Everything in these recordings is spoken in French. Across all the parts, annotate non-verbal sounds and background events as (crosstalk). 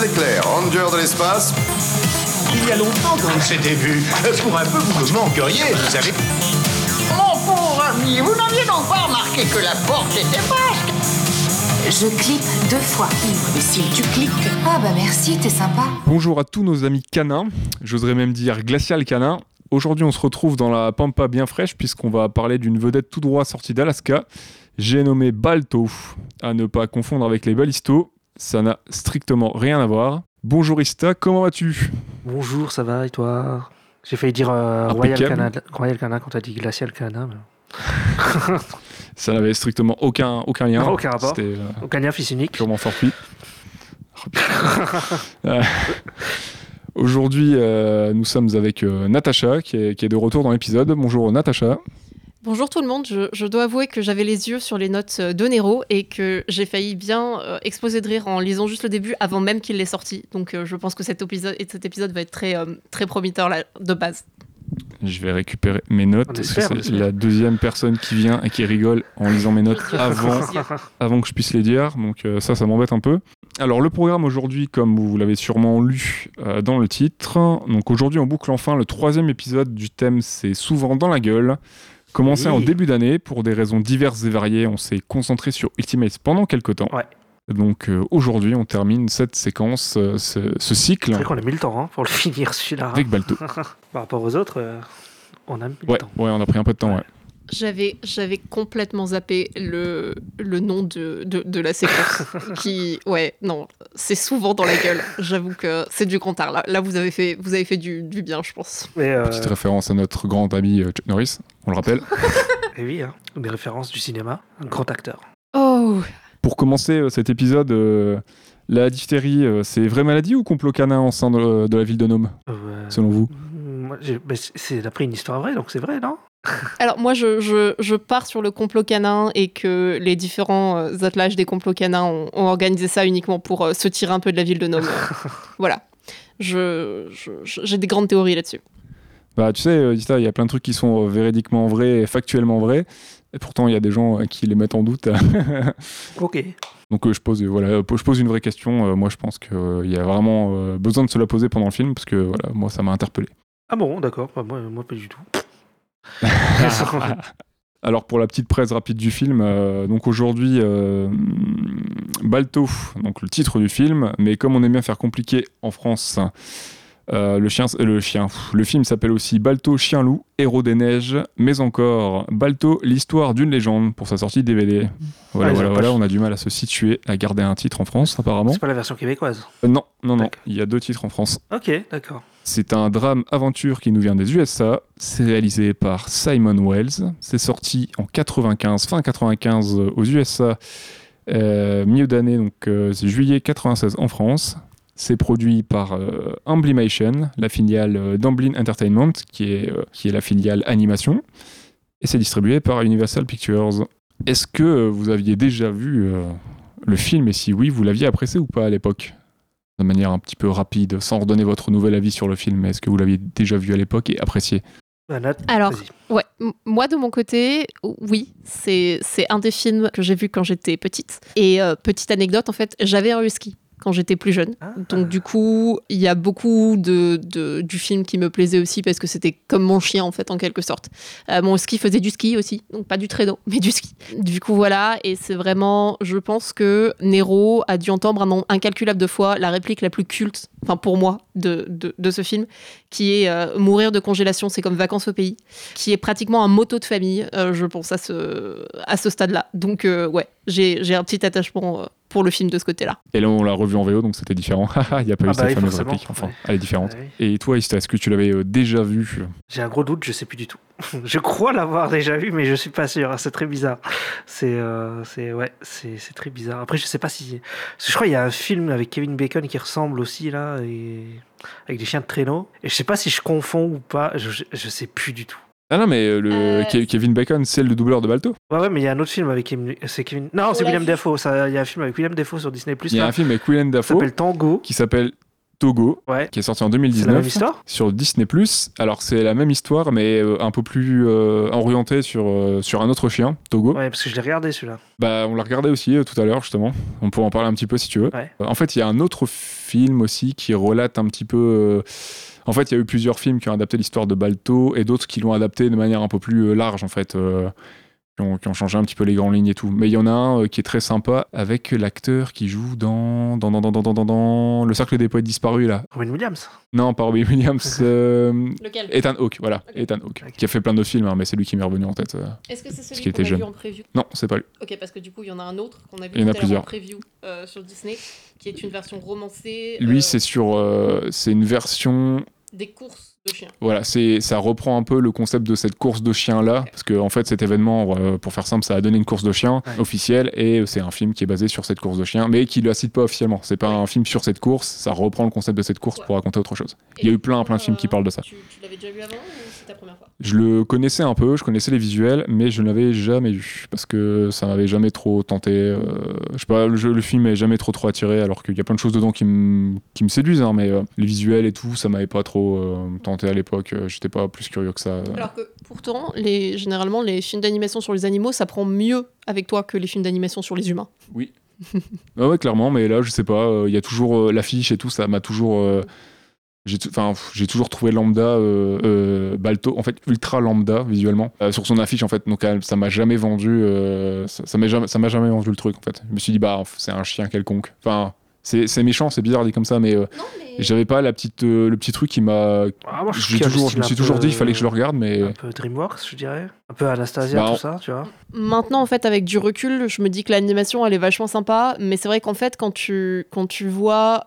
l'éclair, ranger de l'espace. Il y a longtemps qu'on s'était vu. Pour un peu, vous me manqueriez, vous savez. Mon pauvre ami, vous n'aviez donc pas remarqué que la porte était basque Je clique deux fois. Mais si tu cliques. Ah bah merci, t'es sympa. Bonjour à tous nos amis canins, j'oserais même dire glacial canin. Aujourd'hui, on se retrouve dans la pampa bien fraîche puisqu'on va parler d'une vedette tout droit sortie d'Alaska. J'ai nommé Balto, à ne pas confondre avec les balistos. Ça n'a strictement rien à voir. Bonjour Ista, comment vas-tu? Bonjour, ça va et toi? J'ai failli dire euh, Royal. Canada, Royal Canada quand t'as dit Glacial Canada. mais- (laughs) Ça n'avait strictement aucun, aucun lien. Aucun rapport. Euh, Aucun lien fils unique. purement fortuit. (laughs) Euh, Aujourd'hui, euh, nous sommes avec euh, Natacha qui est, qui est de retour dans l'épisode. Bonjour Natacha. Bonjour tout le monde, je, je dois avouer que j'avais les yeux sur les notes euh, de Nero et que j'ai failli bien euh, exploser de rire en lisant juste le début avant même qu'il l'ait sorti. Donc euh, je pense que cet épisode, cet épisode va être très, euh, très prometteur là, de base. Je vais récupérer mes notes. Parce que c'est la deuxième personne qui vient et qui rigole en lisant mes notes (laughs) avant, avant que je puisse les dire. Donc euh, ça, ça m'embête un peu. Alors le programme aujourd'hui, comme vous l'avez sûrement lu euh, dans le titre, donc aujourd'hui on boucle enfin le troisième épisode du thème C'est souvent dans la gueule. Commencé Oui. en début d'année, pour des raisons diverses et variées, on s'est concentré sur Ultimate pendant quelques temps. Ouais. Donc euh, aujourd'hui on termine cette séquence, euh, ce, ce cycle C'est vrai qu'on a mis le temps hein, pour le (laughs) finir celui-là. avec Balto. (laughs) Par rapport aux autres, euh, on a mis le Ouais, temps. ouais, on a pris un peu de temps, ouais. J'avais, j'avais complètement zappé le, le nom de, de, de la séquence. (laughs) qui, ouais, non, c'est souvent dans la gueule. J'avoue que c'est du grand art. Là, là vous avez fait, vous avez fait du, du bien, je pense. Mais, euh, Petite référence à notre grand ami euh, Chuck Norris, on le rappelle. (laughs) et oui, hein, des références du cinéma, un grand acteur. Oh, Pour commencer euh, cet épisode, euh, la diphtérie, euh, c'est vraie maladie ou complot canin en sein de, de la ville de Nome, Euh, selon vous bah, c'est d'après une histoire vraie, donc c'est vrai, non? Alors moi, je, je, je pars sur le complot canin et que les différents euh, attelages des complots canins ont, ont organisé ça uniquement pour euh, se tirer un peu de la ville de Nome. (laughs) Voilà. Je, je- je- j'ai des grandes théories là-dessus. Bah, tu sais, euh, il y a plein de trucs qui sont euh, véridiquement vrais et factuellement vrais. Et pourtant, il y a des gens qui les mettent en doute. (laughs) Ok. Donc, euh, je, pose, voilà, je pose une vraie question. Euh, moi, je pense qu'il y a vraiment euh, besoin de se la poser pendant le film parce que voilà, moi, ça m'a interpellé. Ah bon, d'accord. Bah, moi, moi, pas du tout. (laughs) Alors pour la petite presse rapide du film, euh, donc aujourd'hui euh, Balto, donc le titre du film, mais comme on aime bien faire compliqué en France, euh, le chien, le chien, le film s'appelle aussi Balto chien loup, héros des neiges, mais encore Balto l'histoire d'une légende pour sa sortie DVD. Voilà Ah, voilà voilà, pas- on a du mal à se situer, à garder un titre en France apparemment. C'est pas la version québécoise. Non non non, il y a deux titres en France. Ok, d'accord. C'est un drame aventure qui nous vient des USA. C'est réalisé par Simon Wells. C'est sorti en 95, fin 95 aux USA, euh, milieu d'année, donc euh, juillet 96 en France. C'est produit par euh, Amblimation, la filiale euh, d'Amblin Entertainment, qui est, euh, qui est la filiale animation. Et c'est distribué par Universal Pictures. Est-ce que euh, vous aviez déjà vu euh, le film? Et si oui, vous l'aviez apprécié ou pas à l'époque? De manière un petit peu rapide, sans redonner votre nouvel avis sur le film. Est-ce que vous l'aviez déjà vu à l'époque et apprécié? Alors. Ouais, moi de mon côté, oui, c'est c'est un des films que j'ai vu quand j'étais petite. Et euh, petite anecdote, en fait, j'avais un husky quand j'étais plus jeune. Ah. Donc du coup, il y a beaucoup de, de- du film qui me plaisait aussi parce que c'était comme mon chien en fait en quelque sorte. Euh, mon ski faisait du ski aussi, donc pas du traîneau, (laughs) mais du ski. Du coup voilà, et c'est vraiment, je pense que Nero a dû entendre un nombre incalculable de fois la réplique la plus culte, enfin pour moi, de, de, de ce film, qui est euh, mourir de congélation, c'est comme vacances au pays, qui est pratiquement un motto de famille, euh, je pense à ce, à ce stade-là. Donc euh, ouais, j'ai j'ai un petit attachement euh, pour le film de ce côté-là. Et là, on l'a revu en VO, donc c'était différent. (laughs) Il n'y a pas Ah eu bah cette oui, fameuse réplique. Enfin, Ouais. elle est différente. Ouais. Et toi, Ista, est-ce que tu l'avais euh, déjà vu? J'ai un gros doute, je sais plus du tout. (laughs) je crois l'avoir déjà vu, mais je suis pas sûr. C'est très bizarre. C'est, euh, c'est, ouais, c'est, c'est très bizarre. Après, je sais pas si. parce que je crois qu'il y a un film avec Kevin Bacon qui ressemble aussi là, et avec des chiens de traîneau. Et je sais pas si je confonds ou pas. Je, je, je sais plus du tout. Ah non, mais euh, le Euh, Ke- Kevin Bacon, c'est le doubleur de Balto. Ouais, ouais, mais il y a un autre film avec Kevin. C'est Kevin. Non, c'est Ouais. William Dafoe. Ça, il y a un film avec William Dafoe sur Disney Plus. Il y a un film avec Willem Ça Dafoe s'appelle Tango. qui s'appelle Togo, Ouais. qui est sorti en C'est la même 2019 histoire sur Disney+. Alors c'est la même histoire, mais euh, un peu plus euh, orientée sur, euh, sur un autre chien, Togo. Ouais, parce que je l'ai regardé celui-là. Bah, on l'a regardé aussi euh, tout à l'heure, justement. On peut en parler un petit peu si tu veux. Ouais. En fait, il y a un autre film aussi qui relate un petit peu. En fait, il y a eu plusieurs films qui ont adapté l'histoire de Balto et d'autres qui l'ont adapté de manière un peu plus euh, large, en fait. euh, qui ont, qui ont changé un petit peu les grandes lignes et tout. Mais il y en a un euh, qui est très sympa avec l'acteur qui joue dans dans, dans, dans, dans, dans, dans, dans Le Cercle des Poètes Disparus, là. Robin Williams. Non, pas Robbie Williams. (laughs) euh, Lequel? Ethan Hawke, voilà. Ethan Hawke. Qui a fait plein de films, hein, mais c'est lui qui m'est revenu en tête. euh. Est-ce que c'est qu'il celui était qu'on a jeune. vu en preview? Non, c'est pas lui. Ok, parce que du coup, il y en a un autre qu'on a vu Il y en a en preview euh, sur Disney, qui est une version romancée Lui, euh, c'est sur. euh, c'est une version des courses de chiens. Voilà, c'est ça reprend un peu le concept de cette course de chiens là, parce que en fait cet événement, euh, pour faire simple, ça a donné une course de chiens Ouais. officielle et c'est un film qui est basé sur cette course de chiens, mais qui la cite pas officiellement. C'est pas un film sur cette course, ça reprend le concept de cette course Ouais. pour raconter autre chose. Et Il y a eu plein, plein de films qui euh, parlent de ça. Tu, tu l'avais déjà vu avant ou c'est ta première fois? Je le connaissais un peu, je connaissais les visuels, mais je ne l'avais jamais vu parce que ça m'avait jamais trop tenté. euh, je sais pas, le, film m'avait jamais trop trop attiré, alors qu'il y a plein de choses dedans qui me qui me séduisent, hein, mais euh, les visuels et tout, ça m'avait pas trop euh, tenté à l'époque. euh, J'étais pas plus curieux que ça. Alors que pourtant, les, généralement, les films d'animation sur les animaux, ça prend mieux avec toi que les films d'animation sur les humains. Ah ouais, clairement, mais là, je sais pas, euh, il y a toujours euh, l'affiche et tout, ça m'a toujours. euh, j'ai Enfin, toujours trouvé lambda, euh, euh, Balto, en fait, ultra lambda visuellement, euh, sur son affiche en fait. Donc, ça m'a jamais vendu, ça ça m'a jamais, ça m'a jamais vendu le truc en fait. Je me suis dit, bah, c'est un chien quelconque. Enfin, c'est c'est méchant, c'est bizarre dit comme ça, mais euh, mais. j'avais pas la petite, euh, le petit truc qui m'a. Ah, je qu'il toujours, me suis toujours dit, il fallait que je le regarde, mais. Un peu DreamWorks, je dirais. Un peu Anastasia, Bah, tout ça, tu vois. Maintenant, en fait, avec du recul, je me dis que l'animation, elle est vachement sympa, mais c'est vrai qu'en fait, quand tu, quand tu vois.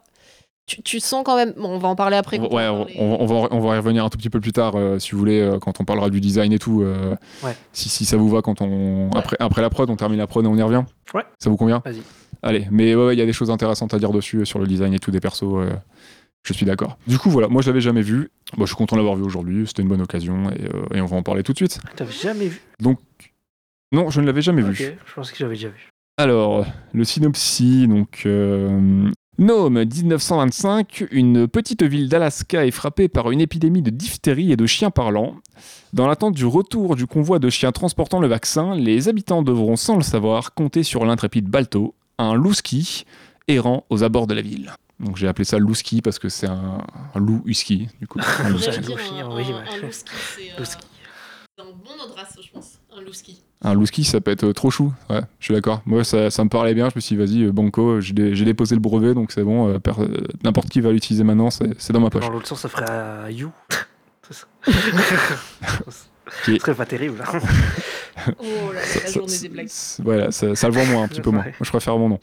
Tu, tu sens quand même. Bon, on va en parler après. Ouais, on, va, on va- on va y revenir un tout petit peu plus tard, euh, si vous voulez, euh, quand on parlera du design et tout. euh, Ouais. si, si ça vous va, quand on après, après la prod, on termine la prod et on y revient. Ouais. Ça vous convient? Vas-y. Allez, mais ouais, ouais, il y a des choses intéressantes à dire dessus, euh, sur le design et tout des persos. euh, je suis d'accord. Du coup, voilà, moi je l'avais jamais vu. Moi, je suis content de l'avoir vu aujourd'hui. C'était une bonne occasion et, euh, et on va en parler tout de suite. T'avais jamais vu? Non, je ne l'avais jamais vu. Je pensais que j'avais déjà vu. Alors, le synopsis, donc... Euh... Nome, 1925, une petite ville d'Alaska est frappée par une épidémie de diphtérie et de chiens parlants. Dans l'attente du retour du convoi de chiens transportant le vaccin, les habitants devront, sans le savoir, compter sur l'intrépide Balto, un louski errant aux abords de la ville. Donc j'ai appelé ça louski parce que c'est un, un loup husky, du coup. (laughs) Un louski. C'est euh, c'est un bon race, je pense. Un louski. Un louski, ça peut être euh, trop chou. Ouais, je suis d'accord. Moi, ça, ça me parlait bien. Je me suis dit, vas-y, euh, Banco, j'ai dé- j'ai déposé le brevet, donc c'est bon. euh, euh, N'importe qui va l'utiliser maintenant, c'est c'est dans ma poche. Dans l'autre sens, ça ferait euh, You. (laughs) C'est ça. (laughs) Qui est- Ce serait pas terrible. hein. Oh là là, Ça- la ça- journée des blagues. Voilà, ça, ça le vend moins, un petit (laughs) peu moins. Moi, je préfère mon nom.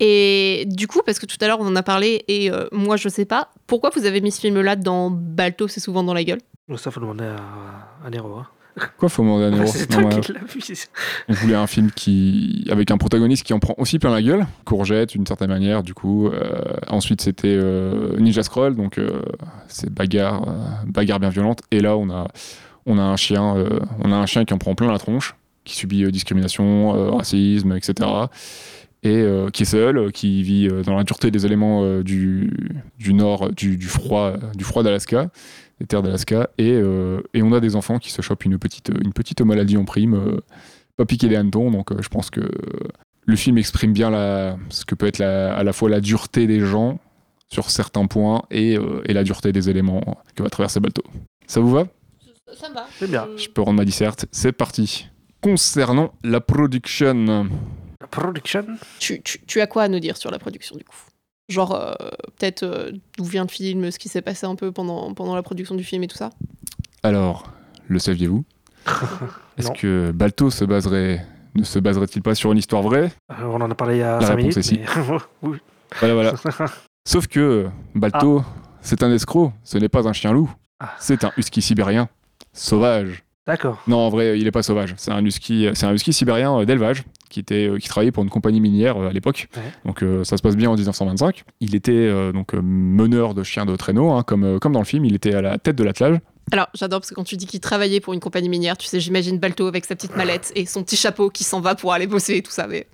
Et du coup, parce que tout à l'heure on en a parlé et euh, moi je sais pas, pourquoi vous avez mis ce film-là dans Balto, c'est souvent dans la gueule? Donc ça, faut demander à, à Nero. Hein. Quoi, faut demander à Nero (laughs) C'est toi qui l'as vu. c'est- On voulait un film qui, avec un protagoniste qui en prend aussi plein la gueule. Courgette, d'une certaine manière, du coup. Euh, ensuite, c'était euh, Ninja Scroll, donc euh, c'est bagarre, euh, bagarre bien violente. Et là, on a, on a un chien, euh, on a un chien qui en prend plein la tronche, qui subit euh, discrimination, euh, racisme, etc. Et qui est seul, qui vit dans la dureté des éléments du, nord, du, froid, du froid d'Alaska, des terres d'Alaska. Et, on a des enfants qui se chopent une petite, une petite maladie en prime. pas piquer des hannetons, donc je pense que le film exprime bien ce que peut être à la fois la dureté des gens sur certains points et, et la dureté des éléments que va traverser Balto. Ça vous va? Ça me va. C'est bien. Je peux rendre ma disserte, c'est parti. Concernant la production, La production? tu, tu- tu as quoi à nous dire sur la production du coup? Genre, euh, peut-être euh, d'où vient le film, ce qui s'est passé un peu pendant, pendant la production du film et tout ça? Alors, le saviez-vous? (laughs) Est-ce que Balto se baserait, ne se baserait-il pas sur une histoire vraie? Euh, on en a parlé il y a La 5 réponse minutes. est si. mais- (laughs) oui. Voilà, voilà. (laughs) Sauf que Balto, c'est un escroc, ce n'est pas un chien loup, Ah. c'est un husky sibérien sauvage. D'accord. Non, en vrai, il est pas sauvage. C'est un husky, c'est un husky sibérien euh, d'élevage qui était, euh, qui travaillait pour une compagnie minière euh, à l'époque. Ouais. Donc euh, ça se passe bien en 1925. Il était euh, donc meneur de chiens de traîneau, hein, comme comme dans le film. Il était à la tête de l'attelage. Alors, j'adore parce que quand tu dis qu'il travaillait pour une compagnie minière, tu sais, j'imagine Balto avec sa petite mallette et son petit chapeau qui s'en va pour aller bosser et tout ça. Mais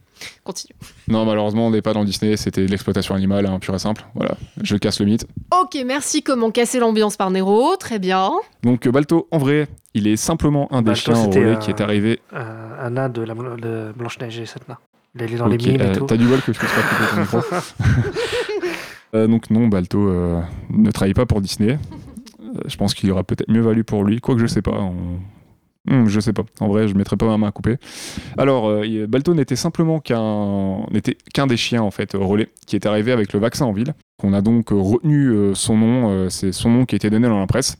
Continue. Non, malheureusement, on n'est pas dans Disney, c'était de l'exploitation animale, hein, pure et simple. Voilà, je casse le mythe. Ok, merci. Comment casser l'ambiance par Nero Très bien. Donc, Balto, en vrai, il est simplement un des Balto, chiens au relais euh, qui est arrivé. Euh, un nain de, la, de Blanche-Neige et cette nain. Il est dans les mimes et euh, tout. T'as du bol que je puisse pas couper ton micro. (laughs) (laughs) Euh, donc, non, Balto euh, ne travaille pas pour Disney. Je pense qu'il aurait peut-être mieux valu pour lui, quoique je sais pas. on- Hmm, je sais pas. En vrai, je mettrais pas ma main à couper. Alors, euh, Balto n'était simplement qu'un n'était qu'un des chiens en fait au relais qui est arrivé avec le vaccin en ville. On a donc euh, retenu euh, son nom. euh, c'est son nom qui a été donné dans la presse.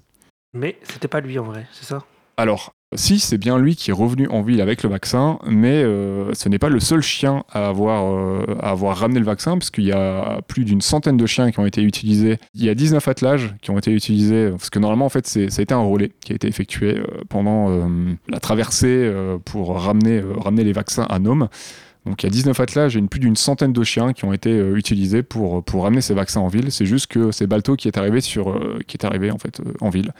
Mais c'était pas lui en vrai, c'est ça? Alors, si, c'est bien lui qui est revenu en ville avec le vaccin, mais euh, ce n'est pas le seul chien à avoir, euh, ramené le vaccin, parce qu'il y a plus d'une centaine de chiens qui ont été utilisés. Il y a 19 attelages qui ont été utilisés, parce que normalement, en fait, ça a été un relais qui a été effectué euh, pendant la traversée pour ramener, ramener les vaccins à Nome. Donc il y a 19 attelages et une, plus d'une centaine de chiens qui ont été euh, utilisés pour, pour ramener ces vaccins en ville. C'est juste que c'est Balto qui est arrivé, sur, euh, qui est arrivé en, fait, euh, en ville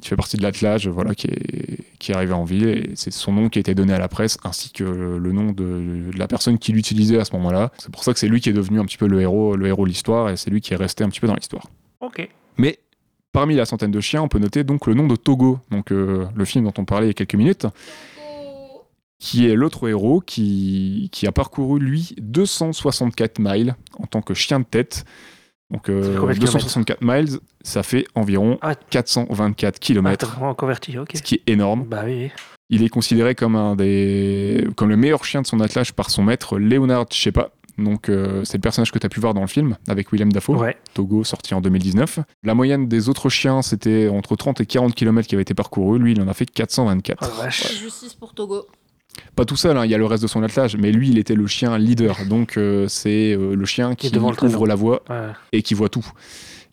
qui fait partie de l'attelage voilà, qui, est, qui est arrivé en ville. Et c'est son nom qui a été donné à la presse, ainsi que le nom de, de la personne qui l'utilisait à ce moment-là. C'est pour ça que c'est lui qui est devenu un petit peu le héros, le héros de l'histoire, et c'est lui qui est resté un petit peu dans l'histoire. Ok. Mais parmi la centaine de chiens, on peut noter donc le nom de Togo, donc euh, le film dont on parlait il y a quelques minutes, qui est l'autre héros qui, qui a parcouru, lui, 264 miles en tant que chien de tête. Donc Ça fait euh, combien de 264 miles, ça fait environ Ah. 424 Ah, km, converti, ok. ce qui est énorme. Bah oui. Il est considéré comme, un des, comme le meilleur chien de son attelage par son maître, Leonard Shepa. Donc, euh, c'est le personnage que tu as pu voir dans le film avec Willem Dafoe, Ouais. Togo, sorti en 2019. La moyenne des autres chiens, c'était entre 30 et 40 km qui avaient été parcourus. Lui, il en a fait 424. Oh vache. Justice pour Togo. Pas tout seul, hein, il y a le reste de son attelage, mais lui, il était le chien leader. Donc, euh, c'est euh, le chien Qui le ouvre la voie Ouais. et qui voit tout.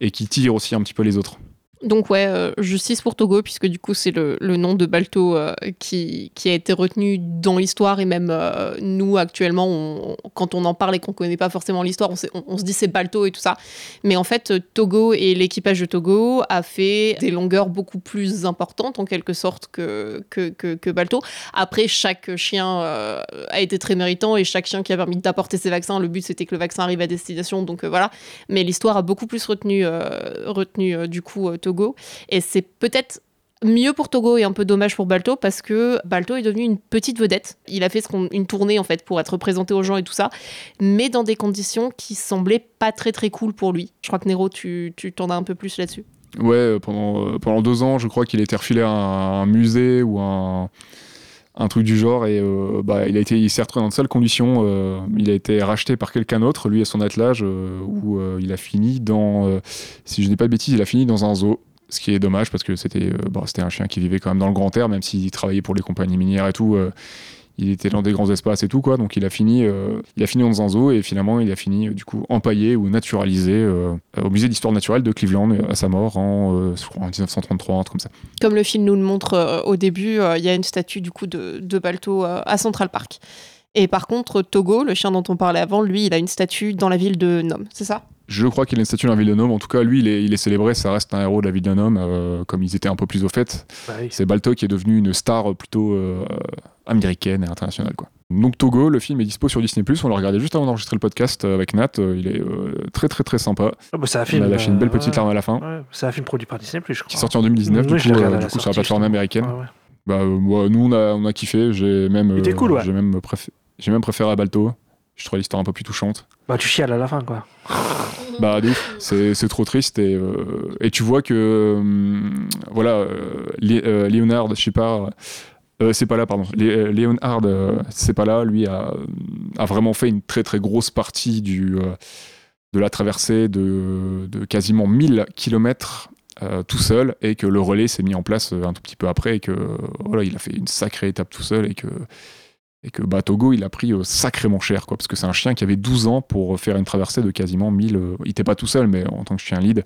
Et qui tire aussi un petit peu les autres. Donc ouais, euh, justice pour Togo, puisque du coup c'est le, le nom de Balto euh, qui, qui a été retenu dans l'histoire, et même euh, nous actuellement, quand on en parle et qu'on connaît pas forcément l'histoire, on, se dit c'est Balto et tout ça. Mais en fait, Togo et l'équipage de Togo a fait des longueurs beaucoup plus importantes en quelque sorte que, que, que, Balto. Après, chaque chien a été très méritant et chaque chien qui a permis d'apporter ses vaccins, le but c'était que le vaccin arrive à destination, donc voilà. Mais l'histoire a beaucoup plus retenu, retenu du coup Togo. Et c'est peut-être mieux pour Togo et un peu dommage pour Balto parce que Balto est devenu une petite vedette. Il a fait une tournée en fait pour être présenté aux gens et tout ça, mais dans des conditions qui semblaient pas très très cool pour lui. Je crois que Nero, tu, tu t'en as un peu plus là-dessus. Ouais, euh, pendant, euh, pendant deux ans, je crois qu'il été refilé à un, un musée ou un, un truc du genre et euh, bah, il a été il s'est retrouvé dans de sales conditions. euh, il a été racheté par quelqu'un d'autre, lui et son attelage, euh, où il a fini dans, si je dis pas de bêtises, il a fini dans un zoo. Ce qui est dommage parce que c'était bon, c'était un chien qui vivait quand même dans le grand air, même s'il travaillait pour les compagnies minières et tout. Il était dans des grands espaces et tout quoi, donc il a fini, euh, il a fini dans un zoo et finalement il a fini euh, du coup empaillé ou naturalisé euh, au musée d'histoire naturelle de Cleveland à sa mort en, euh, en 1933, un truc comme ça. Comme le film nous le montre euh, au début, euh, il y a une statue du coup de, de Balto euh, à Central Park. Et par contre, Togo, le chien dont on parlait avant, lui, il a une statue dans la ville de Nome, c'est ça? Je crois qu'il a une statue dans la ville de Nome. En tout cas, lui, il est, il est célébré. Ça reste un héros de la ville de Nome, euh, comme ils étaient un peu plus au fait. Bah oui. C'est Balto qui est devenu une star plutôt euh, américaine et internationale. Quoi. Donc Togo, le film est dispo sur Disney+. On l'a regardé juste avant d'enregistrer le podcast euh, avec Nat. Euh, Il est euh, très très très sympa. Bah, c'est un On film. a lâché une belle petite larme à la fin. ouais, c'est un film produit par Disney, je crois. Qui est sorti en 2019, Oui, du coup, du coup sur la sortie, plateforme américaine. Ouais, ouais. Bah, euh, nous, on a, on a kiffé. J'ai même, euh, cool, j'ai même, préfé- j'ai même préféré à Balto. Je trouvais l'histoire un peu plus touchante. Bah, tu chiales à la fin, quoi. (laughs) Bah. C'est, c'est trop triste. Et, et tu vois que. voilà, Leonard, je sais pas. Euh, c'est pas là, pardon. Lé- euh, euh, c'est pas là. Lui a, vraiment fait une très très grosse partie de la traversée de, quasiment 1000 km tout seul et que le relais s'est mis en place un tout petit peu après et que voilà, il a fait une sacrée étape tout seul et que et Togo, il a pris sacrément cher, quoi, parce que c'est un chien qui avait 12 ans pour faire une traversée de quasiment 1000. euh, il n'était pas tout seul, mais en tant que chien lead,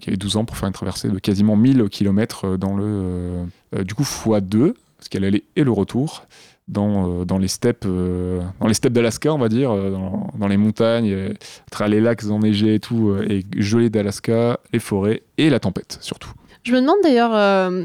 qui avait 12 ans pour faire une traversée de quasiment 1000 km dans le. du coup, x2, parce qu'elle allait et le retour, dans, euh, dans les steppes, euh, dans les steppes d'Alaska, on va dire, euh, dans, dans les montagnes, euh, à travers les lacs enneigés et tout, euh, et gelés d'Alaska, les forêts et la tempête, surtout. Je me demande d'ailleurs, euh,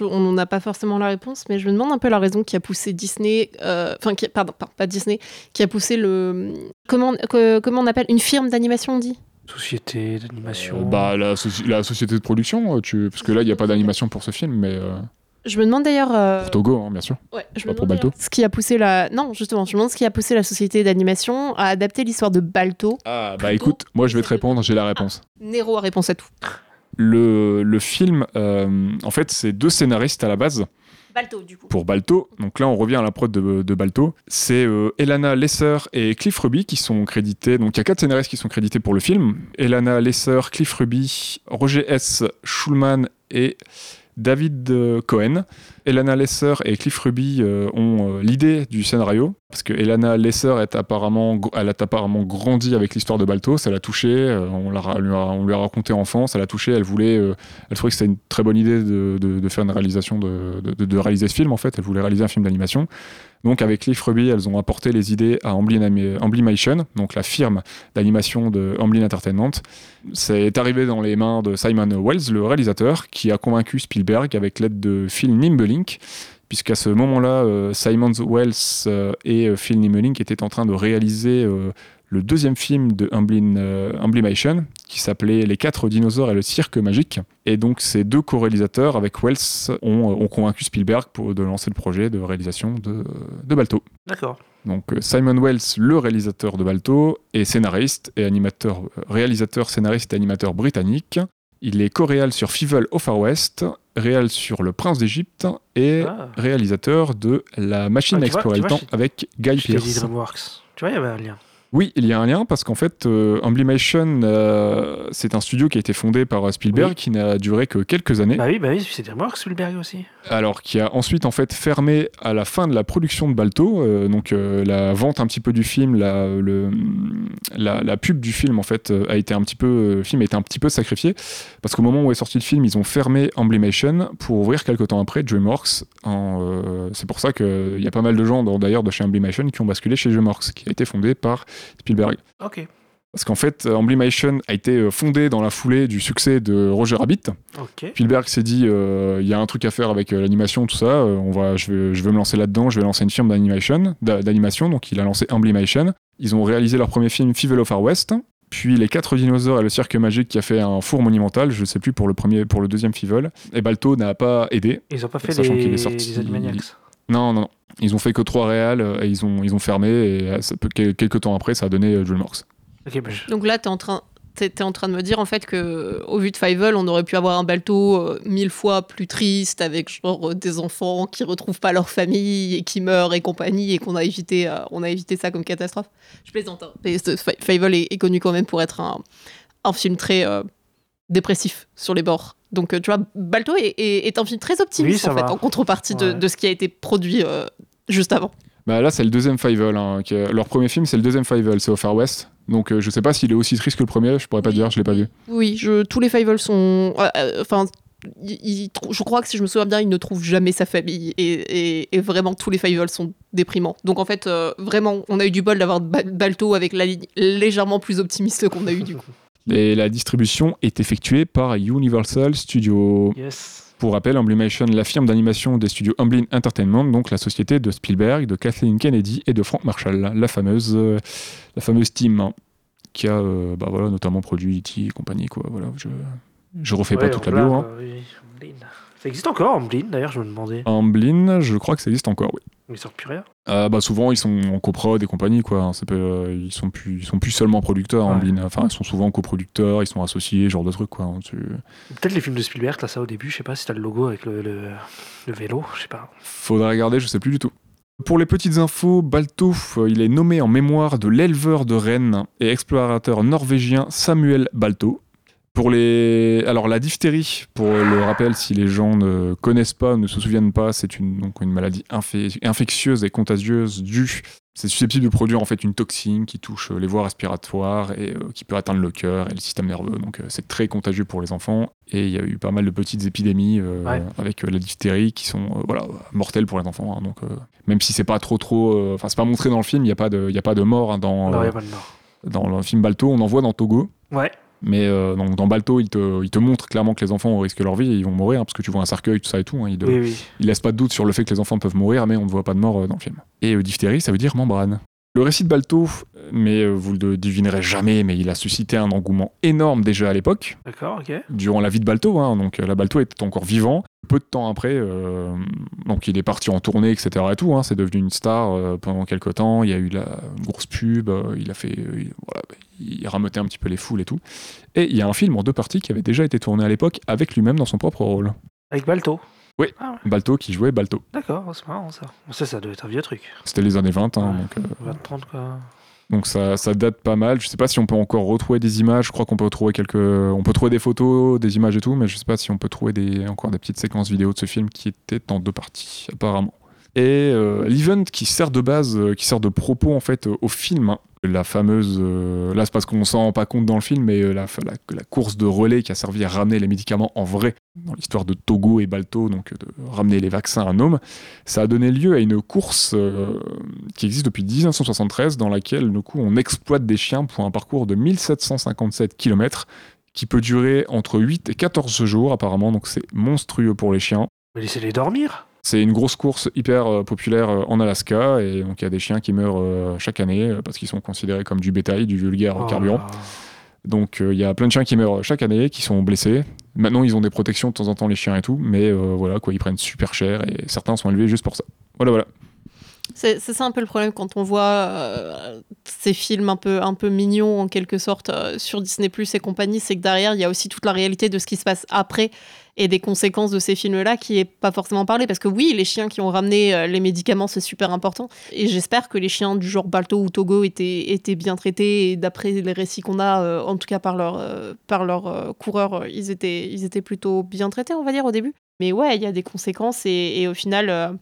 on n'a pas forcément la réponse, mais je me demande un peu la raison qui a poussé Disney, euh, enfin, qui- pardon, pardon, pas Disney, qui a poussé le. Comment, que- comment on appelle Une firme d'animation, on dit? Société d'animation. Euh, bah, la, soci- la société de production, euh, tu... parce que là, il n'y a pas d'animation pour ce film, mais euh, Je me demande d'ailleurs. euh, pour Togo, hein, bien sûr. Ouais, je Pas me pour demande Balto. ce qui a poussé la. Non, justement, je me demande ce qui a poussé la société d'animation à adapter l'histoire de Balto. Ah, bah écoute, moi je vais te répondre, j'ai la réponse. Nero a réponse à tout. Le, le film, euh, en fait, c'est deux scénaristes à la base Balto, du coup. pour Balto. Donc là, on revient à la prod de, de Balto. C'est euh, Elana Lesser et Cliff Ruby qui sont crédités. Donc il y a quatre scénaristes qui sont crédités pour le film. Elana Lesser, Cliff Ruby, Roger S. Schulman et David euh, Cohen. Elana Lesser et Cliff Ruby euh, ont euh, l'idée du scénario parce que Elana Lesser elle a apparemment grandi avec l'histoire de Balto, ça l'a touché, euh, on, lui a, raconté enfant, ça l'a touché, elle voulait, elle trouvait que c'était une très bonne idée de, faire une réalisation, de réaliser ce film en fait, elle voulait réaliser un film d'animation. Donc avec Cliff Ruby, elles ont apporté les idées à Amblimation, donc la firme d'animation de Amblin Entertainment. C'est arrivé dans les mains de Simon Wells, le réalisateur, qui a convaincu Spielberg avec l'aide de Phil Nimblink, puisqu'à ce moment-là, euh, Simon Wells euh, et euh, Phil Nimblink étaient en train de réaliser le deuxième film de Amblin, euh, Amblimation, qui s'appelait Les quatre dinosaures et le cirque magique. Et donc ces deux co-réalisateurs avec Wells ont, euh, ont convaincu Spielberg pour, de lancer le projet de réalisation de, de Balto. D'accord. Donc euh, Simon Wells, le réalisateur de Balto, est scénariste et animateur, euh, réalisateur, scénariste et animateur britannique. Il est co-réal sur Fievel au Far West, réal sur Le Prince d'Égypte et Ah. réalisateur de La Machine Ah, à vois- explorer tu le vois, temps je- avec Guy. DreamWorks. Tu vois, il y avait un lien. Oui, il y a un lien parce qu'en fait, euh, Amblimation, euh, c'est un studio qui a été fondé par euh, Spielberg, Oui. qui n'a duré que quelques années. Bah oui, bah oui, c'est DreamWorks, Spielberg aussi. Alors, qui a ensuite en fait fermé à la fin de la production de Balto, euh, donc la vente un petit peu du film, la, le, la, la pub du film en fait a été un petit peu, le film a été un petit peu sacrifié parce qu'au moment où est sorti le film, ils ont fermé Amblimation pour ouvrir quelques temps après DreamWorks. C'est pour ça qu'il y a pas mal de gens d'ailleurs de chez Amblimation qui ont basculé chez DreamWorks, qui a été fondé par Spielberg. Ok. Parce qu'en fait, euh, Amblimation a été euh, fondé dans la foulée du succès de Roger Rabbit. Ok. Spielberg s'est dit, euh, il y a un truc à faire avec euh, l'animation, tout ça. euh, on va, je vais, je vais me lancer là-dedans. Je vais lancer une firme d'animation, d'a- d'animation. Donc, il a lancé Amblimation. Ils ont réalisé leur premier film, Fievel of Far West. Puis les quatre dinosaures et le cirque magique qui a fait un four monumental, je sais plus pour le premier, pour le deuxième Fievel. Et Balto n'a pas aidé. Ils ont pas fait Sachant les, qu'il est sorti- les. Non, non, non. Ils ont fait que trois réals euh, et ils ont, ils ont fermé. Et euh, ça peut- quel- quelques temps après, ça a donné euh, DreamWorks. Ok, bah, je- Donc là, t'es en train. T'es t'es en train de me dire en fait que au vu de Fievel, on aurait pu avoir un Balto euh, mille fois plus triste avec genre euh, des enfants qui retrouvent pas leur famille et qui meurent et compagnie et qu'on a évité euh, on a évité ça comme catastrophe. Je plaisante. hein. Mais Fievel est, est connu quand même pour être un, un film très euh, dépressif sur les bords. Donc euh, tu vois, Balto est, est- est un film très optimiste Oui, en fait va. en contrepartie de, Ouais. de ce qui a été produit euh, juste avant. Bah là, c'est le deuxième Fievel. hein, qui est- Leur premier film, c'est le deuxième Fievel, c'est au Far West. Donc, euh, je sais pas s'il est aussi triste que le premier. Je pourrais pas Oui, dire, je l'ai pas vu. Oui, je, tous les Fievel sont. euh, euh, Enfin, il- il trou- je crois que si je me souviens bien, il ne trouve jamais sa famille. Et, et- et vraiment, tous les Fievel sont déprimants. Donc en fait, euh, vraiment, on a eu du bol d'avoir Ba- Balto avec la ligne légèrement plus optimiste qu'on a eu du coup. (laughs) Et la distribution est effectuée par Universal Studios. Yes. Pour rappel, Amblimation, la firme d'animation des studios Amblin Entertainment, donc la société de Spielberg, de Kathleen Kennedy et de Frank Marshall, la fameuse, euh, la fameuse team hein, qui a euh, bah voilà, notamment produit E.T. et compagnie. Quoi, voilà, je, je refais pas toute la bio. Hein. oui, Amblin. Ça existe encore, Amblin, d'ailleurs, je me demandais. Amblin, je crois que ça existe encore, oui. Ils sortent plus rien? Euh, bah souvent ils sont en coprod et compagnie quoi. hein. Pas- euh, ils sont plus ils sont plus seulement producteurs. Ouais. Amblin. Enfin ils sont souvent coproducteurs, ils sont associés, genre de trucs quoi. hein. Tu- Peut-être les films de Spielberg, t'as ça au début, je sais pas si t'as le logo avec le, le, le vélo, je sais pas. Faudrait regarder, je sais plus du tout. Pour les petites infos, Balto, euh, il est nommé en mémoire de l'éleveur de rennes et explorateur norvégien Samuel Balto. Pour les, alors la diphtérie, pour le rappel, si les gens ne connaissent pas, ne se souviennent pas, c'est une donc une maladie infé- infectieuse et contagieuse due. C'est susceptible de produire en fait une toxine qui touche euh, les voies respiratoires et euh, qui peut atteindre le cœur et le système nerveux. Donc euh, c'est très contagieux pour les enfants. Et il y a eu pas mal de petites épidémies euh, Ouais. avec la diphtérie qui sont voilà mortelles pour les enfants. hein. donc même si c'est pas trop trop, enfin c'est pas montré dans le film, il y a pas de, il a pas de mort hein, dans Non, y a pas de mort. dans le film Balto. On en voit dans Togo. Ouais. Mais euh, donc, dans Balto, il te, il te montre clairement que les enfants risquent leur vie et ils vont mourir, hein, parce que tu vois un cercueil, tout ça et tout. hein, il, Oui, oui. il laisse pas de doute sur le fait que les enfants peuvent mourir, mais on ne voit pas de mort euh, dans le film. Et euh, diphtérie, ça veut dire membrane. Le récit de Balto, mais euh, vous le devinerez jamais, mais il a suscité un engouement énorme déjà à l'époque, D'accord, ok. durant la vie de Balto. hein. donc euh, la Balto était encore vivant. Peu de temps après, euh, donc il est parti en tournée, etc. Et tout. hein. c'est devenu une star euh, pendant quelques temps. Il y a eu la grosse pub. euh, il a fait, il- voilà, il rameutait un petit peu les foules et tout. Et il y a un film en deux parties qui avait déjà été tourné à l'époque avec lui-même dans son propre rôle. Avec Balto. Balto qui jouait Balto. D'accord, c'est marrant ça. Ça, ça doit être un vieux truc. C'était les années 20, hein, Ouais. donc, euh, 20, 30 quoi. Donc ça, date pas mal. Je sais pas si on peut encore retrouver des images. Je crois qu'on peut trouver quelques, on peut trouver des photos, des images et tout, mais je sais pas si on peut trouver encore des petites séquences vidéo de ce film qui était en deux parties apparemment. Et euh, l'event qui sert de base, euh, qui sert de propos en fait au film, hein. la fameuse, euh, là c'est parce qu'on s'en rend pas compte dans le film, mais la, course de relais qui a servi à ramener les médicaments en vrai dans l'histoire de Togo et Balto, donc de ramener les vaccins à Nome, ça a donné lieu à une course qui existe depuis 1973 dans laquelle du coup, on exploite des chiens pour un parcours de 1757 km qui peut durer entre 8 et 14 jours apparemment, donc c'est monstrueux pour les chiens. Mais laissez-les dormir. C'est une grosse course hyper euh, populaire euh, en Alaska et donc il y a des chiens qui meurent euh, chaque année parce qu'ils sont considérés comme du bétail, du vulgaire Oh carburant. là. Donc euh, il y a plein de chiens qui meurent chaque année, qui sont blessés. Maintenant ils ont des protections de temps en temps les chiens et tout, mais euh, voilà quoi, ils prennent super cher et certains sont élevés juste pour ça. Voilà voilà. C'est ça un peu le problème quand on voit euh, ces films un peu, un peu mignons en quelque sorte euh, sur Disney Plus et compagnie, c'est que derrière il y a aussi toute la réalité de ce qui se passe après et des conséquences de ces films-là qui est pas forcément parlé. Parce que oui les chiens qui ont ramené euh, les médicaments c'est super important. Et j'espère que les chiens du genre Balto ou Togo étaient, étaient bien traités et d'après les récits qu'on a en tout cas par leur, euh, par leur coureur ils, étaient, ils étaient plutôt bien traités on va dire au début. Mais ouais il y a des conséquences et, au final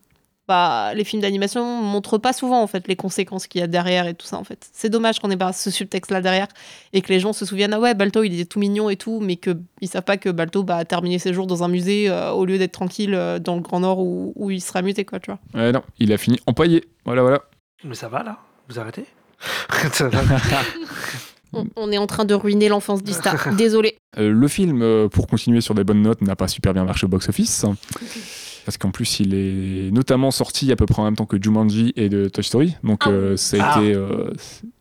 bah, les films d'animation montrent pas souvent en fait les conséquences qu'il y a derrière et tout ça en fait. C'est dommage qu'on ait pas ce subtexte là derrière et que les gens se souviennent ah ouais Balto il était tout mignon et tout mais que ils savent pas que Balto bah, a terminé ses jours dans un musée euh, au lieu d'être tranquille euh, dans le Grand Nord où, où il sera muté quoi tu vois. Ouais, non, il a fini empaillé. Voilà voilà. Mais ça va là? Vous arrêtez? (laughs) On, on est en train de ruiner l'enfance d'Ista. (laughs) Désolé. Euh, le film, pour continuer sur des bonnes notes, n'a pas super bien marché au box-office. (laughs) Parce qu'en plus, il est notamment sorti à peu près en même temps que Jumanji et de Toy Story. Donc, Ah. euh, ça a Ah. été, euh,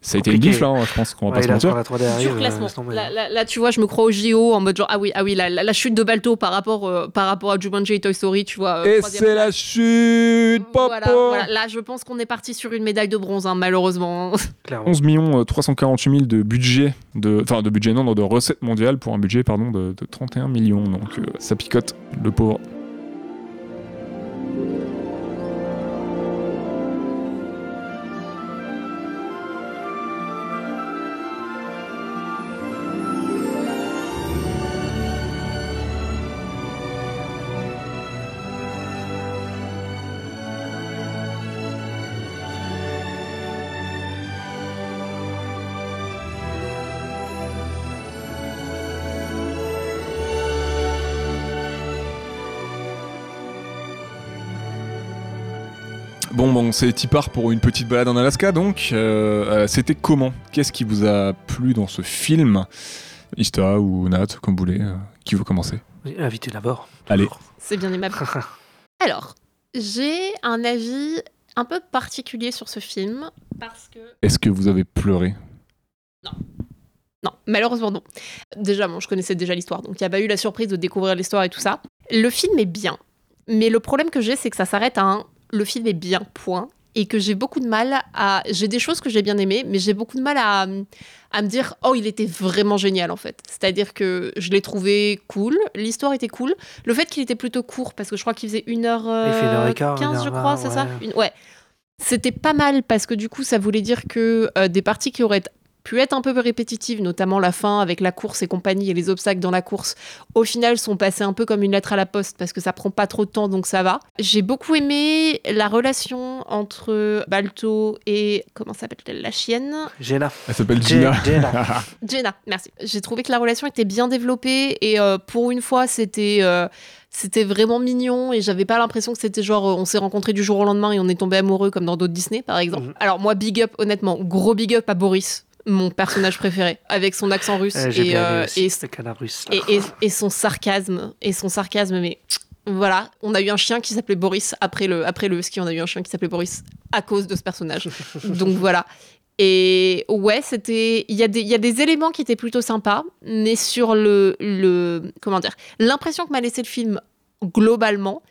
ça a été une bifle, hein, je pense qu'on va Ouais, pas se mentir. quand la 3D arrive, Dur euh. Là, là- là, tu vois, je me crois au JO en mode genre ah oui ah oui la, la- la chute de Balto par rapport euh, par rapport à Jumanji et Toy Story tu vois. euh, Et c'est la chute, popo Voilà, voilà. Là, je pense qu'on est parti sur une médaille de bronze, hein, malheureusement. (laughs) Clairement. 11 millions euh, 348 000 de budget, de, enfin de budget non, non, de recettes mondiales pour un budget pardon de, de 31 millions. Donc euh, ça picote, le pauvre. Bon, c'est Tipar pour une petite balade en Alaska, donc. Euh, euh, C'était comment? Qu'est-ce qui vous a plu dans ce film? Ista ou Nat, comme vous voulez, euh, qui veut commencer? Invité d'abord. Allez. C'est bien aimable. (laughs) Alors, j'ai un avis un peu particulier sur ce film parce que Est-ce que vous avez pleuré? Non, malheureusement non. Déjà, bon, je connaissais déjà l'histoire, donc il n'y a pas eu la surprise de découvrir l'histoire et tout ça. Le film est bien, mais le problème que j'ai, c'est que ça s'arrête à un le film est bien, point. Et que j'ai beaucoup de mal à. J'ai des choses que j'ai bien aimées, mais j'ai beaucoup de mal à, à me dire oh, il était vraiment génial en fait. C'est-à-dire que je l'ai trouvé cool, l'histoire était cool. Le fait qu'il était plutôt court, parce que je crois qu'il faisait 1h15, Il fait une heure et quart, une heure je crois, c'est ça ouais. Une- Ouais. C'était pas mal parce que du coup, ça voulait dire que euh, des parties qui auraient pu être un peu répétitives, notamment la fin avec la course et compagnie et les obstacles dans la course, au final sont passées un peu comme une lettre à la poste parce que ça prend pas trop de temps donc ça va. J'ai beaucoup aimé la relation entre Balto et comment s'appelle la chienne? Jenna. Elle s'appelle Gina. Gina. Jenna. (laughs) Jenna, merci. J'ai trouvé que la relation était bien développée et euh, pour une fois, c'était euh, c'était vraiment mignon et j'avais pas l'impression que c'était genre euh, on s'est rencontrés du jour au lendemain et on est tombé amoureux comme dans d'autres Disney par exemple. Mhm. Alors moi, big up, honnêtement, gros big up à Boris. Mon personnage préféré, avec son accent russe et, euh, aussi, et, russe. et, son sarcasme. Et son sarcasme, mais voilà, on a eu un chien qui s'appelait Boris après le, après le ski, on a eu un chien qui s'appelait Boris à cause de ce personnage. (laughs) Donc voilà. Et ouais, c'était. Il y, a des- il y a des éléments qui étaient plutôt sympas, mais sur le. le comment dire L'impression que m'a laissé le film globalement,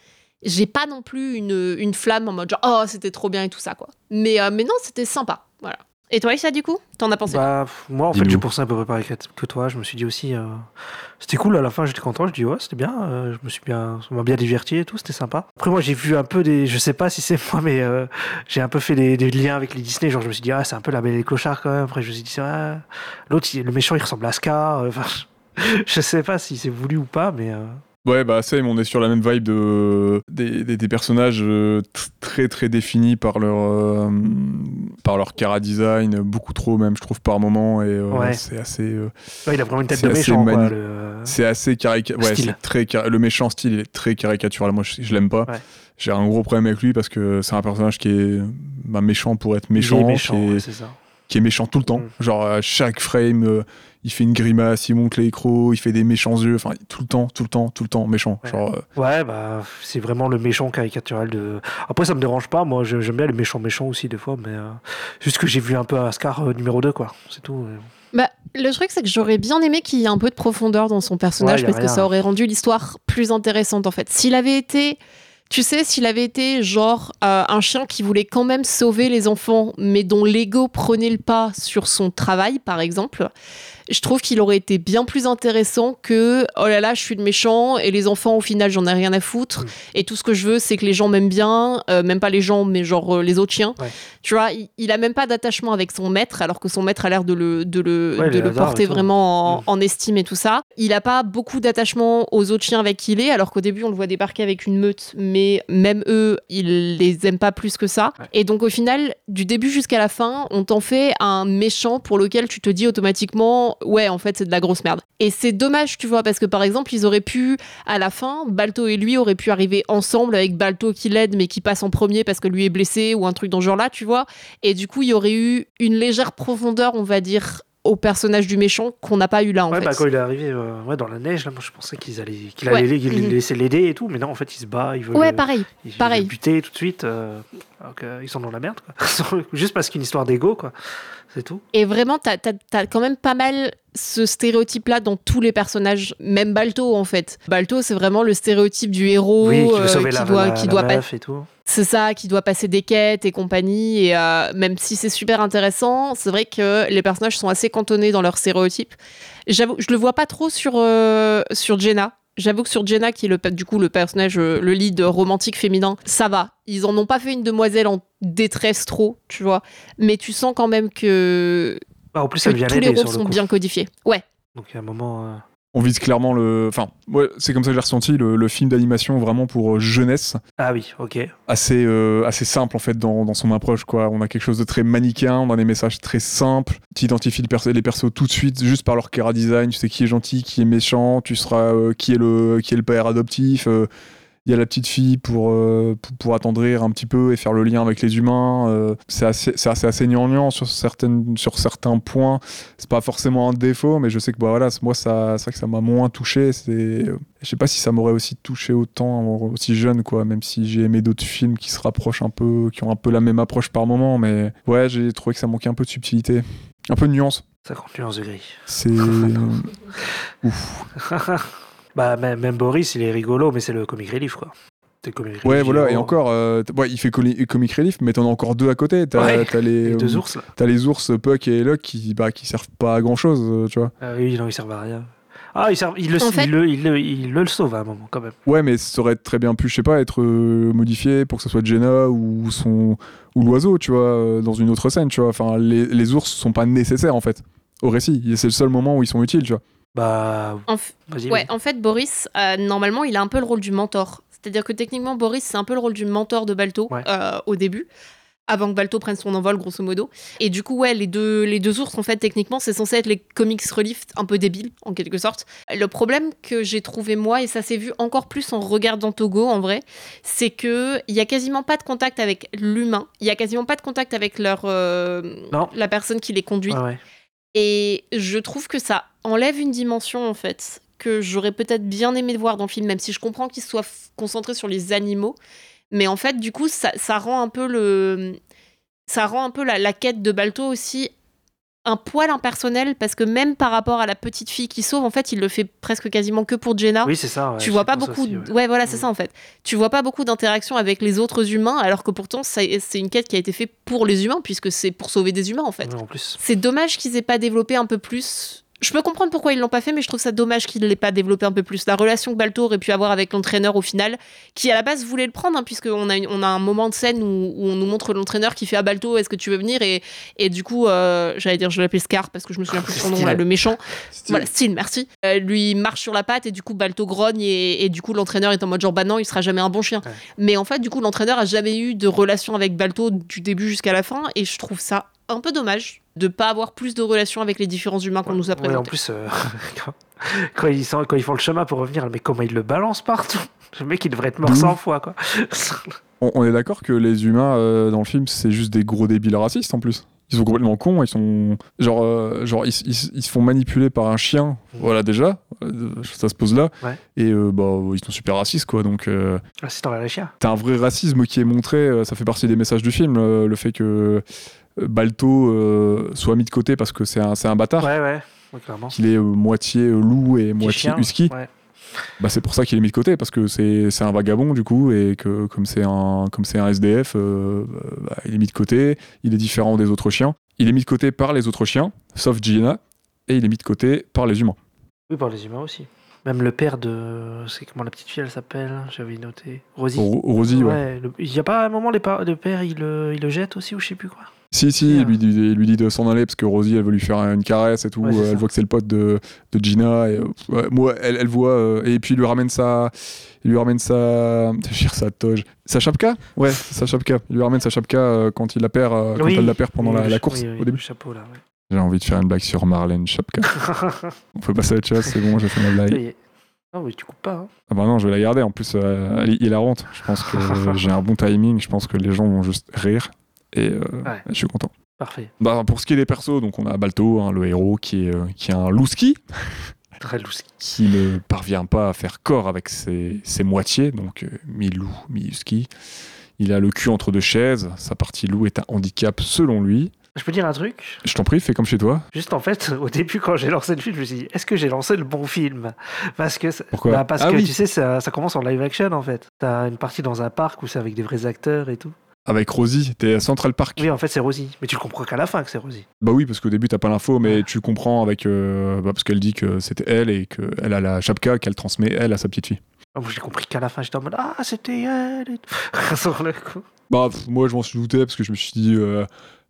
j'ai pas non plus une, une flamme en mode genre, oh, c'était trop bien et tout ça, quoi. Mais, euh, mais non, c'était sympa. Voilà. Et toi, Isha, du coup T'en as pensé Bah, moi, en fait, j'ai pensé un peu près pareil que, toi. Je me suis dit aussi, euh, c'était cool à la fin, j'étais content. Je dis, ouais, c'était bien. euh, je me suis bien, ça m'a bien diverti et tout, c'était sympa. Après, moi, j'ai vu un peu des, je sais pas si c'est (laughs) moi, mais euh, j'ai un peu fait des, des liens avec les Disney. Genre, je me suis dit, ah, c'est un peu la belle et les clochards quand même. Après, je me suis dit, ah, l'autre, le méchant, il ressemble à Scar. (laughs) Enfin, je sais pas si c'est voulu ou pas, mais. Ouais, bah Same, on est sur la même vibe de des, des- des personnages euh, très très définis par leur euh, par leur cara design, beaucoup trop même je trouve par moment et euh, Ouais. c'est assez euh, ouais, il a vraiment une tête de méchant, mani- c'est assez caricatural. Ouais, c'est très car- le méchant style il est très caricatural. Moi je, je l'aime pas. Ouais. J'ai un gros problème avec lui parce que c'est un personnage qui est bah, méchant pour être il est méchant, méchant, c'est ça. Qui est méchant tout le temps. Mm. Genre à chaque frame, euh, il fait une grimace, il monte les crocs, il fait des méchants yeux, enfin tout le temps, tout le temps, tout le temps méchant. Ouais. Genre euh, Ouais, bah, c'est vraiment le méchant caricatural de. Après, ça me dérange pas. Moi, je- j'aime bien les méchants méchants aussi, des fois, mais euh, juste que j'ai vu un peu Ascar euh, numéro 2, quoi. C'est tout. Bah, le truc, c'est que j'aurais bien aimé qu'il y ait un peu de profondeur dans son personnage Ouais, parce que ça aurait rendu l'histoire plus intéressante en fait. S'il avait été, tu sais, s'il avait été genre euh, un chien qui voulait quand même sauver les enfants, mais dont l'ego prenait le pas sur son travail, par exemple, je trouve qu'il aurait été bien plus intéressant que oh là là, je suis le méchant et les enfants, au final, j'en ai rien à foutre. Mm. Et tout ce que je veux, c'est que les gens m'aiment bien, euh, même pas les gens, mais genre euh, les autres chiens. Ouais. Tu vois, il, il a même pas d'attachement avec son maître, alors que son maître a l'air de le, de le, Ouais, de porter tout. vraiment en, Mm. en estime et tout ça. Il a pas beaucoup d'attachement aux autres chiens avec qui il est, alors qu'au début, on le voit débarquer avec une meute, mais même eux, il les aime pas plus que ça. Ouais. Et donc, au final, du début jusqu'à la fin, on t'en fait un méchant pour lequel tu te dis automatiquement, ouais, en fait, c'est de la grosse merde. Et c'est dommage, tu vois, parce que par exemple, ils auraient pu, à la fin, Balto et lui auraient pu arriver ensemble avec Balto qui l'aide, mais qui passe en premier parce que lui est blessé ou un truc dans ce genre-là, tu vois. Et du coup, il y aurait eu une légère profondeur, on va dire, au personnage du méchant qu'on n'a pas eu là, en ouais, fait. bah, quand il est arrivé euh, ouais, dans la neige, là, moi, je pensais qu'ils allaient, qu'il Ouais. allait les- qu'il Mhm. laisser l'aider et tout, mais non, en fait, il se bat, il veut. Ouais, le- pareil. il pareil. le buter tout de suite. euh, alors qu'ils sont dans la merde, quoi. (laughs) Juste parce qu'une histoire d'ego, quoi. C'est tout. Et vraiment, t'as as, quand même pas mal ce stéréotype-là dans tous les personnages, même Balto en fait. Balto, c'est vraiment le stéréotype du héros oui, qui euh, la, doit, la- qui la doit pas- meuf et tout. C'est ça, qui doit passer des quêtes et compagnie. Et euh, même si c'est super intéressant, c'est vrai que les personnages sont assez cantonnés dans leurs stéréotypes. J'avoue, je le vois pas trop sur, euh, sur Jenna. J'avoue que sur Jenna, qui est le, du coup le personnage, euh, le lead romantique féminin, ça va. Ils en ont pas fait une demoiselle en détresse trop, tu vois. Mais tu sens quand même que, Bah, en plus, que elle vient tous les rôles le sont coup. bien codifiés. Ouais. Donc, il y a un moment. On vise clairement le. Enfin, ouais, c'est comme ça que j'ai ressenti le, le film d'animation vraiment pour euh, jeunesse, Ah oui, ok. assez, euh, assez simple en fait dans, dans son approche. Quoi. On a quelque chose de très manichéen, on a des messages très simples. Tu identifies le perso- les persos tout de suite juste par leur cara design. Tu sais qui est gentil, qui est méchant, tu seras euh, qui, est le, qui est le père adoptif. euh, il y a la petite fille pour, euh, pour, pour attendrir un petit peu et faire le lien avec les humains. euh, c'est assez, c'est assez, assez gnangnan sur, certaines, sur certains points. C'est pas forcément un défaut, mais je sais que bah, voilà, moi, ça, c'est vrai que ça m'a moins touché. C'est, euh, je sais pas si ça m'aurait aussi touché autant, aussi jeune, quoi, même si j'ai aimé d'autres films qui se rapprochent un peu, qui ont un peu la même approche par moment. Mais ouais, j'ai trouvé que ça manquait un peu de subtilité, un peu de nuance. 50 nuances de gris. C'est. (laughs) (laughs) bah, même, même Boris, il est rigolo, mais c'est le comic relief, quoi. Comic relief. Ouais, voilà, et encore, euh, ouais, il fait comic relief, mais t'en as encore deux à côté. T'as, Ouais, les, Les deux euh, ours, là. T'as les ours Puck et Luck qui, bah, qui servent pas à grand chose, tu vois. Ah oui, non, ils servent à rien. Ah, il, servent- il, le, fait- il, le, il, le, il le sauve à un moment, quand même. Ouais, mais ça aurait très bien pu, je sais pas, être euh, modifié pour que ce soit Jenna ou son ou l'oiseau, tu vois, euh, dans une autre scène, tu vois. Enfin, les, les ours sont pas nécessaires en fait au récit. Et C'est le seul moment où ils sont utiles, tu vois. Bah, En f- vas-y. Ouais, en fait, Boris, euh, normalement, il a un peu le rôle du mentor. C'est-à-dire que techniquement, Boris, c'est un peu le rôle du mentor de Balto Ouais. euh, au début, avant que Balto prenne son envol, grosso modo. Et du coup, ouais, les deux, les deux ours, en fait, techniquement, c'est censé être les comics relief un peu débiles, en quelque sorte. Le problème que j'ai trouvé, moi, et ça s'est vu encore plus en regardant Togo, en vrai, c'est que il y a quasiment pas de contact avec l'humain. Il y a quasiment pas de contact avec leur, euh, la personne qui les conduit. Ouais. Et je trouve que ça enlève une dimension, en fait, que j'aurais peut-être bien aimé voir dans le film, même si je comprends qu'il soit concentré sur les animaux. Mais en fait, du coup, ça, rend un peu la quête de Balto aussi un poil impersonnel parce que même par rapport à la petite fille qui sauve, en fait, il le fait presque quasiment que pour Jenna Oui, c'est ça. ouais, tu vois pas beaucoup aussi, ouais. ouais. voilà c'est Mm. ça en fait tu vois pas beaucoup d'interactions avec les autres humains alors que pourtant c'est une quête qui a été faite pour les humains puisque c'est pour sauver des humains en fait Ouais, en plus. c'est dommage qu'ils aient pas développé un peu plus je peux comprendre pourquoi ils l'ont pas fait, mais je trouve ça dommage qu'ils l'aient pas développé un peu plus. La relation que Balto aurait pu avoir avec l'entraîneur au final, qui à la base voulait le prendre, hein, puisqu'on a, une- on a un moment de scène où, où on nous montre l'entraîneur qui fait à Balto, est-ce que tu veux venir? Et, et du coup, euh, j'allais dire, je l'appelle Scar parce que je me souviens plus de son nom, Style. là, le méchant. Voilà, style, merci. Euh, lui marche sur la patte et du coup, Balto grogne et, et du coup, l'entraîneur est en mode genre, bah non, il sera jamais un bon chien. Ouais. Mais en fait, du coup, l'entraîneur a jamais eu de relation avec Balto du début jusqu'à la fin et je trouve ça un peu dommage de pas avoir plus de relation avec les différents humains qu'on nous a Ouais, en présentés. plus, euh, (laughs) quand, quand ils sont, quand ils font le chemin pour revenir, mais comment ils le balancent partout? Le mec, il devrait être mort D'où 100 fois, quoi. (laughs) On, on est d'accord que les humains euh, dans le film, c'est juste des gros débiles racistes en plus. Ils sont complètement cons, ils sont. Genre, euh, genre ils, ils- ils se font manipuler par un chien, voilà déjà, euh, ça se pose là. Ouais. Et euh, bah, ils sont super racistes quoi, donc. euh, Ah, c'est dans la chiens. T'as un vrai racisme qui est montré, euh, ça fait partie des messages du film, euh, le fait que Balto euh, soit mis de côté parce que c'est un, un bâtard, Ouais, ouais, ouais, clairement. qu'il est euh, moitié euh, loup et moitié husky. ouais. Bah, c'est pour ça qu'il est mis de côté parce que c'est un vagabond du coup et que comme c'est un comme c'est un SDF, euh, bah, il est mis de côté. Il est différent des autres chiens. Il est mis de côté par les autres chiens, sauf Gina, et il est mis de côté par les humains. Oui, par les humains aussi. Même le père de. C'est comment la petite fille, elle s'appelle J'avais noté. Rosie. Ro- Rosie, ouais. le- Il y a pas un moment, les pa- le père, il, le- il le jette aussi, ou je sais plus quoi? Si si, il lui dit, il lui dit de s'en aller parce que Rosie, elle veut lui faire une caresse et tout. Ouais, Euh, ça. elle voit que c'est le pote de, de Gina et ouais, moi, elle, elle voit euh, et puis il lui ramène sa, il lui ramène sa, je sa toge, sa chapka? Ouais, sa chapka. Il lui ramène sa chapka euh, quand il la perd, euh, quand Oui. elle la perd pendant Oui, la, course oui, au début. Le chapeau, là, ouais. J'ai envie de faire une blague sur Marlène Chapka. (laughs) On peut passer à autre chose, c'est bon, j'ai fait ma blague. Non, mais tu coupes pas. Hein. Ah bah non, je vais la garder. En plus, elle est hilarante. Je pense que (laughs) j'ai un bon timing. Je pense que les gens vont juste rire. Et euh, Ouais. je suis content. Parfait. Bah, pour ce qui est des persos, donc on a Balto, hein, le héros, qui est, euh, qui est un louski, (laughs) Très louski. qui ne parvient pas à faire corps avec ses, ses moitiés, donc euh, mi-loup, mi-husky. Il a le cul entre deux chaises. Sa partie loup est un handicap selon lui. Je peux dire un truc? Je t'en prie, fais comme chez toi. Juste en fait, (laughs) au début, quand j'ai lancé le film, je me suis dit, est-ce que j'ai lancé le bon film? Parce que, Pourquoi? bah, parce Ah que oui. tu sais, ça, ça commence en live action en fait. T'as une partie dans un parc où c'est avec des vrais acteurs et tout. Avec Rosie, t'es à Central Park. Oui, en fait, c'est Rosie. Mais tu le comprends qu'à la fin que c'est Rosie. Bah oui, parce qu'au début, t'as pas l'info, mais tu comprends avec. euh, bah, parce qu'elle dit que c'était elle et qu'elle a la chapka qu'elle transmet, elle, à sa petite fille. Ah, moi, j'ai compris qu'à la fin, j'étais en mode, ah, c'était elle et tout. (laughs) Le coup. Bah, moi, je m'en suis douté parce que je me suis dit. euh,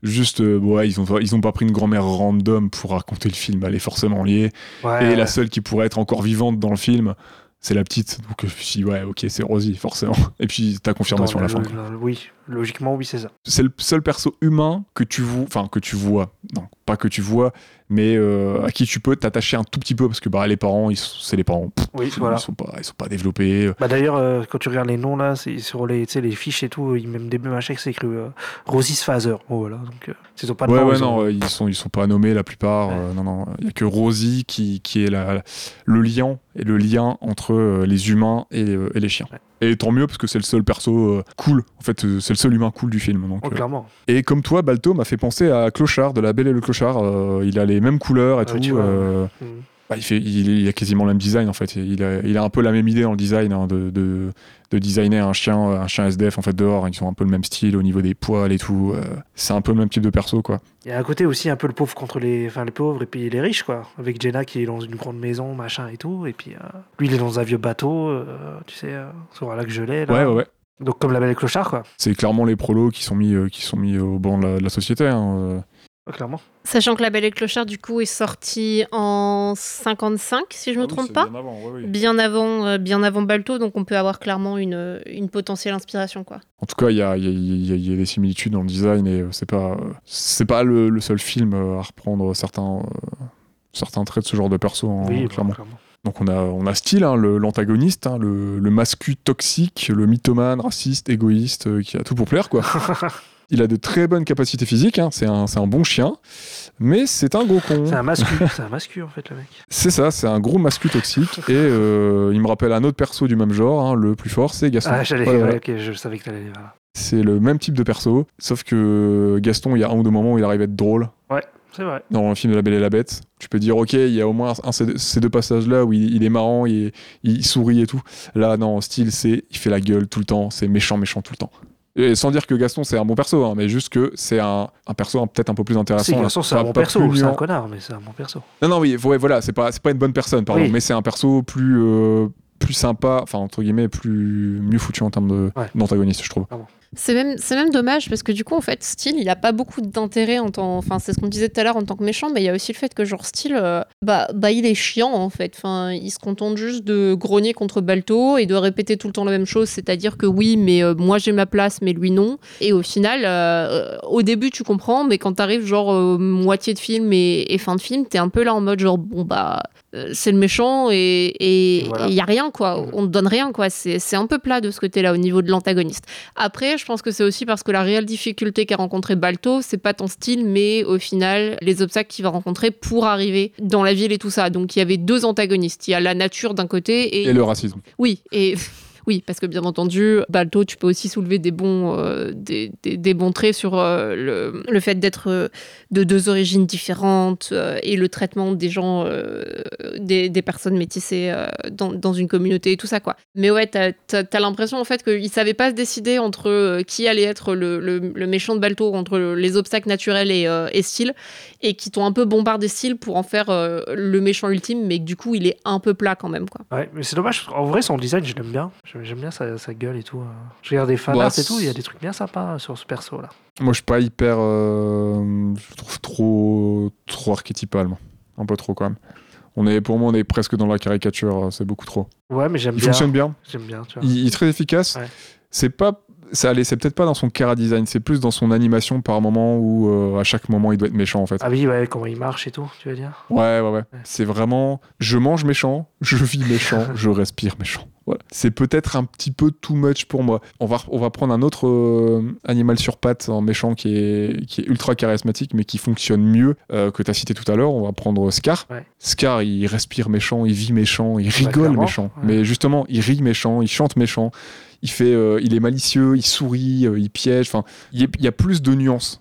juste, euh, ouais, ils ont, pas- ils ont pas pris une grand-mère random pour raconter le film, elle est forcément liée. Ouais, et ouais. la seule qui pourrait être encore vivante dans le film, c'est la petite. Donc, je me suis dit, ouais, ok, c'est Rosie, forcément. Et puis, t'as confirmation à la fin. le- Oui, logiquement, oui, c'est ça. C'est le seul perso humain que tu vois, enfin que tu vois, non, pas que tu vois, mais euh, à qui tu peux t'attacher un tout petit peu parce que bah les parents, ils c'est les parents, Pff, Oui, ils, sont pas, ils sont pas développés. Bah d'ailleurs, euh, quand tu regardes les noms là, c'est sur les, les fiches et tout, ils même des machins, c'est écrit euh, Rosie's Father. Oh, voilà, donc euh, ils ont pas de ouais nom, ouais ils non, euh, ils sont ils sont pas nommés la plupart. Ouais. euh, non non, il y a que Rosie qui qui est la, le lien et le lien entre euh, les humains et, euh, et les chiens. Ouais. Et tant mieux parce que c'est le seul perso euh, cool. En fait, euh, c'est le seul humain cool du film. Donc, Oh, euh, clairement. Et comme toi, Balto m'a fait penser à Clochard de La Belle et le Clochard. Il a les mêmes couleurs et Ah, tout. vois, Mm. Bah, il, fait, il, il a quasiment le même design en fait. Il a, il a un peu la même idée dans le design hein, de, de, de designer un chien, un chien SDF en fait dehors. Ils ont un peu le même style au niveau des poils et tout. euh, c'est un peu le même type de perso quoi. Il y a un côté aussi un peu le pauvre contre les, enfin, les pauvres et puis les riches, quoi. Avec Jenna qui est dans une grande maison, machin et tout. Et puis euh, lui, il est dans un vieux bateau, euh, tu sais, sur un lac gelé. Là. Ouais ouais ouais. Donc comme la belle et clochard, quoi. C'est clairement les prolos qui sont mis, qui sont mis au banc de la, de la société. hein. Ouais, clairement. Sachant que La Belle et le Clochard, du coup, est sorti en 55, si je me trompe pas. Bien avant, euh, bien avant Balto, donc on peut avoir clairement une, une potentielle inspiration, quoi. En tout cas, il y a, il y a- il y a- il y a des similitudes dans le design et euh, c'est pas, euh, c'est pas le, le seul film euh, à reprendre certains, euh, certains traits de ce genre de perso, hein, oui, bah, clairement. clairement. Donc on a, on a Style, hein, le- l'antagoniste, hein, le, le mascu toxique, le mythomane, raciste, égoïste, euh, qui a tout pour plaire, quoi. (laughs) Il a de très bonnes capacités physiques, hein, c'est un, bon chien, mais c'est un gros con. C'est un mascu, c'est un mascu en fait le mec. (laughs) C'est ça, c'est un gros mascu toxique. Et euh, il me rappelle un autre perso du même genre, hein, le plus fort, c'est Gaston. Ah j'allais, Voilà, ouais, je savais que t'allais aller. C'est le même type de perso, sauf que Gaston, il y a un ou deux moments où il arrive à être drôle. C'est vrai. Dans le film de La Belle et la Bête, tu peux dire, ok, il y a au moins un, ces, deux- ces deux passages-là où il, il est marrant, il, il sourit et tout. Là, non, style, c'est, il fait la gueule tout le temps, c'est méchant, méchant tout le temps. Et sans dire que Gaston, c'est un bon perso, hein, mais juste que c'est un, un perso peut-être un peu plus intéressant. C'est un bon perso, c'est un connard, mais c'est un bon perso. Non, non, oui, ouais, voilà, c'est pas, c'est pas une bonne personne, pardon, Oui. mais c'est un perso plus, euh, plus sympa, enfin, entre guillemets, plus, mieux foutu en termes Ouais. d'antagoniste, je trouve. C'est même, c'est même dommage parce que du coup, en fait, Steel, il a pas beaucoup d'intérêt en tant. Enfin, c'est ce qu'on disait tout à l'heure en tant que méchant, mais il y a aussi le fait que, genre, Steel, euh, bah, bah, il est chiant en fait. Enfin, il se contente juste de grogner contre Balto et de répéter tout le temps la même chose, c'est-à-dire que oui, mais euh, moi j'ai ma place, mais lui non. Et au final, euh, au début, tu comprends, mais quand t'arrives, genre, euh, moitié de film et, et fin de film, t'es un peu là en mode, genre, bon, bah, c'est le méchant et il Voilà. y a rien, quoi. On te donne rien, quoi. C'est c'est un peu plat de ce côté-là au niveau de l'antagoniste. Après, je pense que c'est aussi parce que la réelle difficulté qu'a rencontré Balto, c'est pas ton style, mais au final, les obstacles qu'il va rencontrer pour arriver dans la ville et tout ça. Donc il y avait deux antagonistes. Il y a la nature d'un côté et, Et le racisme. oui, et oui, parce que bien entendu, Balto, tu peux aussi soulever des bons, euh, des, bons traits sur euh, le, fait d'être euh, de deux origines différentes et le traitement des gens, des, personnes métissées dans, une communauté et tout ça, quoi. Mais ouais, t'as as, l'impression en fait qu'ils savaient pas se décider entre qui allait être le, méchant de Balto, entre les obstacles naturels et, et style, et qui t'ont un peu bombardé style pour en faire le méchant ultime, mais que du coup, il est un peu plat quand même, quoi. Ouais, mais c'est dommage. En vrai, son design, je l'aime bien. J'aime bien sa, sa gueule et tout. euh. Je regarde des fanarts Bah, et tout. Il y a des trucs bien sympas euh, sur ce perso là. Moi, je suis pas hyper. euh, je trouve trop, trop archétypal, moi. Un peu trop, quand même. On est, pour moi, on est presque dans la caricature, euh, c'est beaucoup trop. Ouais, mais j'aime Il bien. fonctionne bien, J'aime bien, tu vois. il, il est très efficace. Ouais. C'est pas. Ça allait, c'est peut-être pas dans son cara design, c'est plus dans son animation par moment où euh, à chaque moment il doit être méchant en fait. Ah oui, ouais, comment il marche et tout, tu veux dire? Ouais, ouais, ouais. C'est vraiment. Je mange méchant, je vis méchant, (laughs) je respire méchant. Voilà. C'est peut-être un petit peu too much pour moi. On va, on va prendre un autre euh, animal sur pattes en méchant qui est, qui est ultra charismatique mais qui fonctionne mieux euh, que tu as cité tout à l'heure. On va prendre Scar. Ouais. Scar, il respire méchant, il vit méchant, il rigole clairement, méchant. ouais. Mais justement, il rit méchant, il chante méchant. Il, fait, euh, il est malicieux, il sourit, euh, il piège. Enfin, il y, a- il y a plus de nuances.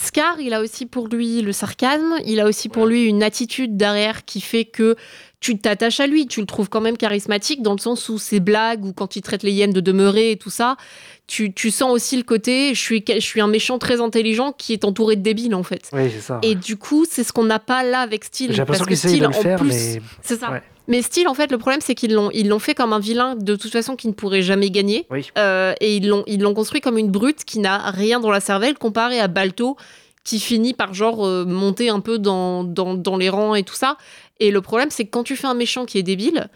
Scar, il a aussi pour lui le sarcasme, il a aussi pour lui une attitude derrière qui fait que tu t'attaches à lui, tu le trouves quand même charismatique dans le sens où ses blagues ou quand il traite les hyènes de demeurer et tout ça, tu, tu sens aussi le côté je suis, je suis un méchant très intelligent qui est entouré de débiles en fait. Oui, c'est ça. Et du coup, c'est ce qu'on n'a pas là avec Steel. J'ai l'impression de Steel, le en faire, plus, mais. C'est ça. Ouais. Mais Steel, en fait, le problème, c'est qu'ils l'ont, ils l'ont fait comme un vilain de toute façon qui ne pourrait jamais gagner. Oui. Euh, et ils l'ont, ils l'ont construit comme une brute qui n'a rien dans la cervelle comparé à Balto qui finit par genre euh, monter un peu dans, dans, dans les rangs et tout ça. Et le problème, c'est que quand tu fais un méchant qui est débile,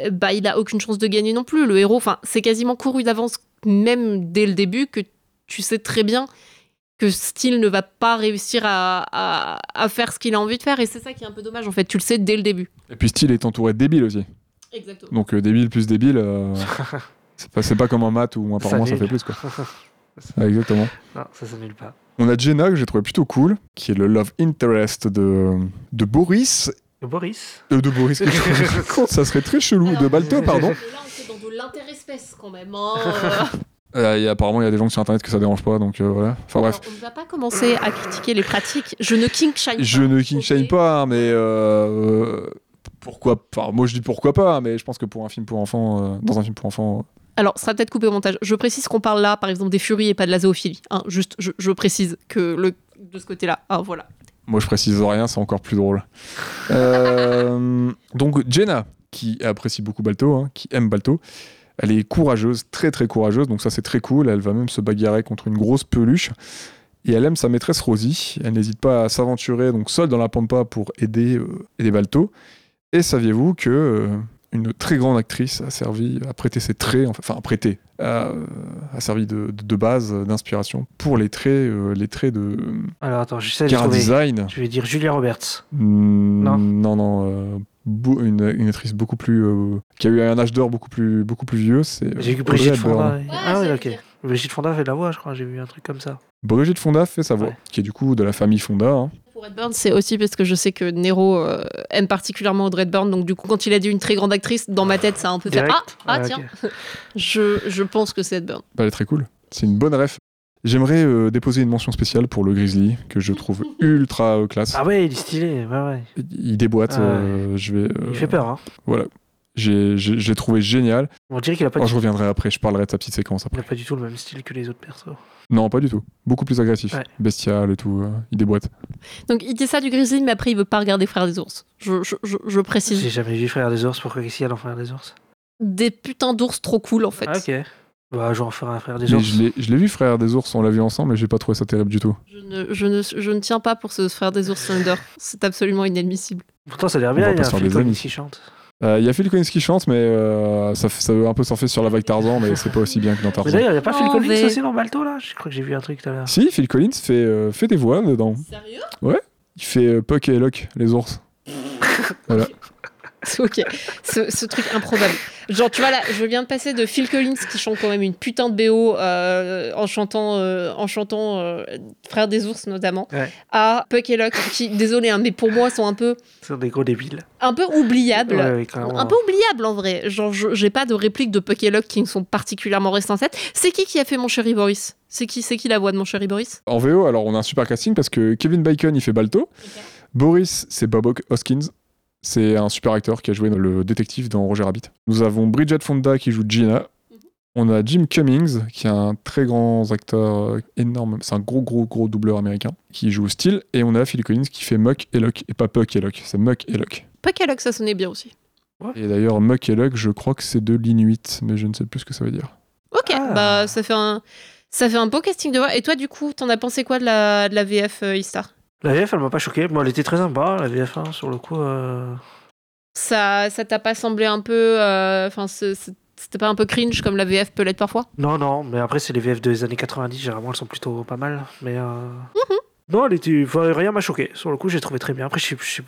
euh, bah il a aucune chance de gagner non plus. Le héros, enfin, c'est quasiment couru d'avance, même dès le début, que tu sais très bien que Steel ne va pas réussir à, à, à faire ce qu'il a envie de faire. Et c'est ça qui est un peu dommage, en fait. Tu le sais dès le début. Et puis Steel est entouré de débiles aussi. Exactement. Donc euh, débile plus débile, euh, (laughs) c'est pas, c'est pas comme un maths où apparemment ça nul. fait plus quoi. Exactement. non, ça s'annule pas. On a Jenna que j'ai trouvé plutôt cool, qui est le love interest de, de Boris. Et Boris Euh, de Boris, (laughs) ça serait très chelou. de Balto, pardon. Là, on fait dans de l'interespèce quand même. hein, euh. (laughs) Euh, apparemment, il y a des gens sur internet que ça dérange pas, donc euh, voilà. Enfin bref. Alors, on ne va pas commencer à critiquer les pratiques. Je ne king shine pas. Je ne king pas, hein, mais euh, pourquoi Enfin, moi je dis pourquoi pas, mais je pense que pour un film pour enfants, dans un film pour enfants, Alors, ça sera peut-être coupé au montage. Je précise qu'on parle là, par exemple, des furies et pas de la zoophilie. hein. Juste, je, je précise que le, de ce côté-là. Ah, voilà. moi je précise rien, c'est encore plus drôle. Donc Jenna, qui apprécie beaucoup Balto, hein, qui aime Balto, elle est courageuse, très très courageuse, donc ça c'est très cool. Elle va même se bagarrer contre une grosse peluche. Et elle aime sa maîtresse Rosie. Elle n'hésite pas à s'aventurer donc seule dans la pampa pour aider, euh, aider Balto. Et saviez-vous que euh, une très grande actrice a servi, a prêté ses traits, enfin, a prêté, a, a servi de, de- de base, euh, d'inspiration pour les traits, euh, les traits de Alors attends, j'essaie de car trouver. design. Je vais dire Julia Roberts? Non? non, non, une, une actrice beaucoup plus. euh, qui a eu un âge d'or beaucoup plus, beaucoup plus vieux. C'est. J'ai eu Audrey Brigitte. Fonda. Ah oui, ok. Brigitte Fonda fait de la voix, je crois. J'ai vu un truc comme ça. Brigitte Fonda fait sa voix, Ouais. qui est du coup de la famille Fonda. hein. Pour Redburn, c'est aussi parce que je sais que Nero euh, aime particulièrement Audrey Hepburn, donc du coup, quand il a dit une très grande actrice, dans ma tête, ça a un peu fait Ah, ah Ouais, tiens, (laughs) je, je pense que c'est Hepburn. Bah, elle est très cool. C'est une bonne ref. J'aimerais euh, déposer une mention spéciale pour le Grizzly, que je trouve (laughs) ultra euh, classe. Ah ouais, il est stylé. Ouais, ouais. Il déboîte. Ah ouais. euh, je vais, Il fait peur. Hein. Voilà. J'ai j'ai- j'ai trouvé génial. On dirait qu'il a pas, Oh, du... je reviendrai après, je parlerai de sa petite séquence il après. a pas du tout le même style que les autres persos. Non, pas du tout. Beaucoup plus agressif. Ouais. Bestial et tout. euh, il déboîte. Donc il dit ça du Grizzly, mais après il veut pas regarder Frères des ours. Je, je, je, je précise. J'ai jamais vu Frère des ours. Pourquoi qu'est-ce qu'il y a dans Frère des ours? Des putains d'ours trop cool en fait. Ah, ok. Bah, je vais en faire un Frère des Mais ours. je l'ai- je l'ai vu, frère des ours, on l'a vu ensemble, et j'ai pas trouvé ça terrible du tout. Je, ne, je, ne, je ne tiens pas pour ce Frères des ours Thunder. C'est absolument inadmissible. Pourtant, ça a l'air bien. Il y a Phil Collins qui chante. Euh, Il y a Phil Collins qui chante, mais euh, ça, ça veut un peu surfer sur la vague Tarzan, mais c'est pas aussi bien que dans Mais Tarzan. d'ailleurs, il n'y a pas Phil Collins mais- aussi dans Balto là? Je crois que j'ai vu un truc tout à l'heure. Si, Phil Collins fait, euh, fait des voix dedans. Sérieux? Il fait euh, Puck et Locke, les ours. (laughs) voilà. (laughs) Ok, ce, ce truc improbable. Genre, tu vois là, je viens de passer de Phil Collins qui chante quand même une putain de BO euh, en chantant, euh, en chantant euh, Frères des ours notamment, Ouais. à Puck et Locke qui, désolé, hein, mais pour moi sont un peu, C'est des gros débiles. un peu oubliables. Ouais, ouais, carrément. Un peu oubliable en vrai. Genre, je- j'ai pas de répliques de Puck et Locke qui me sont particulièrement restées en tête. C'est qui qui a fait Mon chéri Boris? C'est qui, c'est qui la voix de Mon chéri Boris? En VO, alors on a un super casting parce que Kevin Bacon, il fait Balto. Boris, c'est Bob Hoskins. C'est un super acteur qui a joué dans le détective dans Roger Rabbit. Nous avons Bridget Fonda qui joue Gina. On a Jim Cummings, qui est un très grand acteur énorme, c'est un gros gros gros doubleur américain, qui joue Steel. Et on a Phil Collins qui fait Muck et Locke, et pas Puck et Locke, c'est Muck et Locke. Puck et Locke, ça sonnait bien aussi. Et d'ailleurs, Muck et Locke, je crois que c'est de l'Inuit, mais je ne sais plus ce que ça veut dire. Ok, Ah. bah ça fait un. Ça fait un beau casting de voix. Et toi, du coup, t'en as pensé quoi de la, de la VF euh, Istar? La VF, elle m'a pas choqué. Bon, elle était très sympa, la VF, hein, sur le coup. euh, Ça ça t'a pas semblé un peu. euh, Enfin, c'était pas un peu cringe comme la VF peut l'être parfois? Non, non, mais après, c'est les VF des années 90, généralement, elles sont plutôt pas mal. Mais. euh, Mhm. Non, elle était... enfin, rien m'a choqué. Sur le coup, j'ai trouvé très bien. Après,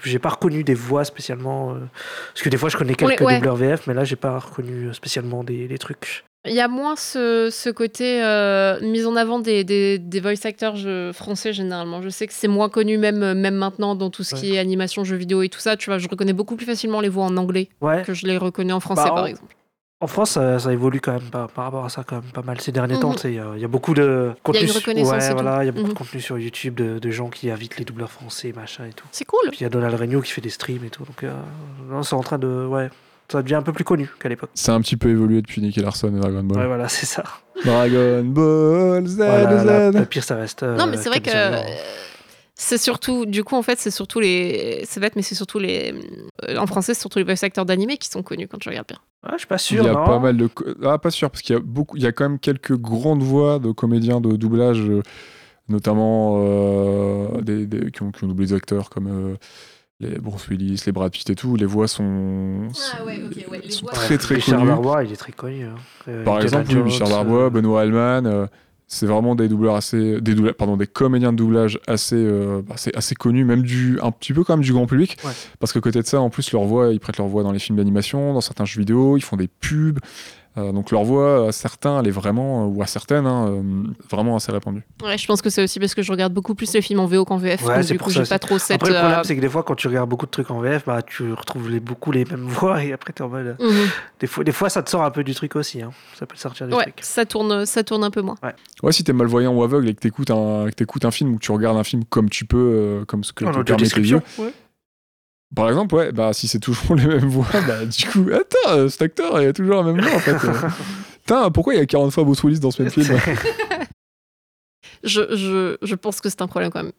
j'ai pas reconnu des voix spécialement. euh, Parce que des fois, je connais quelques Ouais, ouais. doubleurs VF, mais là, j'ai pas reconnu spécialement des, des trucs. Il y a moins ce, ce côté euh, mise en avant des, des, des voice actors je- français généralement. Je sais que c'est moins connu même, même maintenant dans tout ce qui est animation, jeux vidéo et tout ça. Tu vois, je reconnais beaucoup plus facilement les voix en anglais Ouais. que je les reconnais en français Bah, par en- exemple. En France, ça, ça évolue quand même par, par rapport à ça, quand même pas mal. Ces derniers Mhm. temps, sais, il y, a- il y a beaucoup de Il y a contenu. une sur- ouais, voilà, il y a beaucoup Mhm. de contenu sur YouTube de, de gens qui invitent les doubleurs français, machin et tout. C'est cool. Il y a Donald Regnault qui fait des streams et tout. Donc, euh, non, c'est en train de. Ouais. Ça devient un peu plus connu qu'à l'époque. C'est un petit peu évolué depuis Nicky Larson et Dragon Ball. Ouais, voilà, c'est ça. Dragon Ball Z, Voilà, Z. le pire, ça reste. euh, Non, mais c'est vrai que euh, c'est surtout, du coup, en fait, c'est surtout les. C'est bête, mais c'est surtout les. euh, En français, c'est surtout les voice acteurs d'animé qui sont connus quand tu regardes bien. Ouais, je suis pas Il sûr. y a non pas mal de. Ah, pas sûr, parce qu'il y a beaucoup. Il y a quand même quelques grandes voix de comédiens de doublage, notamment euh, des, des- qui, ont, qui ont doublé des acteurs comme euh, les Bruce Willis, les Brad Pitt et tout. Les voix sont, Ah ouais, ok, ouais, les sont voix- très très Richard connues. Darbois, il est très connu. hein. Euh, Par exemple, oui, Richard Jones, Darbois, euh, Benoît Hallman. euh, c'est vraiment des doubleurs assez, des doubla- pardon, des comédiens de doublage assez, euh, assez, assez connus, même du, un petit peu quand même du grand public. Ouais. Parce que côté de ça, en plus, leur voix, ils prêtent leur voix dans les films d'animation, dans certains jeux vidéo, ils font des pubs. Euh, donc leur voix, à certains, elle est vraiment, euh, ou à certaines, hein, euh, vraiment assez répandue. Ouais, je pense que c'est aussi parce que je regarde beaucoup plus les films en VO qu'en VF. Ouais, donc c'est du coup, j'ai pas trop cette. Après, le problème, euh, c'est que des fois, quand tu regardes beaucoup de trucs en VF, bah, tu retrouves les, beaucoup les mêmes (laughs) voix et après, t'es en mode. mhm. Des fois, des fois, ça te sort un peu du truc aussi. Hein. Ça peut te sortir du Ouais, truc. ça tourne, ça tourne un peu moins. Ouais, si t'es malvoyant ou aveugle et que t'écoutes un, que t'écoutes un film ou que tu regardes un film comme tu peux, euh, comme ce que te permettent les yeux. Ouais. Par exemple, ouais, bah si c'est toujours (laughs) les mêmes voix, bah du coup, attends, euh, cet acteur, il a toujours la même voix en fait. euh. (laughs) Putain, pourquoi il y a 40 fois Bruce Willis dans ce même film (laughs) Je, je, je pense que c'est un problème quand même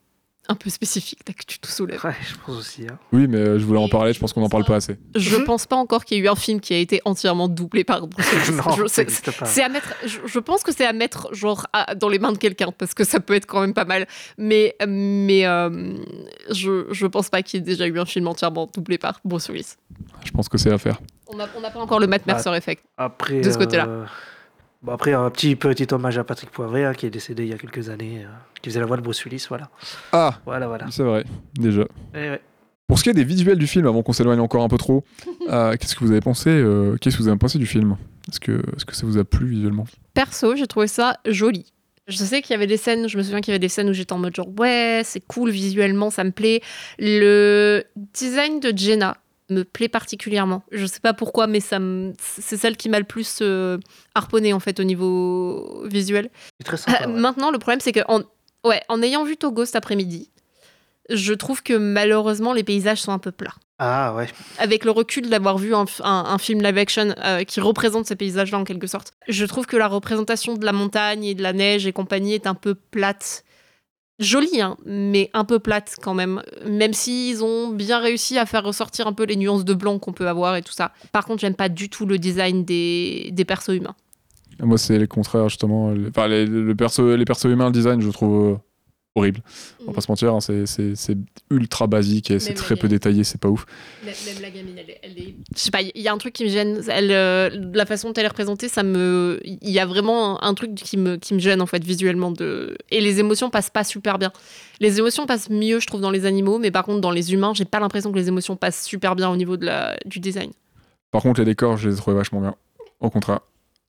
un peu spécifique que tu te soulèves. Ouais, je pense aussi. Hein. Oui, mais euh, je voulais en parler, je pense qu'on en parle pas assez. Je Mhm. pense pas encore qu'il y ait eu un film qui a été entièrement doublé par Bruce (laughs) c'est- à mettre. Je, je pense que c'est à mettre genre à- dans les mains de quelqu'un parce que ça peut être quand même pas mal. Mais mais euh, je je pense pas qu'il y ait déjà eu un film entièrement doublé par Bruce Willis. Je pense que c'est à faire. On n'a pas encore le Matt. Mercer effect. Après, de ce côté-là. euh, bon, après, un petit, petit hommage à Patrick Poivré, hein, qui est décédé il y a quelques années, euh, qui faisait la voix de Bruce Willis. Voilà, Ah, voilà, voilà. c'est vrai, déjà. Eh ouais. Pour ce qui est des visuels du film, avant qu'on s'éloigne encore un peu trop, (laughs) euh, qu'est-ce que vous avez pensé euh, Qu'est-ce que vous avez pensé du film? Est-ce que, est que ça vous a plu visuellement? Perso, j'ai trouvé ça joli. Je sais qu'il y avait des scènes, je me souviens qu'il y avait des scènes où j'étais en mode genre ouais, c'est cool visuellement, ça me plaît. Le design de Jenna me plaît particulièrement. Je sais pas pourquoi, mais ça me- c'est celle qui m'a le plus euh, harponné en fait au niveau visuel. Très sympa. Euh, ouais. Maintenant, le problème, c'est que en, ouais, en ayant vu Togo cet après-midi, je trouve que malheureusement, les paysages sont un peu plats. Ah ouais. Avec le recul d'avoir vu un, f- un- un film live action euh, qui représente ces paysages-là en quelque sorte, je trouve que la représentation de la montagne et de la neige et compagnie est un peu plate. Jolie, hein, mais un peu plate quand même. Même s'ils ont bien réussi à faire ressortir un peu les nuances de blanc qu'on peut avoir et tout ça. Par contre, j'aime pas du tout le design des, des persos humains. Moi, c'est le contraire, justement. Enfin, les, le perso, les persos humains, le design, je trouve euh, horrible. On va pas se mentir, hein, c'est- ultra basique et c'est très la peu détaillé, c'est pas ouf. Même, même la gamine, elle, est- elle est. Je sais pas, il y a un truc qui me gêne. Elle, euh, la façon dont elle est représentée, ça me. Il y a vraiment un, un truc qui me, qui me gêne, en fait, visuellement. De... Et les émotions passent pas super bien. Les émotions passent mieux, je trouve, dans les animaux, mais par contre, dans les humains, j'ai pas l'impression que les émotions passent super bien au niveau de la, du design. Par contre, les décors, je les ai trouvés vachement bien. Au contraire,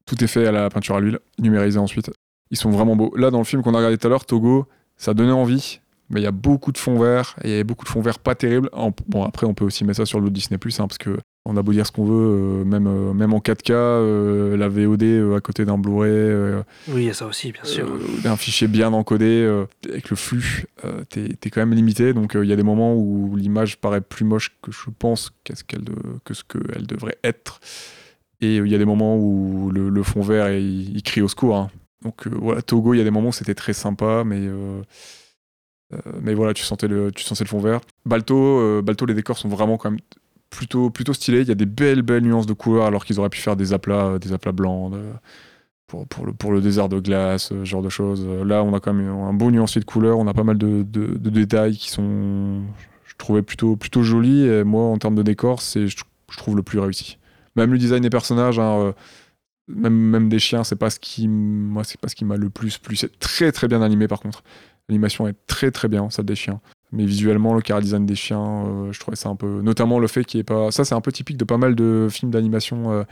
tout est fait à la peinture à l'huile, numérisé ensuite. Ils sont vraiment beaux. Là, dans le film qu'on a regardé tout à l'heure, Togo, ça donnait envie, mais il y a beaucoup de fonds verts, et il y avait beaucoup de fonds verts pas terribles. Bon, après, on peut aussi mettre ça sur le Disney, hein, parce que on a beau dire ce qu'on veut, euh, même, euh, même en 4K, euh, la VOD à côté d'un Blu-ray, Oui, il y a ça aussi, bien sûr. d'un fichier bien encodé, avec le flux, t'es quand même limité. Donc il y a des moments où l'image paraît plus moche que je pense de- que ce qu'elle devrait être. Et il y a des moments où le, le fond vert, il, il crie au secours. hein. Donc euh, voilà, Togo, il y a des moments où c'était très sympa, mais, euh, euh, mais voilà, tu sentais, le, tu sentais le fond vert. Balto, Balto, les décors sont vraiment quand même plutôt, plutôt stylés. Il y a des belles, belles nuances de couleurs, alors qu'ils auraient pu faire des aplats, des aplats blancs. pour, pour, le, pour le désert de glace, ce genre de choses. Là, on a quand même un beau nuancier de couleurs, on a pas mal de, de- détails qui sont, je trouvais, plutôt, plutôt jolis. Et moi, en termes de décor, c'est, je, je trouve, le plus réussi. Même le design des personnages, hein, même, même des chiens, c'est pas ce qui, moi, c'est pas ce qui m'a le plus plu. C'est très très bien animé, par contre. L'animation est très très bien, celle des chiens. Mais visuellement, le car design des chiens, euh, je trouvais ça un peu. Notamment le fait qu'il n'y ait pas. Ça, c'est un peu typique de pas mal de films d'animation euh,